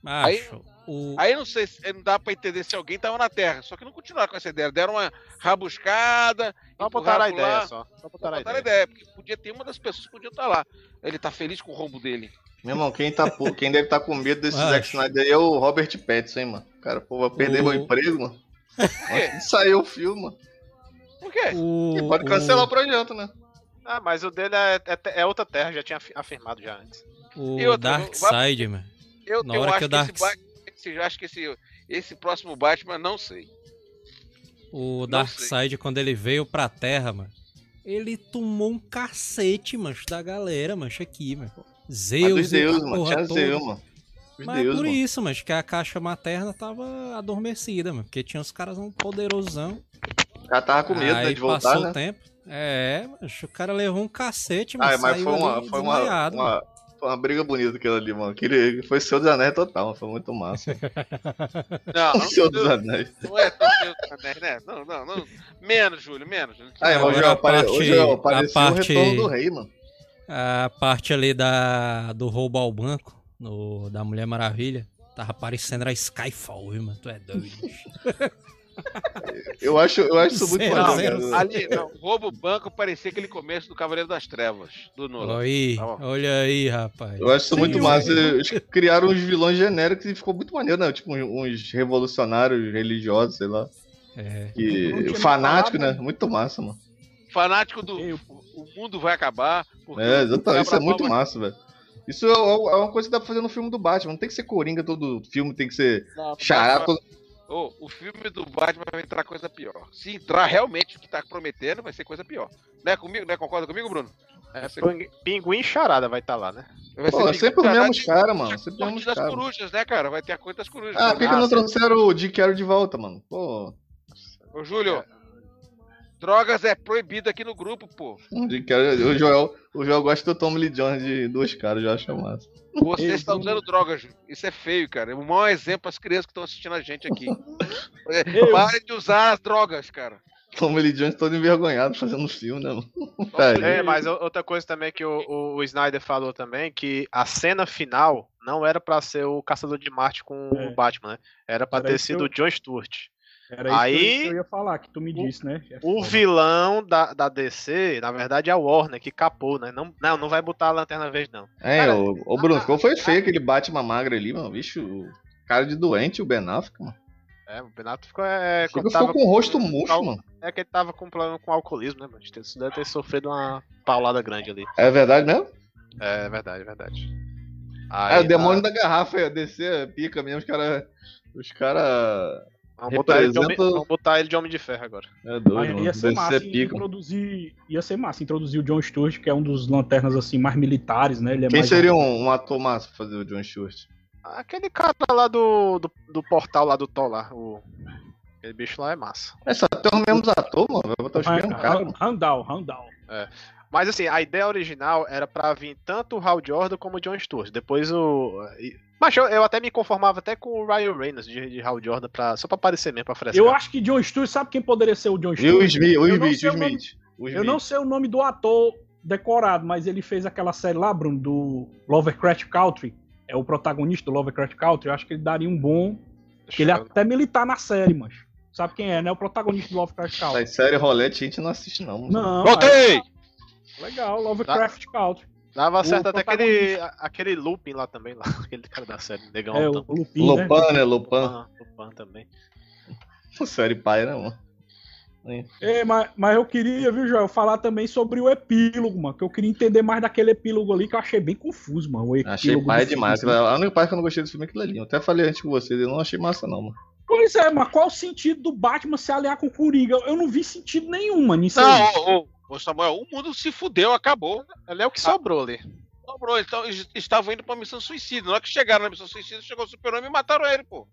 Speaker 2: Macho, o...
Speaker 6: Aí não sei se não dá pra entender se alguém tava na Terra, só que não continuaram com essa ideia, deram uma rabuscada,
Speaker 5: Só botaram a
Speaker 6: empurraram lá,
Speaker 5: ideia, só. Só botaram a
Speaker 6: botaram a
Speaker 5: ideia.
Speaker 6: ideia, porque podia ter uma das pessoas que podia estar lá. Ele tá feliz com o rombo dele.
Speaker 4: Meu irmão, quem, tá, quem deve estar com medo desse
Speaker 2: Macho.
Speaker 4: Zack Snyder aí é o Robert Pattinson, hein, mano. Cara, pô, vai perder
Speaker 2: O-
Speaker 4: meu emprego, mano. Nossa, Saiu o filme, mano.
Speaker 6: Por quê?
Speaker 2: o,
Speaker 4: E pode cancelar o projeto, né?
Speaker 5: Ah, mas o dele é, é- é outra Terra, já tinha afi- afirmado já antes.
Speaker 2: o,
Speaker 6: E
Speaker 2: o
Speaker 6: outra,
Speaker 2: Darkseid, mano.
Speaker 6: Eu,
Speaker 2: Na
Speaker 6: eu
Speaker 2: hora
Speaker 6: acho
Speaker 2: que o
Speaker 6: que esse,
Speaker 2: Dark-
Speaker 6: Ba- se acho que esse, esse próximo Batman, não sei.
Speaker 2: O Darkseid, quando ele veio pra Terra, mano, ele tomou um cacete, mancho, da galera, mancho, aqui, mano.
Speaker 4: Mas
Speaker 2: Zeus,
Speaker 4: deuses,
Speaker 2: a
Speaker 4: mano. Tinha. Zeus, mano.
Speaker 2: Mas é
Speaker 4: deuses,
Speaker 2: por
Speaker 4: mano.
Speaker 2: isso, mas que a caixa materna tava adormecida, mano. Porque tinha os caras um poderosão.
Speaker 4: O cara tava com medo, né,
Speaker 2: Aí
Speaker 4: de voltar,
Speaker 2: passou
Speaker 4: né?
Speaker 2: o tempo. É, mas o cara levou um cacete,
Speaker 4: Ah,
Speaker 2: mas,
Speaker 4: mas
Speaker 2: saiu
Speaker 4: foi uma,
Speaker 2: ali
Speaker 4: foi uma, uma, uma briga bonita aquilo ali, mano. Aquele, foi Senhor dos Anéis total, mano. foi muito massa.
Speaker 6: Não, não,
Speaker 4: Senhor dos Anéis.
Speaker 6: não é tão Senhor dos Anéis, né? Não, não, não. Menos, Júlio, menos.
Speaker 4: Ah, é, hoje,
Speaker 2: a
Speaker 4: apare...
Speaker 2: parte-
Speaker 4: hoje
Speaker 2: a
Speaker 4: apareceu
Speaker 2: parte-
Speaker 4: o retorno do rei, mano.
Speaker 2: A parte ali da, do roubo ao banco, no, da Mulher Maravilha, tava parecendo a Skyfall, viu, mano? Tu é doido.
Speaker 4: Eu acho, eu acho isso muito
Speaker 2: Zero,
Speaker 4: maneiro.
Speaker 2: zero.
Speaker 6: Ali, não, roubo banco parecia aquele começo do Cavaleiro das Trevas, do Nolan.
Speaker 2: Aí,
Speaker 6: Tá
Speaker 2: olha aí, rapaz.
Speaker 4: Eu acho isso muito massa. Eles criaram uns vilões genéricos e ficou muito maneiro, né? Tipo, uns revolucionários religiosos, sei lá.
Speaker 2: É.
Speaker 3: Tinha
Speaker 4: Fanático,
Speaker 3: falado,
Speaker 4: né? Muito massa, mano.
Speaker 6: Fanático do
Speaker 3: Eu-
Speaker 6: o mundo vai acabar.
Speaker 4: É,
Speaker 6: o
Speaker 4: exatamente. Isso é muito
Speaker 6: quebra-pau
Speaker 4: massa, velho. Isso é é uma coisa que dá pra fazer no filme do Batman. Não tem que ser Coringa todo filme, tem que ser
Speaker 6: Não,
Speaker 4: Chará todo.
Speaker 6: Ô, o filme do Batman vai entrar coisa pior. Se entrar realmente o que tá prometendo, vai ser coisa pior. Não é comigo? Não é concorda comigo, Bruno?
Speaker 5: É,
Speaker 6: ser-
Speaker 5: Ping- Pinguim e Charada vai estar lá, né?
Speaker 6: vai
Speaker 4: Pô, sempre os mesmos caras, mano. Sempre os mesmos
Speaker 6: das
Speaker 4: caras.
Speaker 6: corujas, né, cara? Vai ter a coisa das corujas.
Speaker 4: Ah, por que, não trouxeram o Jim Carrey de volta, mano? Pô,
Speaker 6: Ô, Júlio, drogas é proibido aqui no grupo, pô.
Speaker 4: o Joel, o Joel gosta do Tommy Lee Jones de dois caras, eu acho massa.
Speaker 6: Você está usando drogas. Isso é feio, cara. É um mau exemplo para as crianças que estão assistindo a gente aqui.
Speaker 3: Eu-
Speaker 6: Pare de usar as drogas, cara.
Speaker 4: Tommy Lee Jones todo envergonhado fazendo filme, né? Tá,
Speaker 5: É, mas outra coisa também que o, o- o Snyder falou também, que a cena final não era pra ser o Caçador de Marte com
Speaker 3: É.
Speaker 5: o Batman, né? Era pra
Speaker 3: Era
Speaker 5: ter sido
Speaker 3: eu-
Speaker 5: o John Stewart.
Speaker 3: Era isso
Speaker 5: Aí-
Speaker 3: que eu ia falar, que tu me disse, né? É
Speaker 5: O
Speaker 3: foda.
Speaker 5: vilão da, da DC, na verdade, é a Warner, que capou, né? Não, não, não vai botar a Lanterna Verde, não.
Speaker 4: É,
Speaker 5: Cara,
Speaker 4: o, o Bruno, ficou foi feio aquele Batman magro ali, mano. Vixe, o cara de doente, o Ben Affleck, mano.
Speaker 5: É, o Benato ficou... É,
Speaker 4: Ficou,
Speaker 5: tava
Speaker 4: com o rosto murcho, mano.
Speaker 5: É que ele tava com problema com alcoolismo, né, mano? Isso deve ter sofrido uma paulada grande ali.
Speaker 4: É verdade mesmo?
Speaker 5: É verdade, é verdade.
Speaker 4: É,
Speaker 5: Aí,
Speaker 4: o demônio da garrafa, é descer, é pica mesmo, os caras. Os caras.
Speaker 5: Vamos botar, ele de homem,
Speaker 4: representa-
Speaker 5: vamos botar ele de Homem de Ferro agora.
Speaker 4: É doido,
Speaker 3: Mas
Speaker 4: mano.
Speaker 3: ia ser massa
Speaker 4: Descer
Speaker 3: in-
Speaker 4: pica.
Speaker 3: introduzir. Ia ser massa introduzir o John Stewart, que é um dos lanternas assim mais militares, né? Ele é
Speaker 4: Quem
Speaker 3: mais
Speaker 4: seria um, um ator massa pra fazer o John Stewart?
Speaker 5: Aquele cara lá do, do, do portal lá do Thor lá, o... Aquele bicho lá é massa.
Speaker 4: É só ter os mesmos atores, mano. Vai botar os mesmos caras.
Speaker 3: Randall, Randall.
Speaker 5: Mas assim, a ideia original era pra vir tanto o Hal Jordan como o John Stewart. Depois o. Mas eu, eu até me conformava até com o Ryan Reynolds de, de Hal Jordan pra, só pra aparecer mesmo, pra frescar.
Speaker 3: Eu acho que John Stewart, sabe quem poderia ser o John
Speaker 4: E
Speaker 3: Stewart?
Speaker 4: o Smith, o
Speaker 3: Eu não
Speaker 4: Smith,
Speaker 3: sei
Speaker 4: o
Speaker 3: o nome-
Speaker 4: Smith. O
Speaker 3: Eu não sei o nome do ator decorado, mas ele fez aquela série lá, Bruno, do Lovecraft Country. É o protagonista do Lovecraft Country. Eu acho que ele daria um bom. Que ele é até militar na série, mas. Sabe quem é, né? O protagonista do Lovecraft Country.
Speaker 4: Mas série rolete a gente não assiste, não. mano.
Speaker 3: Não.
Speaker 6: Voltei!
Speaker 3: Legal, Lovecraft Country.
Speaker 5: Dava
Speaker 3: o
Speaker 5: certo até aquele, aquele Lupin lá também, lá, aquele cara da série, negão
Speaker 3: É, o
Speaker 5: altão.
Speaker 3: Lupin, né?
Speaker 4: Lopan, né? Lopan.
Speaker 5: Lupin, Lupin também.
Speaker 4: Série pai, né, mano?
Speaker 3: É, mas, mas eu queria, viu, Joel, falar também sobre o epílogo, mano. Que eu queria entender mais daquele epílogo ali que eu achei bem confuso, mano. O epílogo
Speaker 4: Achei pai
Speaker 3: filme,
Speaker 4: demais.
Speaker 3: assim.
Speaker 4: A única parte que eu não gostei desse filme é aquilo ali. Eu até falei antes com vocês, eu não achei massa, não, mano.
Speaker 3: Pois é, mas qual o sentido do Batman se aliar com o Coringa? Eu não vi sentido nenhum, mano, nisso aí.
Speaker 6: Não, ô, ô, ô, Samuel, o mundo se fudeu, acabou.
Speaker 5: Ele é o que sobrou ali.
Speaker 6: Sobrou, então eles estavam indo pra missão suicida. Na hora que chegaram na missão suicida, chegou o super-homem e mataram ele, pô.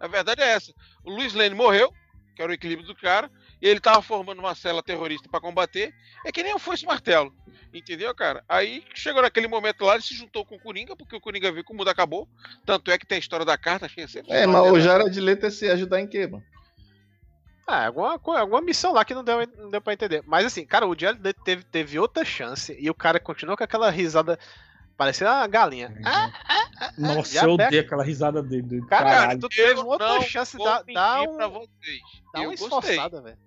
Speaker 6: A verdade é essa. O Luiz Lane morreu, que era o equilíbrio do cara, e ele tava formando uma cela terrorista pra combater. É que nem eu fosse martelo. Entendeu, cara? Aí chegou naquele momento lá, ele se juntou com o Coringa, porque o Coringa viu que o mundo acabou. Tanto é que tem a história da carta, acho que é sempre.
Speaker 4: É, mas o Jared Leto é se ajudar em quê, mano?
Speaker 5: Ah, alguma, co- alguma missão lá que não deu, não deu pra entender. Mas assim, cara, o Jared Leto teve, teve outra chance e o cara continuou com aquela risada parecendo uma galinha. Ah,
Speaker 3: Nossa,
Speaker 5: já
Speaker 3: eu
Speaker 5: pega-
Speaker 3: odeio aquela risada dele. do
Speaker 5: Cara,
Speaker 3: caralho.
Speaker 5: tu teve
Speaker 6: Eu
Speaker 5: outra
Speaker 6: não
Speaker 5: chance dar,
Speaker 6: mentir
Speaker 5: um,
Speaker 6: pra vocês.
Speaker 5: dar
Speaker 6: eu
Speaker 5: uma
Speaker 6: gostei.
Speaker 5: esforçada, velho.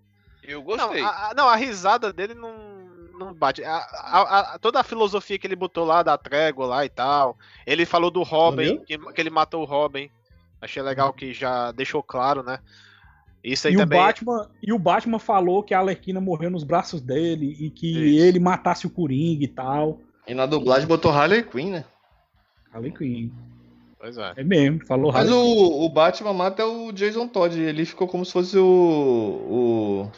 Speaker 6: Eu
Speaker 5: Não,
Speaker 6: gostei.
Speaker 5: a, a- não, a risada dele não, não bate. A- a- a- toda a filosofia que ele botou lá da trégua lá e tal. Ele falou do Robin, que, que ele matou o Robin. Achei legal que já deixou claro, né? Isso aí
Speaker 3: E o,
Speaker 5: também.
Speaker 3: Batman, e o Batman falou que a Arlequina morreu nos braços dele e que
Speaker 5: Isso.
Speaker 3: ele matasse o Coringa e tal.
Speaker 4: E na dublagem botou Harley Quinn, né?
Speaker 3: Harley Quinn.
Speaker 5: Pois é.
Speaker 3: É mesmo, falou
Speaker 4: Mas o, o Batman mata o Jason Todd. Ele ficou como se fosse o. o...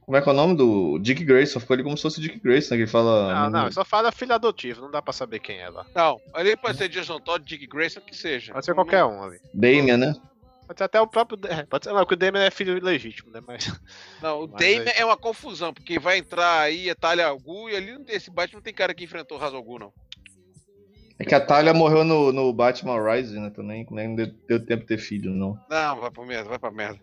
Speaker 4: Como é que é o nome do Dick Grayson? Ficou ali como se fosse o Dick Grayson, né? Que fala.
Speaker 5: Não, não, só fala filho adotivo, não dá pra saber quem é lá.
Speaker 6: Não, ali pode ser Jason Todd, Dick Grayson, o que seja.
Speaker 5: Pode ser qualquer um ali.
Speaker 4: Damian, né?
Speaker 5: Pode ser até o próprio. é, Pode ser, não, porque o Damon é filho legítimo, né? Mas.
Speaker 6: Não, o
Speaker 5: Mas
Speaker 6: Damon
Speaker 5: aí-
Speaker 6: é uma confusão, porque vai entrar aí a Talia al Ghul e ali não esse Batman não tem cara que enfrentou o Ghul, não.
Speaker 4: É que a Talia morreu no, no Batman Rising, né? Também. É que não deu, deu tempo de ter filho, não.
Speaker 6: Não, vai pra merda, vai pra merda.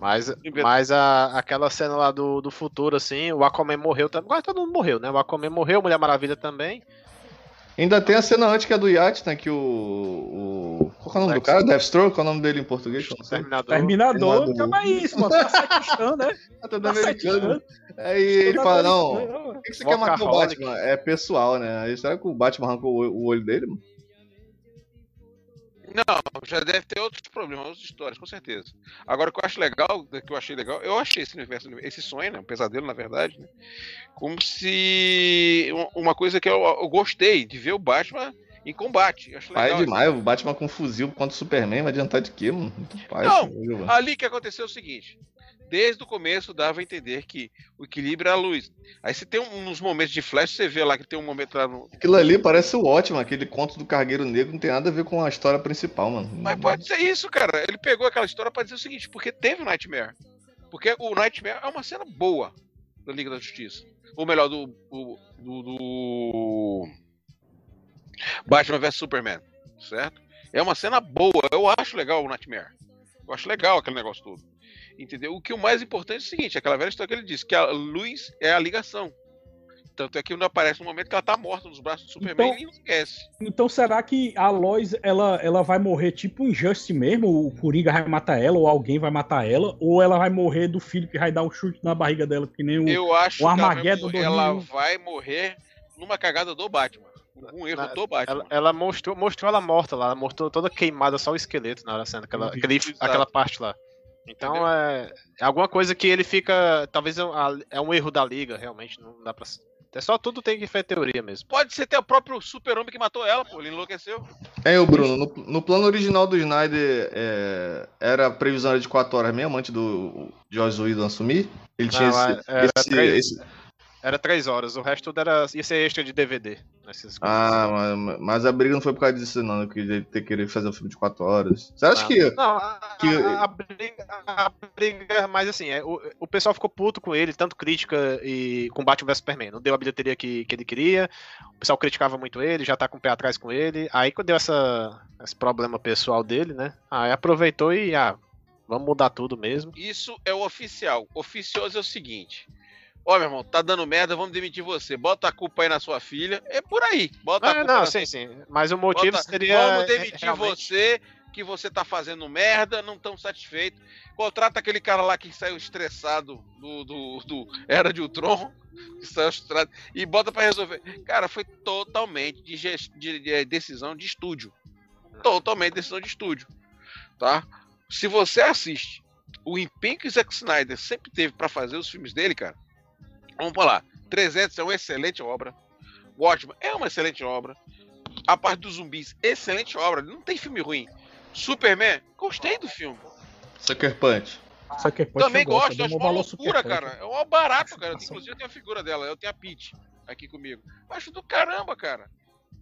Speaker 5: Mas, mas a, aquela cena lá do, do futuro, assim, o Aquaman morreu também. Agora todo mundo morreu, né? O Aquaman morreu, Mulher Maravilha também.
Speaker 4: Ainda tem a cena antes que é do Yacht, né? Que o. o... Qual que é o nome do cara? Deathstroke? Qual é o nome dele em português? Não sei.
Speaker 5: Terminador.
Speaker 3: Terminador,
Speaker 4: Terminador.
Speaker 3: calma isso, mano. Tá sequestrando, né?
Speaker 4: Tá
Speaker 3: Tá
Speaker 4: americano. Aí ele fala, não, por que que você quer matar o. Batman? É pessoal, né? Aí será que o Batman arrancou o o olho dele, mano?
Speaker 6: Não, já deve ter outros problemas, outras histórias, com certeza. Agora, o que eu acho legal, que eu achei legal, eu achei esse universo, esse sonho, né, um pesadelo, na verdade, né, como se um- uma coisa que eu, eu gostei de ver o Batman em combate. Acho
Speaker 4: Pai
Speaker 6: legal.
Speaker 4: demais, o Batman com fuzil contra o Superman, vai adiantar de quê, mano? Pai,
Speaker 6: Não. Ali que aconteceu é o seguinte. Desde o começo dava a entender que o equilíbrio é a luz. Aí você tem uns momentos de flash, você vê lá que tem um momento lá no.
Speaker 4: Aquilo ali parece o ótimo, aquele conto do Cargueiro Negro não tem nada a ver com a história principal, mano.
Speaker 6: Mas pode ser isso, cara. Ele pegou aquela história pra dizer o seguinte, porque teve o Nightmare. Porque o Nightmare é uma cena boa da Liga da Justiça. Ou melhor, do. do, do, do Batman vs Superman. Certo? É uma cena boa. Eu acho legal o Nightmare. Eu acho legal aquele negócio todo. Entendeu? O que o mais importante é o seguinte: aquela velha história que ele disse, que a luz é a ligação. Tanto é que não aparece no momento que ela tá morta nos braços do Superman
Speaker 3: Então-
Speaker 6: e ninguém esquece.
Speaker 3: Então será que a Lois ela, ela vai morrer tipo Injustice mesmo? O Coringa vai matar ela ou alguém vai matar ela? Ou ela vai morrer do filho que vai dar um chute na barriga dela, que nem o.
Speaker 6: Eu acho
Speaker 3: o
Speaker 6: que ela vai
Speaker 3: Armageddon
Speaker 6: ela vai morrer numa cagada do Batman. Um erro
Speaker 5: Na-
Speaker 6: do Batman.
Speaker 5: Ela, ela mostrou, mostrou ela morta lá, ela mostrou toda queimada, só o esqueleto na hora cena, aquela, aquele, aquela parte lá. Então é, é alguma coisa que ele fica. Talvez é um- é um erro da liga, realmente. Não dá pra. É só tudo tem que ser teoria mesmo.
Speaker 6: Pode ser até o próprio super-homem que matou ela, pô. Ele enlouqueceu.
Speaker 4: É, o Bruno, no, no plano original do Snyder é, era a previsão de 4 horas mesmo, antes do Joss Whedon assumir. Ele tinha
Speaker 5: Não,
Speaker 4: esse,
Speaker 5: era
Speaker 4: esse-
Speaker 5: três.
Speaker 4: esse-
Speaker 5: Era três horas, o resto tudo era, ia ser extra de DVD.
Speaker 4: Ah, mas, mas a briga não foi por causa disso, não, ele ter querer fazer um filme de 4 horas. Você acha
Speaker 5: Ah,
Speaker 4: que.
Speaker 5: Não, a,
Speaker 4: que-
Speaker 5: a- a briga, a briga, mas assim, é, o, o pessoal ficou puto com ele, tanto crítica e com Batman vs Superman. Não deu a bilheteria que, que ele queria, o pessoal criticava muito ele, já tá com o pé atrás com ele. Aí quando deu essa, esse problema pessoal dele, né? Aí aproveitou e, ah, vamos mudar tudo mesmo.
Speaker 6: Isso é o oficial. Oficioso é o seguinte. Ó, meu irmão, tá dando merda, vamos demitir você. Bota a culpa aí na sua filha. É por aí. Bota a
Speaker 5: Ah,
Speaker 6: culpa
Speaker 5: não,
Speaker 6: na
Speaker 5: sim, sim. Mas o motivo
Speaker 6: Bota-
Speaker 5: seria.
Speaker 6: Vamos demitir
Speaker 5: realmente-
Speaker 6: você, que você tá fazendo merda, não tão satisfeito. Contrata aquele cara lá que saiu estressado do, do, do Era de Ultron, e bota pra resolver. Cara, foi totalmente de, ges- de- de decisão de estúdio. Totalmente decisão de estúdio. Tá? Se você assiste o empenho que o Zack Snyder sempre teve pra fazer os filmes dele, cara, vamos lá. 300 é uma excelente obra. Watchmen é uma excelente obra. A parte dos zumbis, excelente obra. Não tem filme ruim. Superman, gostei do filme.
Speaker 4: Sucker Punch.
Speaker 3: Sucker Punch
Speaker 6: Também
Speaker 3: eu gosto,
Speaker 6: gosto,
Speaker 3: eu
Speaker 6: acho uma loucura, cara. É um barato, cara. Inclusive eu tenho a figura dela, eu tenho a Peach aqui comigo. Acho do caramba, cara.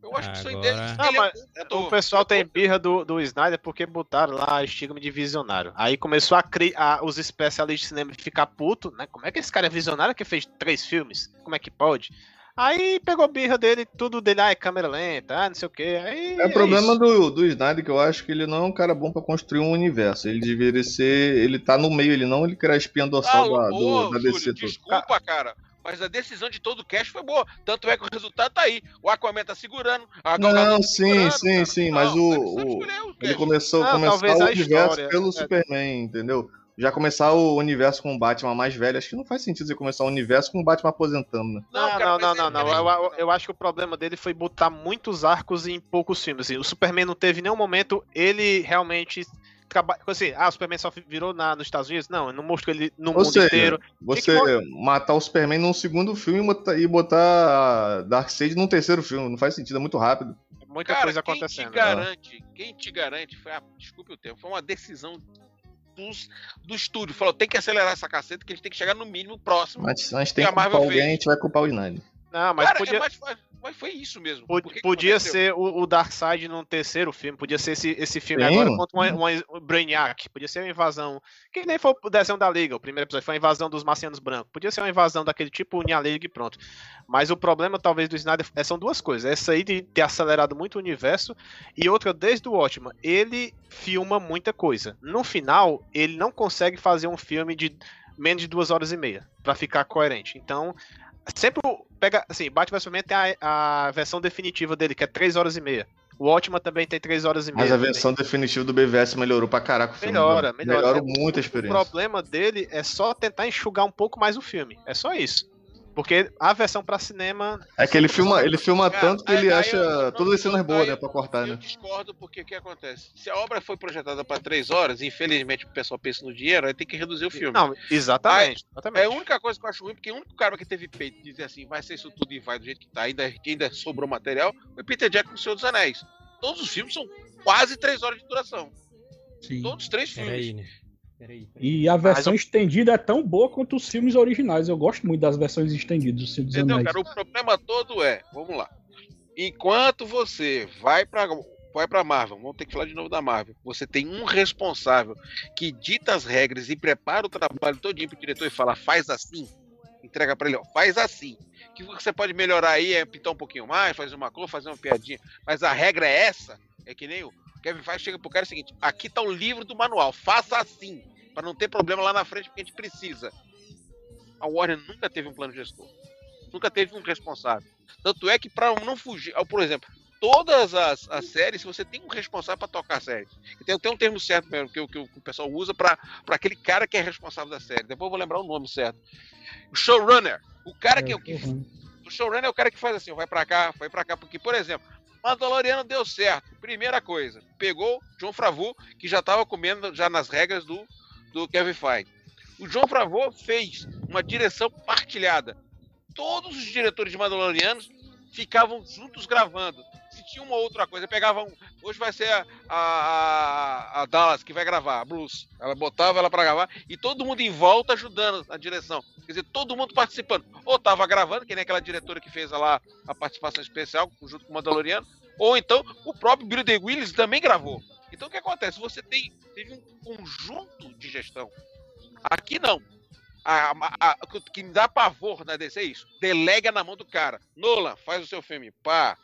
Speaker 6: Eu acho que dele.
Speaker 5: Não,
Speaker 6: ele é
Speaker 5: mas
Speaker 6: diretor.
Speaker 5: O pessoal tem birra do, do Snyder porque botaram lá estigma de visionário. Aí começou a, cri- a- os especialistas de cinema ficar puto, né? Como é que esse cara é visionário que fez três filmes? Como é que pode? Aí pegou birra dele, tudo dele, ah, é câmera lenta, ah, não sei o que. Aí
Speaker 4: É o problema
Speaker 5: isso.
Speaker 4: do, do Snyder que eu acho que ele não é um cara bom pra construir um universo. Ele deveria ser. Ele tá no meio, ele não ele criar a espinha
Speaker 6: Ah,
Speaker 4: dorsal da,
Speaker 6: ô,
Speaker 4: do, da
Speaker 6: Júlio,
Speaker 4: DC. toda.
Speaker 6: desculpa, cara. Mas a decisão de todo o cast foi boa. Tanto é que o resultado tá aí. O Aquaman tá segurando.
Speaker 4: Não,
Speaker 6: tá
Speaker 4: sim,
Speaker 6: segurando,
Speaker 4: sim,
Speaker 6: cara.
Speaker 4: sim, mas
Speaker 6: Não,
Speaker 4: o-
Speaker 6: ele sabe
Speaker 4: o-
Speaker 6: o
Speaker 4: Ele começou
Speaker 5: Não,
Speaker 4: começar
Speaker 5: talvez
Speaker 4: o
Speaker 5: a
Speaker 4: universo
Speaker 5: história,
Speaker 4: pelo
Speaker 5: é.
Speaker 4: Superman, entendeu? Já começar o universo com o Batman mais velho, acho que não faz sentido você começar o universo com o Batman aposentando, né?
Speaker 5: Não,
Speaker 6: cara,
Speaker 5: não,
Speaker 6: mas
Speaker 5: não, não, não. Eu, eu- eu acho que o problema dele foi botar muitos arcos em poucos filmes. assim. O Superman não teve nenhum momento ele realmente trabalha. Assim, ah, o Superman só virou na, nos Estados Unidos? Não, não mostrou ele no
Speaker 4: Ou
Speaker 5: mundo
Speaker 4: seja,
Speaker 5: inteiro.
Speaker 4: Você matar o Superman num segundo filme e botar, e botar Darkseid num terceiro filme, não faz sentido, é muito rápido.
Speaker 5: muita
Speaker 6: Cara,
Speaker 5: coisa
Speaker 6: quem
Speaker 5: acontecendo.
Speaker 6: te garante, quem te garante, foi a, desculpe o tempo, foi uma decisão dos, do estúdio. Falou, tem que acelerar essa caceta, que a gente tem que chegar no mínimo próximo.
Speaker 4: Mas se a gente tem que
Speaker 6: a
Speaker 4: culpar
Speaker 6: Marvel
Speaker 4: alguém,
Speaker 6: fez.
Speaker 4: a gente vai culpar o Snyder.
Speaker 5: Não, mas
Speaker 6: Cara,
Speaker 5: podia,
Speaker 6: é, mas, foi isso mesmo. que
Speaker 5: podia
Speaker 6: aconteceu?
Speaker 5: ser o, o Darkseid num terceiro filme, podia ser esse, esse filme
Speaker 4: Sim.
Speaker 5: agora contra uma, uma, um Brainiac, podia ser uma invasão, que nem foi o desenho da Liga, o primeiro episódio foi a invasão dos marcianos brancos, podia ser uma invasão daquele tipo Unia League e pronto. Mas o problema talvez do Snyder é- são duas coisas, essa aí de ter acelerado muito o universo e outra desde o Watchmen, ele filma muita coisa. No final, ele não consegue fazer um filme de menos de duas horas e meia pra ficar coerente. Então, sempre o- pega assim, Batman Superman tem a, a versão definitiva dele que é 3 horas e meia. O Watchmen também tem 3 horas e meia.
Speaker 4: Mas a
Speaker 5: também.
Speaker 4: versão definitiva do BVS melhorou pra caraca o filme.
Speaker 5: Melhora, melhora.
Speaker 4: Melhora
Speaker 5: É,
Speaker 4: muito a
Speaker 5: O
Speaker 4: experiência.
Speaker 5: problema dele é só tentar enxugar um pouco mais o filme. É só isso. Porque a versão pra cinema.
Speaker 4: É que ele filma, ele filma
Speaker 6: Cara,
Speaker 4: tanto que
Speaker 6: aí-
Speaker 4: ele
Speaker 6: aí
Speaker 4: acha
Speaker 6: eu- não-
Speaker 4: todas as cenas boas,
Speaker 6: aí
Speaker 4: né,
Speaker 6: eu-
Speaker 4: pra cortar,
Speaker 6: Eu
Speaker 4: né?
Speaker 6: discordo porque o que acontece? Se a obra foi projetada para três horas, infelizmente o pessoal pensa no dinheiro, aí tem que reduzir o filme.
Speaker 5: Não, exatamente. exatamente.
Speaker 6: É a única coisa que eu acho ruim, porque o único cara que teve peito de dizer assim, vai ser isso tudo e vai do jeito que tá, ainda, que ainda sobrou material, foi Peter Jackson com o Senhor dos Anéis. Todos os filmes são quase três horas de duração.
Speaker 3: Sim.
Speaker 6: Todos os três filmes.
Speaker 2: Peraí, né? Peraí. peraí.
Speaker 3: E a versão estendida é tão boa quanto os filmes originais. Eu gosto muito das versões estendidas dos
Speaker 6: Entendeu,
Speaker 3: Anéis.
Speaker 6: cara? O problema todo é, vamos lá. Enquanto você vai pra, vai pra Marvel, vamos ter que falar de novo da Marvel, você tem um responsável que dita as regras e prepara o trabalho todinho pro diretor e fala, faz assim, entrega pra ele, ó, faz assim. Que você pode melhorar aí é pintar um pouquinho mais, fazer uma cor, fazer uma piadinha, mas a regra é essa, é que nem o Kevin Feige chega pro cara e é o seguinte, aqui tá o livro do manual, faça assim, pra não ter problema lá na frente porque a gente precisa. A Warner nunca teve um plano gestor. Nunca teve um responsável. Tanto é que para não fugir, por exemplo, todas as, as séries, você tem um responsável para tocar a série. Tem, tem um termo certo mesmo que, o- que o pessoal usa para aquele cara que é responsável da série. Depois eu vou lembrar o nome certo. O showrunner. O cara que, é o que
Speaker 3: Uhum.
Speaker 6: o showrunner é o cara que faz assim, vai pra cá, vai pra cá, porque, por exemplo, Mandaloriano deu certo. Primeira coisa, pegou John Favreau, que já tava comendo já nas regras do, do Kevin Feige. O John Favreau fez uma direção partilhada. Todos os diretores de Mandalorianos ficavam juntos gravando. Se tinha uma outra coisa, pegavam. Hoje vai ser a, a, a Dallas que vai gravar, a Bruce. Ela botava ela pra gravar e todo mundo em volta ajudando na direção. Quer dizer, todo mundo participando. Ou tava gravando, que nem aquela diretora que fez lá a participação especial junto com o Mandaloriano, ou então o próprio Billy D. Willis também gravou. Então o que acontece? Você tem teve um conjunto de gestão. Aqui não. A, a- a- o que me dá pavor na DC é isso. Delega na mão do cara. Nolan, faz o seu filme. Pá.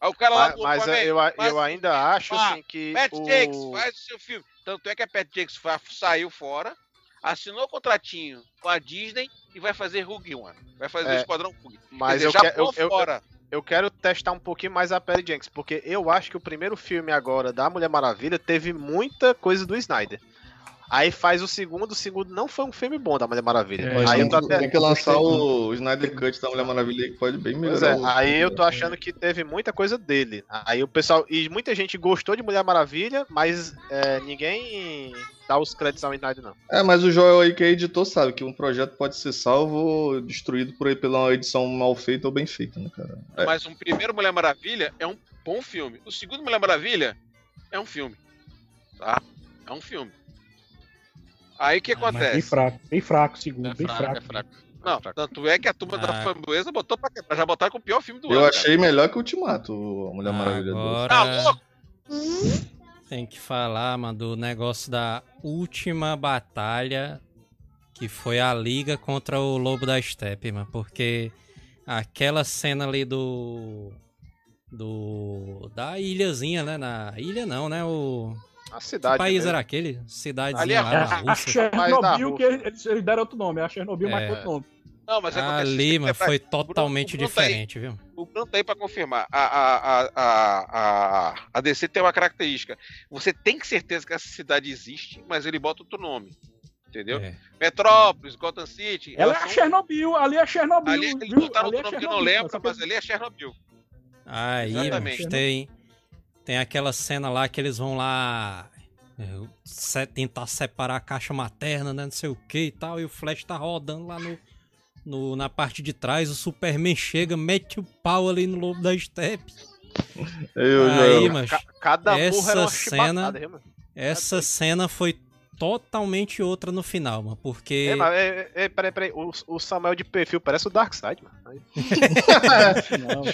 Speaker 6: Aí o cara lá
Speaker 5: Mas, mas
Speaker 6: Aquaman,
Speaker 5: eu, eu ainda acho
Speaker 6: Ah,
Speaker 5: assim que.
Speaker 6: Pat
Speaker 5: o...
Speaker 6: Jakes, faz o seu filme. Tanto é que a Pat Jakes saiu fora, assinou o contratinho com a Disney e vai fazer Rogue One. Vai fazer
Speaker 5: É,
Speaker 6: o Esquadrão Rogue.
Speaker 5: Mas
Speaker 6: Quer dizer,
Speaker 5: eu,
Speaker 6: já
Speaker 5: que- eu,
Speaker 6: pulou
Speaker 5: eu,
Speaker 6: fora.
Speaker 5: Eu quero testar um pouquinho mais a Perry Jenkins, porque eu acho que o primeiro filme agora da Mulher Maravilha teve muita coisa do Snyder. Aí faz o segundo, o segundo não foi um filme bom da Mulher Maravilha.
Speaker 3: É,
Speaker 5: aí eu
Speaker 4: tem,
Speaker 5: tô
Speaker 4: que-
Speaker 5: até...
Speaker 4: tem que lançar o Snyder Cut da Mulher Maravilha aí, que pode bem melhorar.
Speaker 5: é, aí eu tô achando que teve muita coisa dele. Aí o pessoal. E muita gente gostou de Mulher Maravilha, mas é, ninguém dá os créditos ao Snyder, não.
Speaker 4: É, mas o Joel aí que é editor sabe que um projeto pode ser salvo ou destruído por aí pela edição mal feita ou bem feita, né, cara? É.
Speaker 6: Mas um primeiro Mulher Maravilha é um bom filme. O segundo Mulher Maravilha é um filme. Tá? É um filme. Aí o que
Speaker 2: Ah, mas
Speaker 3: Bem
Speaker 6: acontece?
Speaker 3: fraco, bem fraco, segundo,
Speaker 5: É
Speaker 3: bem
Speaker 5: fraco,
Speaker 3: fraco.
Speaker 5: é fraco.
Speaker 6: Não, tanto é que a turma da
Speaker 2: Ah.
Speaker 6: framboesa botou pra quebrar. Já botaram com o pior filme do
Speaker 4: Eu
Speaker 6: ano.
Speaker 4: achei melhor que o Ultimato, a Mulher Maravilha 2.
Speaker 2: Agora
Speaker 6: Tá louco?
Speaker 2: tem que falar, mano, do negócio da última batalha que foi a liga contra o Lobo da Steppe, mano, porque aquela cena ali do do da ilhazinha, né, na ilha não, né, o
Speaker 5: A
Speaker 2: que
Speaker 5: cidade.
Speaker 2: país
Speaker 5: mesmo.
Speaker 2: era aquele?
Speaker 6: Ali é
Speaker 2: lá
Speaker 3: É, a, a. Chernobyl, que eles, eles deram outro nome, a Chernobyl, mas
Speaker 2: É.
Speaker 3: com outro nome.
Speaker 6: Não, mas acontece.
Speaker 2: Ali,
Speaker 6: tem que
Speaker 2: mano,
Speaker 6: lembrar-
Speaker 2: foi totalmente
Speaker 6: o tá aí.
Speaker 2: diferente, viu?
Speaker 6: O Bruno tá aí pra confirmar. A, a, a, a, a, a DC tem uma característica. Você tem que certeza que essa cidade existe, mas ele bota outro nome. Entendeu?
Speaker 2: É.
Speaker 6: Metrópolis, Gotham City.
Speaker 3: Ela é a Chernobyl, ali é Chernobyl.
Speaker 6: Ali eles
Speaker 3: viu?
Speaker 6: botaram
Speaker 3: Ali é
Speaker 6: outro nome que eu não lembro, mas ali é Chernobyl.
Speaker 2: Aí,
Speaker 6: Exatamente.
Speaker 2: mas tem, tem aquela cena lá que eles vão lá é, se- tentar separar a caixa materna, né? Não sei o que e tal. E o Flash tá rodando lá no, no- na parte de trás. O Superman chega, mete o pau ali no lobo da Steppe.
Speaker 4: Eu,
Speaker 2: Aí,
Speaker 4: Joel.
Speaker 2: mas
Speaker 5: Ca- Cada
Speaker 2: essa
Speaker 5: uma
Speaker 2: cena,
Speaker 5: chibatada,
Speaker 2: essa cena foi totalmente outra no final, mano, porque
Speaker 5: É, mas, é, é, peraí, peraí. O, o Samuel de perfil parece o Darkseid, mano.
Speaker 3: Não,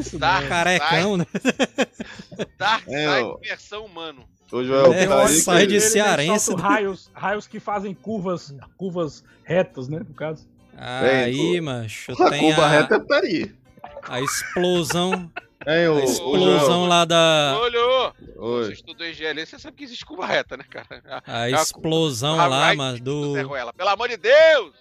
Speaker 3: isso não.
Speaker 6: Dark
Speaker 2: carecão, né?
Speaker 6: Side, Dark
Speaker 4: É,
Speaker 6: versão humano.
Speaker 4: Ô, Joel,
Speaker 2: É,
Speaker 4: tá aí
Speaker 2: o
Speaker 4: que-
Speaker 2: Side
Speaker 3: Ele
Speaker 2: cearense.
Speaker 3: solta raios, raios que fazem curvas, curvas retas, né, no caso.
Speaker 2: Aí, macho,
Speaker 4: a
Speaker 2: tem
Speaker 4: curva
Speaker 2: a,
Speaker 4: reta tá aí.
Speaker 2: a explosão,
Speaker 4: Hein, ô,
Speaker 2: a explosão
Speaker 4: Joel.
Speaker 2: lá da
Speaker 6: Olhou! Você estudou engenharia, você sabe que existe curva reta, né, cara?
Speaker 2: a
Speaker 6: É a
Speaker 2: explosão
Speaker 6: curva
Speaker 2: lá, mano, do
Speaker 6: Ruela. Pelo amor de Deus!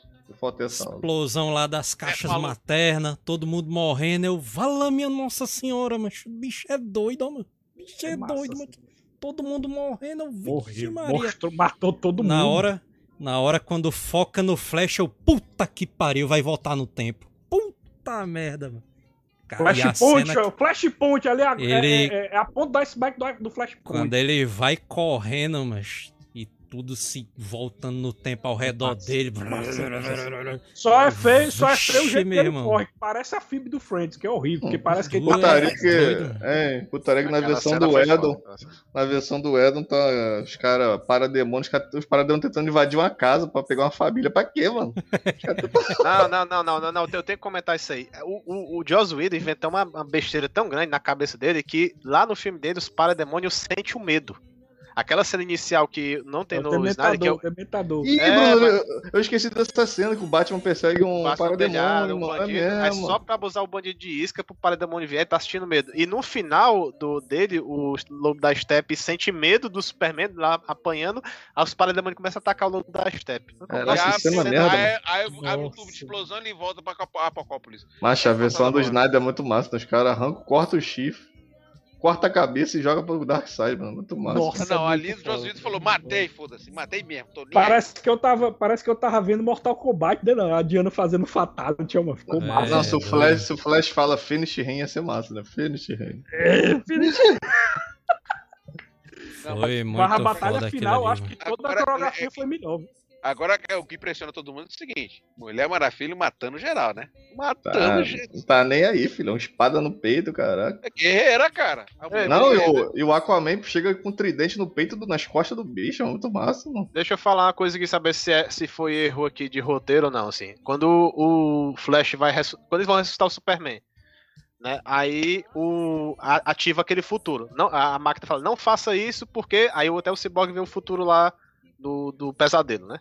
Speaker 2: Explosão lá das caixas
Speaker 6: falou.
Speaker 2: maternas, todo mundo morrendo. Eu, vala minha Nossa Senhora, mano. O bicho é doido, ó, mano. O bicho é
Speaker 3: Massa,
Speaker 2: doido,
Speaker 3: assim.
Speaker 2: mano. Todo mundo morrendo, eu,
Speaker 3: Morreu,
Speaker 2: Maria.
Speaker 3: mostrou, matou todo mundo.
Speaker 2: Na hora, na hora quando foca no flash, eu, puta que pariu, vai voltar no tempo. Puta merda, mano. Cara,
Speaker 3: Flashpoint, ó, Flashpoint ali, a-
Speaker 2: Ele-
Speaker 3: é, é- é a ponta do iceberg do, do Flashpoint.
Speaker 2: Quando ele vai correndo, mas tudo se voltando no tempo ao redor dele.
Speaker 3: Só é feio, só é feio o jeito que ele corre, que parece a Phoebe do Friends, que é horrível, porque parece que ele
Speaker 2: Puta
Speaker 3: tá...
Speaker 4: Putaria que. É, putaria que na versão do Edon. Na versão do Edon, tá os caras parademônios, os parademônios tentando invadir uma casa pra pegar uma família. Pra quê, mano?
Speaker 5: Não, não, não, não, não, não, eu tenho que comentar isso aí. O, o, o Joss Whedon inventou uma, uma besteira tão grande na cabeça dele que lá no filme dele os parademônios sentem o medo. Aquela cena inicial que não tem
Speaker 3: É
Speaker 5: no Snyder, que é o,
Speaker 3: dementador.
Speaker 4: Ih,
Speaker 5: É,
Speaker 4: Bruno,
Speaker 5: mas-
Speaker 4: eu, eu esqueci dessa cena que o Batman persegue um parademônio,
Speaker 5: um.
Speaker 4: É
Speaker 5: bandido, aí
Speaker 4: mesmo.
Speaker 5: só pra abusar o bandido de isca pro parademônio vier, tá assistindo medo. E no final do dele, o lobo da Steppe sente medo do Superman lá apanhando, aí os parademônios começam a atacar o lobo da Steppe.
Speaker 4: É,
Speaker 6: E
Speaker 4: é uma
Speaker 6: aí-
Speaker 4: merda,
Speaker 6: Aí, aí abre um tubo de explosão e volta pra Apocópolis.
Speaker 4: Macho, a versão do. Snyder é muito massa. né? Os caras arrancam, corta o chifre, corta a cabeça e joga pro Dark Side, mano. Muito massa.
Speaker 3: Nossa.
Speaker 6: não,
Speaker 3: muito
Speaker 6: ali o. Josuído falou: matei, foda-se, matei mesmo. Aí.
Speaker 3: Parece que eu tava, parece que eu tava vendo Mortal Kombat, né? não? A Diana fazendo fatality, mano. Ficou
Speaker 2: É.
Speaker 3: massa.
Speaker 4: Não, se o,
Speaker 2: doido.
Speaker 4: Flash, se o Flash fala finish him ia ser massa, né? Finish him.
Speaker 3: É, finish.
Speaker 2: Foi muito
Speaker 3: Barra a batalha final,
Speaker 2: ali,
Speaker 3: acho que toda a
Speaker 6: Agora,
Speaker 3: coreografia
Speaker 6: é-
Speaker 3: foi melhor. viu?
Speaker 6: Agora é o que impressiona todo mundo é o seguinte: Mulher Maravilha matando geral, né?
Speaker 4: Tá,
Speaker 6: Matando geral.
Speaker 4: não tá nem aí, filhão. Espada no peito, caraca.
Speaker 6: É guerreira, cara. Mulher
Speaker 4: Não, e o, e o Aquaman chega com um tridente no peito, do- nas costas do bicho. É muito massa, mano.
Speaker 5: Deixa eu falar uma coisa aqui, saber se, é- se foi erro aqui de roteiro ou não, assim. Quando o Flash vai. Quando eles vão ressuscitar o Superman, né? Aí o. a- ativa aquele futuro. Não, a, a máquina fala, não faça isso, porque. Aí até o Cyborg vê o futuro lá do, do pesadelo, né?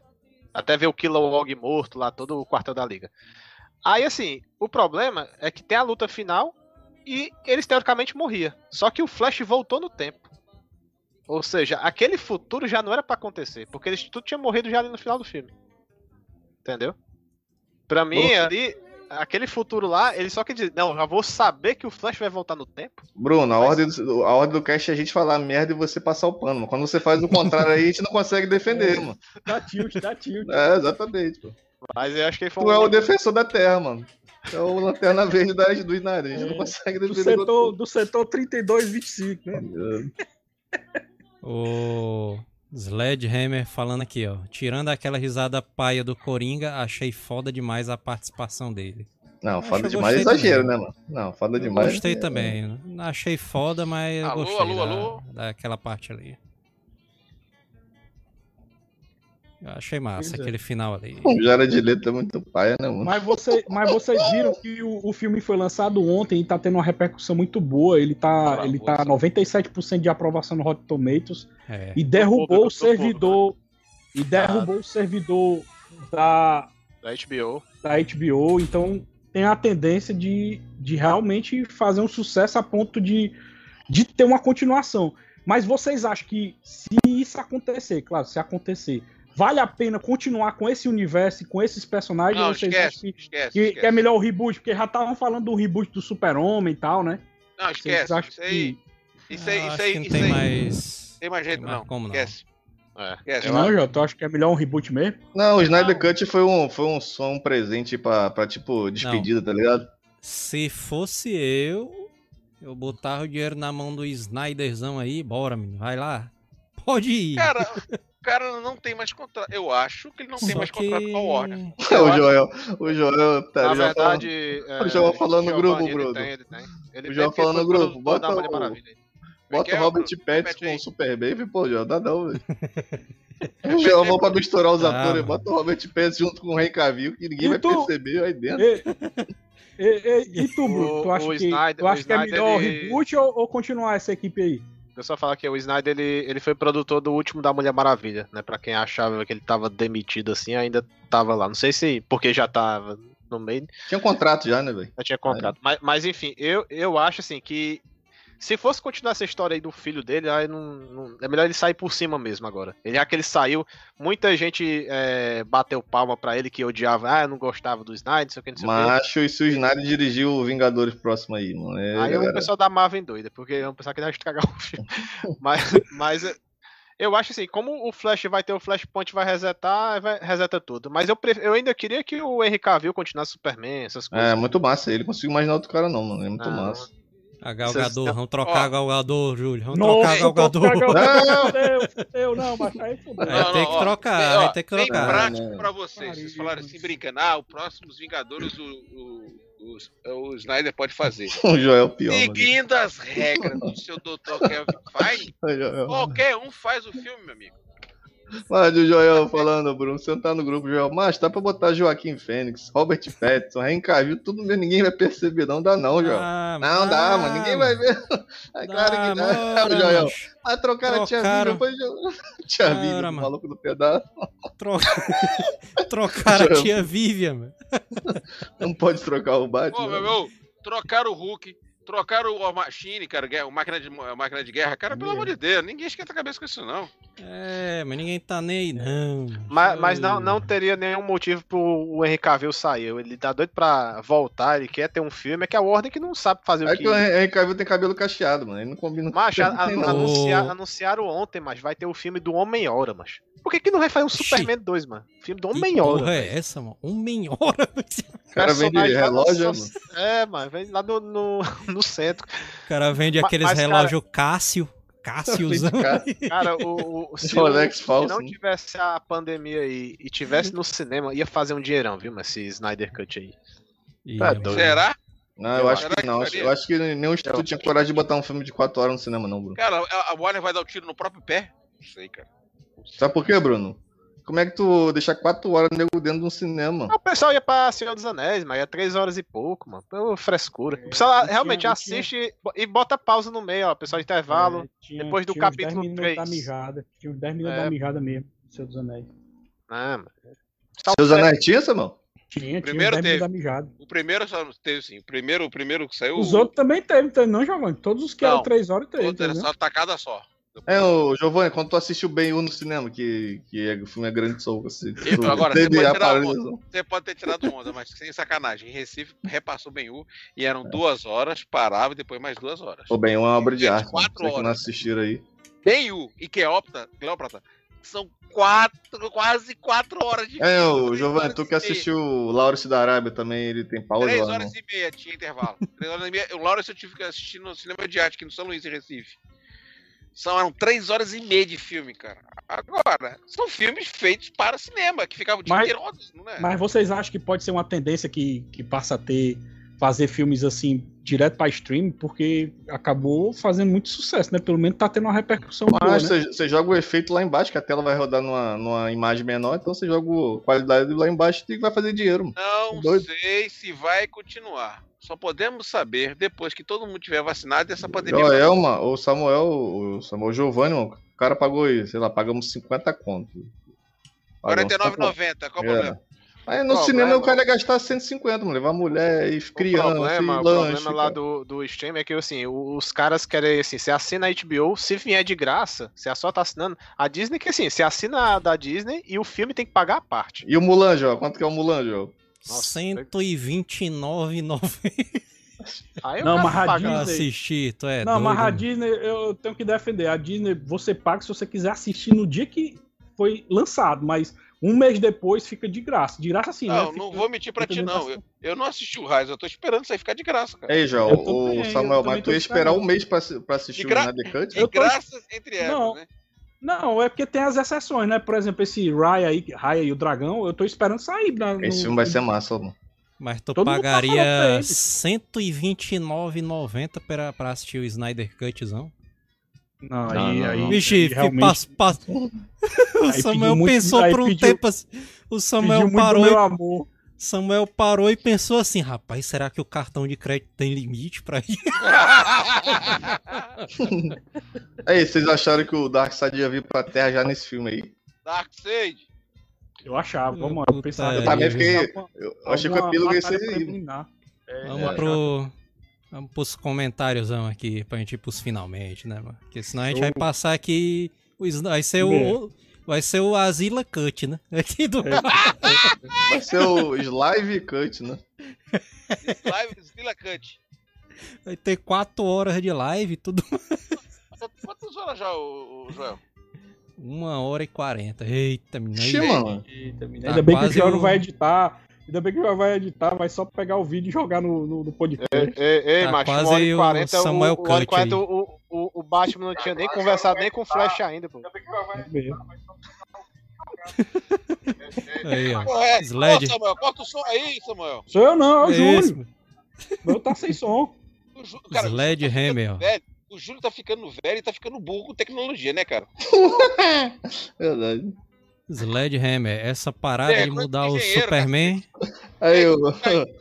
Speaker 5: Até vê o Kilowog morto lá, todo o quartel da liga. Aí, assim, o problema é que tem a luta final e eles teoricamente morriam. Só que o Flash voltou no tempo. Ou seja, aquele futuro já não era pra acontecer, porque eles tudo tinha morrido já ali no final do filme. Entendeu? Pra mim, ali, aquele futuro lá, ele só quer dizer, não, já vou saber que o Flash vai voltar no tempo.
Speaker 4: Bruno, a
Speaker 5: Mas-
Speaker 4: ordem, do, a ordem do cast é a gente falar merda e você passar o pano. Mano. Quando você faz o contrário aí, a gente não consegue defender, mano.
Speaker 3: Dá tilt, dá tilt.
Speaker 4: É, exatamente, pô.
Speaker 5: Mas eu acho que ele foi
Speaker 4: Tu
Speaker 5: um
Speaker 4: é o defensor da Terra, mano. É o lanterna verde das do Snyder. A gente
Speaker 3: É,
Speaker 4: não consegue
Speaker 3: Do
Speaker 4: defender.
Speaker 3: setor, do setor 32, 25, né?
Speaker 2: O Sledgehammer falando aqui, ó. Tirando aquela risada paia do Coringa, achei foda demais a participação dele.
Speaker 4: Não, foda demais é exagero,
Speaker 2: também.
Speaker 4: né, mano? Não, foda
Speaker 2: Eu
Speaker 4: demais.
Speaker 2: gostei
Speaker 4: é-
Speaker 2: também. Não achei foda, mas eu
Speaker 6: Alô,
Speaker 2: gostei
Speaker 6: alô,
Speaker 2: da,
Speaker 6: alô?
Speaker 2: daquela parte ali. Eu achei massa
Speaker 3: Pois é.
Speaker 2: aquele final ali.
Speaker 4: O Jared Leto é muito paia, né, mano?
Speaker 3: Mas, você, mas vocês viram que o, o filme foi lançado ontem e tá tendo uma repercussão muito boa. Ele tá,
Speaker 6: Ah,
Speaker 3: ele
Speaker 6: boa,
Speaker 3: tá
Speaker 6: sim.
Speaker 3: 97% de aprovação no Rotten Tomatoes
Speaker 2: É.
Speaker 3: e derrubou
Speaker 5: público,
Speaker 3: o
Speaker 5: do
Speaker 3: servidor e derrubou o servidor da,
Speaker 5: Da HBO.
Speaker 3: da HBO. Então tem a tendência de, de realmente fazer um sucesso a ponto de, de ter uma continuação. Mas vocês acham que se isso acontecer, claro, se acontecer, vale a pena continuar com esse universo e com esses personagens?
Speaker 6: Não,
Speaker 3: ou vocês acham
Speaker 6: esquece,
Speaker 3: que,
Speaker 6: esquece.
Speaker 3: que,
Speaker 6: esquece.
Speaker 3: que é melhor o reboot? Porque já estavam falando do reboot do Super-Homem e tal, né?
Speaker 6: Não, esquece. Isso aí. Isso aí,
Speaker 2: Eu
Speaker 6: isso aí,
Speaker 2: que não
Speaker 6: isso
Speaker 2: tem
Speaker 6: aí.
Speaker 2: mais.
Speaker 6: Tem mais jeito,
Speaker 2: tem mais
Speaker 6: não.
Speaker 2: como não.
Speaker 6: Esquece.
Speaker 5: É.
Speaker 6: Esquece.
Speaker 3: Não, Jota, tu acha que é melhor um reboot mesmo?
Speaker 4: Não, o Snyder Cut foi um, foi um, só um presente pra, pra, tipo, despedida, tá ligado?
Speaker 2: Se fosse eu, eu botava o dinheiro na mão do Snyderzão aí, bora, menino, vai lá. Pode ir.
Speaker 6: Cara, cara não tem mais contrato. Eu acho que ele não tem
Speaker 2: Só
Speaker 6: mais contrato com a Warner.
Speaker 2: que...
Speaker 4: o Joel, o Joel, tá,
Speaker 5: Na
Speaker 4: ele já falou-
Speaker 5: verdade. é,
Speaker 4: o João falando no grupo,
Speaker 5: ele
Speaker 4: Bruno.
Speaker 5: tem, ele tem. Ele
Speaker 4: O
Speaker 5: tem
Speaker 4: João
Speaker 5: porque
Speaker 4: falando no grupo, bota o-. Bota o Robert
Speaker 6: Bruno?
Speaker 4: Pattinson com o Super Baby, pô, Joel, dá não, velho. O Joel vão pra misturar os
Speaker 2: Ah,
Speaker 4: atores,
Speaker 2: mano.
Speaker 4: bota o Robert Pattinson junto com o Henry Cavill, que ninguém
Speaker 3: E
Speaker 4: vai
Speaker 3: tu?
Speaker 4: perceber aí dentro.
Speaker 3: E, e, e, e tu, Bruno? Tu acha,
Speaker 5: o
Speaker 3: que,
Speaker 5: Snyder-
Speaker 3: tu acha que é melhor
Speaker 5: ele-
Speaker 3: reboot ou, ou continuar essa equipe aí?
Speaker 5: Eu só falar que o Snyder ele, ele foi produtor do último da Mulher Maravilha, né? Pra quem achava que ele tava demitido assim, ainda tava lá. Não sei se porque já tava no meio,
Speaker 4: Tinha um contrato já, né, velho?
Speaker 5: já tinha contrato. Mas, mas enfim, eu, eu acho assim que se fosse continuar essa história aí do filho dele, aí não, não- é melhor ele sair por cima mesmo agora. Ele já que ele saiu, muita gente é, bateu palma pra ele que odiava, ah, não gostava do Snyder, não sei o que, não sei o que.
Speaker 4: Macho, e se o Snyder dirigiu o Vingadores próximo aí, mano? É,
Speaker 5: Aí o
Speaker 4: galera.
Speaker 5: pessoal da Marvel doida, porque vão pensar que ele vai estragar o filme. mas, mas é, eu acho assim, como o Flash vai ter o Flashpoint, vai resetar, vai, reseta tudo. Mas eu, pref- eu ainda queria que o Henry Cavill continuasse Superman, essas coisas.
Speaker 4: É, muito massa. Ele conseguiu imaginar outro cara, não, mano. É muito
Speaker 5: Ah,
Speaker 4: massa.
Speaker 2: A Gal
Speaker 5: Vocês-
Speaker 2: Gadot, vamos trocar
Speaker 6: Ó.
Speaker 2: a Gal Gadot, Júlio. Vamos trocar a Gal
Speaker 3: tô
Speaker 2: Gadot.
Speaker 3: cagando. Fudeu, fudeu, não, mas aí fudeu.
Speaker 2: Vai ter que trocar,
Speaker 6: bem,
Speaker 2: vai ter que
Speaker 6: bem
Speaker 2: trocar.
Speaker 6: prático
Speaker 4: Não,
Speaker 6: pra vocês. Vocês falaram assim, brincando, ah, o próximo os Vingadores o, o, o, o Snyder pode fazer.
Speaker 4: O Joel pior, mano.
Speaker 6: Seguindo as regras do seu Dr. Kevin Feige, qualquer um faz o filme, meu amigo.
Speaker 4: Mas o Joel falando, Bruno, você não tá no grupo, Joel. Mas dá pra botar Joaquim Fênix, Robert Pattinson, Cavill, tudo mesmo, ninguém vai perceber. Não dá não, Joel.
Speaker 2: Ah,
Speaker 4: Não dá, mano. Ninguém vai ver. É claro que dá. O Joel. Mas trocaram a tia depois tia
Speaker 2: Cara,
Speaker 4: o
Speaker 2: mano.
Speaker 4: maluco do pedaço.
Speaker 2: Trocaram a tia Vivian, mano.
Speaker 4: Não pode trocar o
Speaker 6: Pô,
Speaker 4: Batman.
Speaker 6: meu, meu, trocaram o Hulk, trocaram o Machine, cara, o máquina de, a máquina de guerra. Cara, pelo amor de Deus, ninguém esquenta a cabeça com isso, não.
Speaker 2: É, mas ninguém tá nem aí, não.
Speaker 5: Mas, mas não, não teria nenhum motivo pro o Henry Cavill sair. Ele tá doido pra voltar, ele quer ter um filme, é que a Warner que não sabe fazer
Speaker 4: É
Speaker 5: o
Speaker 4: que
Speaker 5: que.
Speaker 4: o Henry Cavill tem cabelo cacheado, mano. Ele não combina com
Speaker 5: Mas a- a- anunciar- anunciaram ontem, mas vai ter o filme do Homem-Hora, mas. Por que, que não vai fazer um
Speaker 2: Oxi.
Speaker 5: Superman 2, mano? Filme do
Speaker 2: Que
Speaker 5: Homem-Hora.
Speaker 2: porra é essa, mano? Homem-Hora?
Speaker 4: O cara vende relógio,
Speaker 5: so-
Speaker 4: mano.
Speaker 5: É, mano, vem lá no, no, no centro.
Speaker 2: O cara vende aqueles
Speaker 5: mas, cara-
Speaker 2: relógios Cássio. Cássiozão.
Speaker 4: Cara,
Speaker 5: Cara, o, o, se,
Speaker 4: Rolex
Speaker 5: o- se
Speaker 4: falso,
Speaker 5: não
Speaker 4: né?
Speaker 5: tivesse a pandemia aí e tivesse no cinema, ia fazer um dinheirão, viu, mas esse Snyder Cut aí.
Speaker 4: Tá
Speaker 2: mano.
Speaker 4: doido.
Speaker 6: Será?
Speaker 4: Não, eu
Speaker 5: Eu
Speaker 4: acho que
Speaker 6: que
Speaker 4: não.
Speaker 6: faria.
Speaker 4: Eu acho que nenhum estúdio tinha coragem de botar um filme de 4 horas no cinema, não, Bruno.
Speaker 6: Cara, a, a Warner vai dar o tiro no próprio pé? Não sei, cara.
Speaker 4: Sabe por quê, Bruno? Como é que tu deixa 4 horas nego dentro de um cinema?
Speaker 5: O pessoal ia pra Senhor dos Anéis, mas ia três horas e pouco, mano. Pô, frescura. O pessoal
Speaker 3: É, eu
Speaker 5: realmente
Speaker 3: tinha-
Speaker 5: assiste e bota pausa no meio, ó. Pessoal intervalo.
Speaker 3: É, tinha-
Speaker 5: depois do
Speaker 3: tinha uns
Speaker 5: capítulo
Speaker 3: 10 minutos da mijada. Tinha uns 10 minutos
Speaker 5: É.
Speaker 3: da mijada mesmo, Senhor dos Anéis.
Speaker 5: Ah, mano.
Speaker 4: Seus anéis tinha, Samuel?
Speaker 3: Tinha, tinha
Speaker 6: Primeiro
Speaker 3: 10
Speaker 6: teve.
Speaker 3: minutos da mijada.
Speaker 6: O primeiro só teve sim. O primeiro, o primeiro que saiu.
Speaker 3: Os outros também teve, não, Giovanni? Todos os que
Speaker 6: Não,
Speaker 3: eram 3 horas teve,
Speaker 6: era só tacada só.
Speaker 4: É, ô, Giovanni, quando tu assistiu bem o no cinema, que, que é- o filme é grande soul, assim.
Speaker 6: E
Speaker 4: tu
Speaker 6: agora, você pode
Speaker 4: a
Speaker 6: tirar
Speaker 4: paralisação.
Speaker 6: Você pode ter tirado onda, mas sem sacanagem. Em Recife, repassou bem U e eram duas horas, parava e depois mais duas horas.
Speaker 4: Pô, bem, é uma obra de arte.
Speaker 6: quatro
Speaker 4: Você que não
Speaker 6: horas.
Speaker 4: assistiram aí.
Speaker 6: Bem U e Cleópatra, Cleópatra são quatro, quase quatro horas de
Speaker 4: É, o Giovanni,
Speaker 6: horas
Speaker 4: tu que assistiu o Lawrence da Arábia também, ele tem pausa
Speaker 6: Três horas e meia tinha intervalo. Três horas e meia. O Lawrence eu tive que assistir no cinema de arte aqui no São Luís, em Recife. São eram três horas e meia de filme, cara. Agora, são filmes feitos para cinema, que ficavam o dia
Speaker 3: Mas-
Speaker 6: inteiro rodando, não é?
Speaker 3: Mas vocês acham que pode ser uma tendência que, que passa a ter fazer filmes assim direto pra stream? Porque acabou fazendo muito sucesso, né? Pelo menos tá tendo uma repercussão boa,
Speaker 4: Mas
Speaker 3: né?
Speaker 4: você, você joga o efeito lá embaixo, que a tela vai rodar numa, numa imagem menor, então você joga a qualidade lá embaixo e vai fazer dinheiro. mano.
Speaker 6: Não
Speaker 4: Doido.
Speaker 6: sei se vai continuar. Só podemos saber depois que todo mundo tiver vacinado e essa pandemia.
Speaker 4: Joel, mano, o Samuel, o Samuel Giovanni, mano, o cara pagou, sei lá, pagamos 50 conto. Pagamos
Speaker 6: 49,90, qual o
Speaker 4: É.
Speaker 6: problema?
Speaker 4: Aí no
Speaker 5: Problema.
Speaker 4: cinema o cara ia gastar 150, mano, levar mulher e
Speaker 5: O
Speaker 4: criança,
Speaker 5: problema,
Speaker 4: e
Speaker 5: o
Speaker 4: lanche.
Speaker 5: problema lá
Speaker 4: cara.
Speaker 5: do, do stream é que assim, o- os caras querem assim, você assina a HBO, se vier de graça, você só tá assinando. A Disney que assim, você assina a da Disney e o filme tem que pagar a parte.
Speaker 4: E o Mulan, Joel? Quanto que é o Mulan?
Speaker 5: Nossa,
Speaker 2: 129,90
Speaker 5: Aí eu
Speaker 3: Não, mas a. Disney-
Speaker 2: assistir, tu é
Speaker 3: Não, mas a
Speaker 2: doido,
Speaker 3: Disney, eu tenho que defender. A Disney, você paga se você quiser assistir no dia que foi lançado, mas um mês depois fica de graça. De graça assim,
Speaker 6: Não,
Speaker 3: né?
Speaker 6: não vou mentir pra ti, não. Eu, eu não assisti o Rise, eu tô esperando isso aí ficar de graça, cara.
Speaker 4: Ei,
Speaker 3: também,
Speaker 4: o
Speaker 3: eu
Speaker 4: Samuel, mas tu ia esperar um mês pra, pra assistir o
Speaker 6: gra-
Speaker 4: Snyder Cut?
Speaker 6: De
Speaker 3: Eu tô-
Speaker 6: entre elas,
Speaker 3: Não.
Speaker 6: né?
Speaker 3: Não, é porque tem as exceções, né? Por exemplo, esse Raya aí, Raya e o Dragão, eu tô esperando sair. Na, no-
Speaker 4: Esse filme vai ser massa, mano.
Speaker 2: Mas tu
Speaker 3: Todo tá
Speaker 2: pagaria
Speaker 3: ele.
Speaker 2: 129,90 pra, pra assistir o Snyder Cutzão?
Speaker 3: Não,
Speaker 4: Não,
Speaker 3: aí,
Speaker 4: não,
Speaker 3: aí,
Speaker 4: não.
Speaker 2: Vixe,
Speaker 3: realmente
Speaker 2: passa- passa- o
Speaker 3: Aí
Speaker 2: Samuel
Speaker 3: muito-
Speaker 2: pensou por um
Speaker 3: pediu-
Speaker 2: tempo assim. O Samuel parou,
Speaker 3: meu
Speaker 2: e,
Speaker 3: amor.
Speaker 2: Samuel parou e pensou assim: rapaz, será que o cartão de crédito tem limite pra ir?
Speaker 4: Aí, vocês acharam que o Darkseid ia vir pra Terra já nesse filme aí?
Speaker 6: Darkseid.
Speaker 3: Eu achava, vamos lá, eu pensava.
Speaker 2: Eu
Speaker 4: também fiquei- Eu achei que o epílogo ia ser aí.
Speaker 3: É,
Speaker 2: Vamos
Speaker 3: eu
Speaker 2: pro. Vamos pros comentários aqui, pra gente ir pros finalmente, né, mano? Porque senão a gente
Speaker 3: Show.
Speaker 2: vai passar aqui. Vai ser o. Vai ser o Asila Cut, né? Aqui do.
Speaker 4: Vai ser o Slive Cut, né?
Speaker 6: Live Stila Cut.
Speaker 2: Vai ter 4 horas de live, tudo.
Speaker 6: Quantas horas já, o, Joel?
Speaker 2: Uma hora e 40. Eita, menina.
Speaker 3: Eita, menina.
Speaker 2: Tá
Speaker 3: Ainda bem que o Joel
Speaker 2: o-
Speaker 3: não vai editar. Ainda bem que o Joel vai editar, vai só pegar o vídeo e jogar no, no, no podcast.
Speaker 5: Ei, ei,
Speaker 2: Tá
Speaker 5: macho,
Speaker 2: quase
Speaker 5: uma hora e
Speaker 2: o
Speaker 5: 40,
Speaker 2: Samuel
Speaker 5: o, uma hora e
Speaker 2: Cut
Speaker 5: 40
Speaker 2: aí.
Speaker 5: o, o, o Batman não tinha nem conversado nem com o Flash ainda, pô.
Speaker 2: Aí, ó.
Speaker 6: É.
Speaker 2: Sled.
Speaker 6: Ô, Samuel, corta o som aí, Samuel.
Speaker 3: Sou eu não, é o
Speaker 2: É
Speaker 3: Júlio. Meu tá sem som.
Speaker 6: O Ju- cara, o Júlio tá
Speaker 2: ó.
Speaker 6: velho. O Júlio tá ficando velho e tá ficando burro com tecnologia, né, cara?
Speaker 4: Verdade.
Speaker 2: Sledgehammer, essa parada
Speaker 6: É,
Speaker 2: de mudar
Speaker 6: de
Speaker 2: o Superman.
Speaker 4: Aí, eu,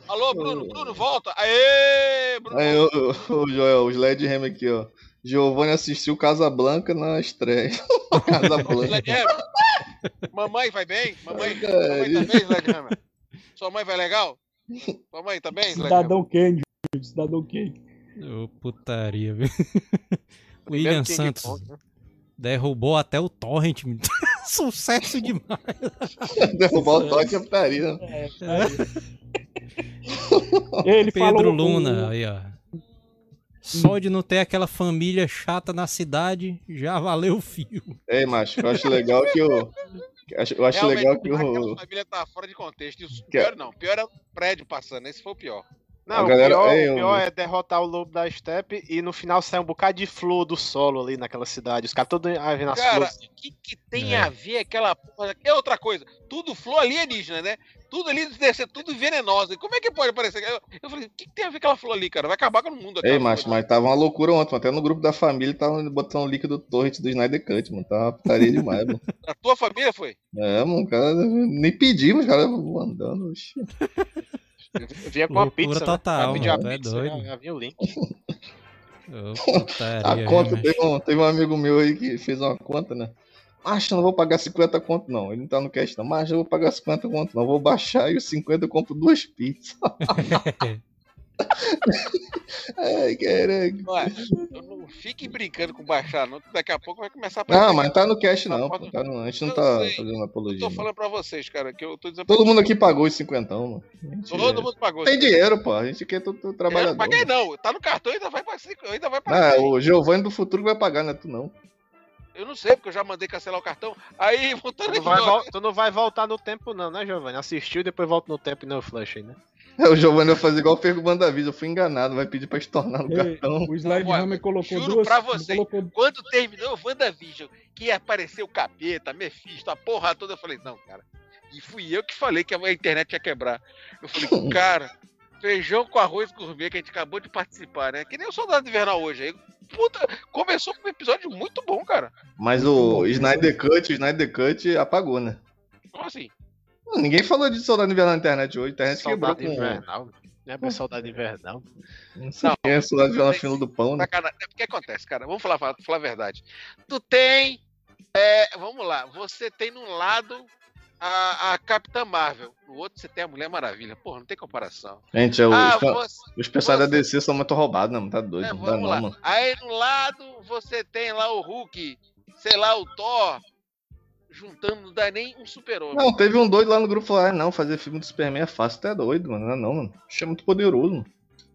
Speaker 6: Alô, Bruno, Bruno, volta. Aê, Bruno.
Speaker 4: aí eu, o Joel, o Sledgehammer aqui, ó. Giovanni assistiu Casablanca na estreia. Casablanca.
Speaker 6: Mamãe vai bem? Mamãe, mamãe tá bem, Sledgehammer? Sua mãe vai legal? Sua mãe tá bem, Sledgehammer?
Speaker 3: Cidadão Kane. Cidadão Kane.
Speaker 2: Ô, putaria, viu? William
Speaker 5: King
Speaker 2: Santos
Speaker 5: Kong, né?
Speaker 2: Derrubou até o Torrent. Sucesso demais.
Speaker 4: Derrubar o toque é putaria. né?
Speaker 3: Ele
Speaker 2: Pedro
Speaker 3: falou,
Speaker 2: Luna, aí, ó. Só de não ter aquela família chata na cidade, já valeu o filme.
Speaker 4: Ei, macho, eu acho legal que o. Eu acho,
Speaker 6: Realmente,
Speaker 4: legal que o.
Speaker 6: família tá fora de contexto.
Speaker 4: Que-
Speaker 6: pior não, pior é o prédio passando. Esse foi o pior.
Speaker 5: Não,
Speaker 4: A
Speaker 5: o
Speaker 4: galera-
Speaker 5: pior,
Speaker 4: ei,
Speaker 5: o pior é derrotar o lobo da steppe e no final sai um bocado de flor do solo ali naquela cidade. Os caras todos ah, vendo as
Speaker 6: Cara,
Speaker 5: flores.
Speaker 6: o que, que tem
Speaker 2: É.
Speaker 6: a ver aquela porra? É outra coisa. Tudo flor alienígena, né? Tudo ali deve ser tudo venenoso. E Como é que pode aparecer? Eu, eu falei, o que, que tem a ver aquela flor ali, cara? Vai acabar com o mundo.
Speaker 4: Ei, macho, mas tava uma loucura ontem. Até no grupo da família tava botando o link do Torrent do Snyder Cut, mano. Tava uma putaria demais, mano.
Speaker 6: A tua família foi?
Speaker 4: É, mano, cara, nem pedimos, cara, mandando.
Speaker 5: Vinha com uma pizza.
Speaker 2: total,
Speaker 5: né? Pedia
Speaker 2: mano, é
Speaker 5: pizza,
Speaker 2: doido.
Speaker 5: Já, vinha o link.
Speaker 2: Putaria,
Speaker 4: A conta, teve um, teve um amigo meu aí que fez uma conta, né? Eu não vou pagar 50 conto, não. Ele não tá no cash, não. Mas eu vou pagar 50 conto, não. Vou baixar e os 50 eu compro duas pizzas. Ai, caraca.
Speaker 6: Não é? Eu não fique brincando com baixar, não. que Daqui a pouco vai começar a aparecer.
Speaker 4: Não, mas tá no cash, não.
Speaker 6: Pode-
Speaker 4: pô, tá no- a gente não
Speaker 6: Eu
Speaker 4: tá
Speaker 6: sei.
Speaker 4: fazendo
Speaker 6: Eu
Speaker 4: apologia.
Speaker 6: tô
Speaker 4: não.
Speaker 6: falando pra vocês, cara, que eu tô dizendo
Speaker 4: Todo mundo aqui pagou os 50, mano. Gente-
Speaker 6: Todo mundo pagou.
Speaker 4: Tem dinheiro, pô. A gente quer todo, todo
Speaker 6: Eu
Speaker 4: trabalhador.
Speaker 6: não paguei, não. Tá no cartão ainda vai pra cinco- ainda vai pra
Speaker 4: Ah, o Giovanni do futuro vai pagar, não é tu não.
Speaker 6: Eu não sei, porque eu já mandei cancelar o cartão. Aí, voltando
Speaker 5: Tu
Speaker 6: aqui.
Speaker 5: não, vai,
Speaker 6: ó,
Speaker 5: vol- tu não vai voltar no tempo, não, né, Giovanni? Assistiu e depois volta no tempo e não flash aí, né?
Speaker 4: É, O Giovanni vai fazer igual o Pergo Davi. Eu fui enganado, vai pedir pra estornar no
Speaker 3: Ei,
Speaker 4: cartão.
Speaker 3: O Sledgehammer
Speaker 6: Olha,
Speaker 3: colocou
Speaker 6: juro
Speaker 3: duas.
Speaker 6: pra vocês.
Speaker 3: colocou-
Speaker 6: Quando terminou o WandaVision, que ia aparecer o capeta, Mephisto, a porra toda, eu falei, não, cara. E fui eu que falei que a internet ia quebrar. Eu falei, cara, feijão com arroz gourmet que a gente acabou de participar, né? Que nem o Soldado Invernal hoje. Aí, puta, começou com um episódio muito bom, cara.
Speaker 4: Mas o Snyder Cut, o Snyder Cut apagou, né?
Speaker 6: Como assim?
Speaker 4: Ninguém falou de Soldado Invernal na internet hoje. A internet
Speaker 5: Saudade
Speaker 4: quebrou com...
Speaker 5: invernal. Não é mais saudade invernal.
Speaker 4: Não sei
Speaker 6: Não.
Speaker 4: é Soldado Invernal na fila do pão, né?
Speaker 6: Sacanagem. É porque acontece, cara. Vamos falar, falar, a verdade. Tu tem. é, vamos lá. Você tem num lado a, a Capitã Marvel. No outro você tem a Mulher Maravilha. Porra, não tem comparação.
Speaker 4: Gente, é, os,
Speaker 6: ah, você,
Speaker 4: os pessoal da DC são muito roubados, né? Tá doido.
Speaker 6: é,
Speaker 4: não dá
Speaker 6: vamos
Speaker 4: não,
Speaker 6: lá.
Speaker 4: mano.
Speaker 6: Aí no lado você tem lá o Hulk, sei lá, o Thor. Juntando, não dá nem um super-homem.
Speaker 4: Não, teve um doido lá no grupo falou: ah, não, fazer filme do Superman é fácil. Tu é doido, mano. Não, é não, mano. Isso é muito poderoso, mano.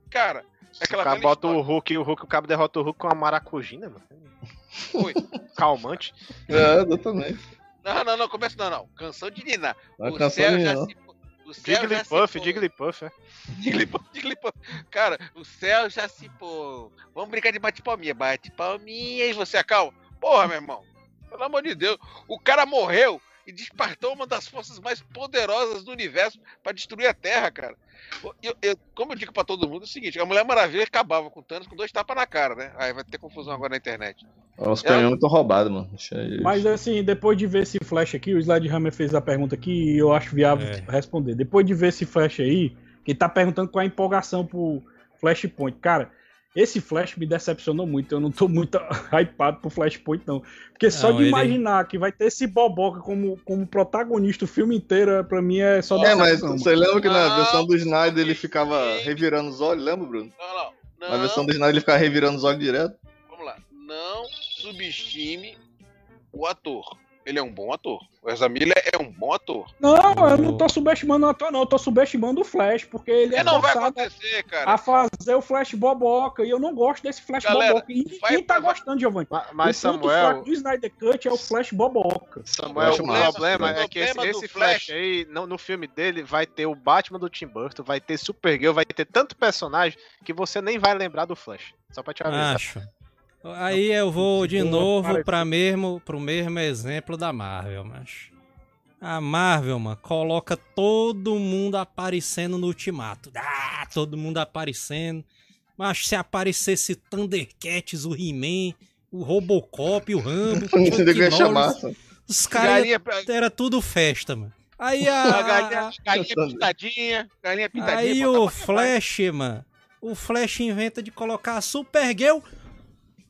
Speaker 6: Cara, é
Speaker 5: O
Speaker 6: aquela
Speaker 5: cara
Speaker 6: velha
Speaker 5: bota o
Speaker 6: história.
Speaker 5: Hulk, o Hulk, o cabo derrota o Hulk com uma maracujina, mano.
Speaker 6: Foi.
Speaker 5: Calmante.
Speaker 4: É, exatamente.
Speaker 6: Não, não, não, começa não, não. Canção de Nina.
Speaker 4: Não
Speaker 6: o
Speaker 4: é canção
Speaker 6: céu já
Speaker 4: nenhuma.
Speaker 6: se. O céu já se
Speaker 5: Jigglypuff. Jigglypuff, é.
Speaker 6: Jigglypuff, Jigglypuff. Cara, o céu já se pôs. Vamos brincar de bate-palminha. Bate palminha e você acalma. Porra, meu irmão. Pelo amor de Deus. O cara morreu e despertou uma das forças mais poderosas do universo pra destruir a Terra, cara. Eu- eu- como eu digo pra todo mundo, é o seguinte: a Mulher Maravilha acabava com o Thanos com dois tapas na cara, né? Aí vai ter confusão agora na internet.
Speaker 4: Os canhões estão roubados, mano. Deixa aí.
Speaker 3: Mas assim, depois de ver esse flash aqui, o Slide Hammer fez a pergunta aqui e eu acho viável
Speaker 2: É.
Speaker 3: responder. Depois de ver esse flash aí, que tá perguntando qual é a empolgação pro Flashpoint. Cara, esse flash me decepcionou muito. Eu não tô muito hypado pro Flashpoint, não. Porque só
Speaker 2: Não,
Speaker 3: de
Speaker 2: ele-
Speaker 3: imaginar que vai ter esse boboca como, como protagonista o filme inteiro, pra mim é só
Speaker 4: É, mas você lembra que na
Speaker 6: Não,
Speaker 4: versão do Snyder ele ficava revirando os olhos, lembra, Bruno?
Speaker 6: Não, não.
Speaker 4: Na versão do Snyder ele ficava revirando os olhos direto.
Speaker 6: vamos lá. Não subestime o ator. Ele é um bom ator. O Ezra Miller é um bom ator.
Speaker 3: Não, eu não tô subestimando o ator, não. Eu tô subestimando o Flash, porque ele é
Speaker 6: E não vai acontecer, cara.
Speaker 3: a fazer o Flash boboca. E eu não gosto desse Flash
Speaker 6: Galera,
Speaker 3: boboca. E
Speaker 6: vai-
Speaker 3: quem tá
Speaker 6: vai-
Speaker 3: gostando, Giovanni?
Speaker 5: Ma- Mas,
Speaker 3: o
Speaker 5: Samuel,
Speaker 3: do Snyder Cut é o Flash boboca.
Speaker 5: Samuel,
Speaker 4: Eu
Speaker 5: o
Speaker 4: acho massa,
Speaker 5: problema é que esse,
Speaker 6: O problema
Speaker 5: esse Flash,
Speaker 6: Flash-
Speaker 5: aí, no, no filme dele, vai ter o Batman do Tim Burton, vai ter Supergirl, vai ter tanto personagem que você nem vai lembrar do Flash. Só pra te avisar.
Speaker 2: Acho. Aí eu vou de novo pra mesmo, pro mesmo exemplo da Marvel, macho. A Marvel, mano, coloca todo mundo aparecendo no ultimato. Ah, todo mundo aparecendo. Mas se aparecesse Thundercats, o He-Man, o Robocop, o Rambo, o os caras era tudo festa, mano. Aí
Speaker 6: a
Speaker 2: a,
Speaker 6: galinha, galinha pintadinha, galinha pintadinha.
Speaker 2: Aí o. Flash, mano. O Flash inventa de colocar a Supergirl.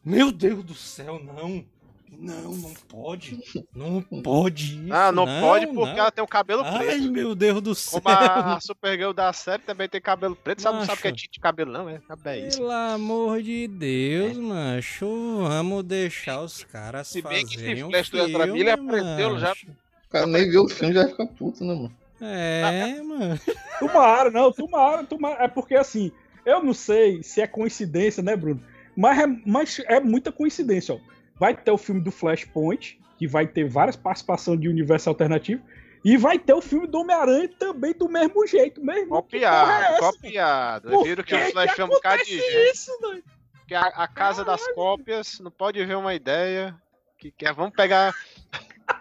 Speaker 2: Meu Deus do céu, não. Não, não pode. Não pode isso.
Speaker 5: Ah, não, pode porque
Speaker 2: não.
Speaker 5: ela tem o cabelo
Speaker 2: Ai,
Speaker 5: preto.
Speaker 2: meu Deus do céu.
Speaker 5: Como a, Supergirl da série também tem cabelo preto, sabe, não sabe o que é tinta de cabelo, não, é? Sabe, é isso.
Speaker 2: Pelo amor de Deus, macho. Vamos deixar os caras
Speaker 6: Se bem que esse
Speaker 2: fazerem um
Speaker 6: Flash do Ezra
Speaker 2: filme,
Speaker 6: Miller aprendeu já-.
Speaker 4: O cara nem viu o filme já fica puto, né, mano?
Speaker 2: É, mano.
Speaker 3: Tomara, não, tomara, tomara. É porque assim, eu não sei se é coincidência, né, Bruno? Mas é, mas é muita coincidência, ó. Vai ter o filme do Flashpoint, que vai ter várias participações de universo alternativo. E vai ter o filme do Homem-Aranha também do mesmo jeito, mesmo. Que porra é
Speaker 5: Copiado, copiado.
Speaker 3: Por
Speaker 5: Viram que o
Speaker 3: que
Speaker 5: Flash
Speaker 3: que
Speaker 5: foi um bocado de gente. Que a, a casa das cópias não pode ver uma ideia. Que, que é, vamos pegar.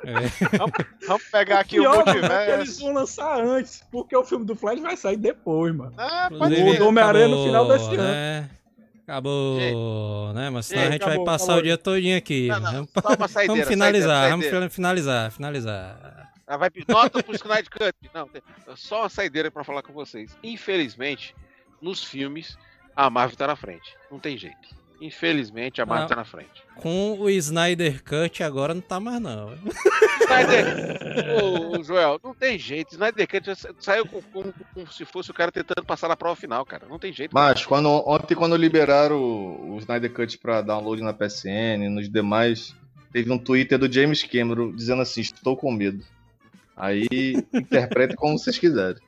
Speaker 2: É.
Speaker 5: Vamos, vamos pegar aqui o
Speaker 3: Pior, mano, é que eles
Speaker 5: multiverso.
Speaker 3: vão lançar antes, porque o filme do Flash vai sair depois, mano.
Speaker 5: Ah, pode
Speaker 3: do Homem-Aranha no final desse
Speaker 2: né? Acabou, né? Mas senão
Speaker 3: Gente,
Speaker 2: a gente
Speaker 3: acabou,
Speaker 2: vai passar
Speaker 3: acabou.
Speaker 2: o dia todinho aqui.
Speaker 6: Não, não,
Speaker 2: Vamos,
Speaker 6: saideira,
Speaker 2: vamos finalizar,
Speaker 6: saideira,
Speaker 2: vamos finalizar, finalizar.
Speaker 6: Ah, vai nota pro Snyder Cut. Não, só uma saideira pra falar com vocês. Infelizmente, nos filmes, a Marvel tá na frente. Não tem jeito. Infelizmente, a Marvel
Speaker 2: Não.
Speaker 6: tá na frente.
Speaker 2: Com o Snyder Cut agora não tá mais não.
Speaker 6: Snyder, ô, ô, Joel, não tem jeito. Snyder Cut sa- saiu com- com- como se fosse o cara tentando passar na prova final, cara. Não tem jeito.
Speaker 4: Mas quando, ontem, quando liberaram o, o Snyder Cut pra download na PSN e nos demais, teve um Twitter do James Cameron dizendo assim: Estou com medo. Aí interpreta como vocês quiserem.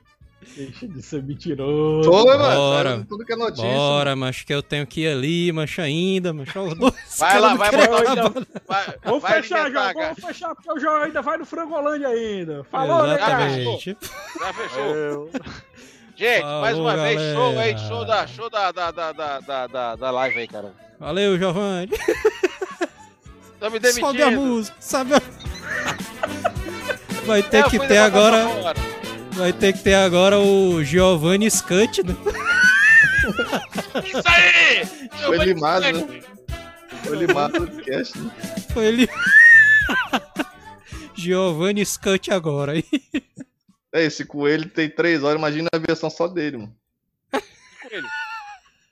Speaker 3: Deixa de ser mentiroso.
Speaker 4: Foi,
Speaker 2: Bora.
Speaker 4: mano. Tudo que é notícia.
Speaker 2: Bora, mas que eu tenho que ir ali, mas ainda, os dois
Speaker 6: Vai lá, vai
Speaker 3: botar-
Speaker 2: trabalhar.
Speaker 6: Vai,
Speaker 3: Vamos
Speaker 6: vai
Speaker 3: fechar, João. Vamos fechar, porque o João ainda vai no Frangolândia ainda. Falou, né, cara?
Speaker 2: Exatamente.
Speaker 6: Já fechou.
Speaker 5: Eu-
Speaker 6: Gente, mais uma
Speaker 2: Falou,
Speaker 6: vez, show aí,
Speaker 2: galera.
Speaker 6: show da, show da, da, da, da, da, da, live aí, cara.
Speaker 2: Valeu, Giovanni.
Speaker 6: Tá me demitindo.
Speaker 2: Sobe a música, sabe. Vai ter
Speaker 6: É,
Speaker 2: que ter agora. Vai ter que ter agora o Giovanni Scut, né?
Speaker 6: Isso aí!
Speaker 4: Foi limado, né? Foi limado o podcast, né?
Speaker 2: Foi ele. Giovanni Scut agora aí.
Speaker 4: É, esse coelho tem três horas, imagina a versão só dele, mano.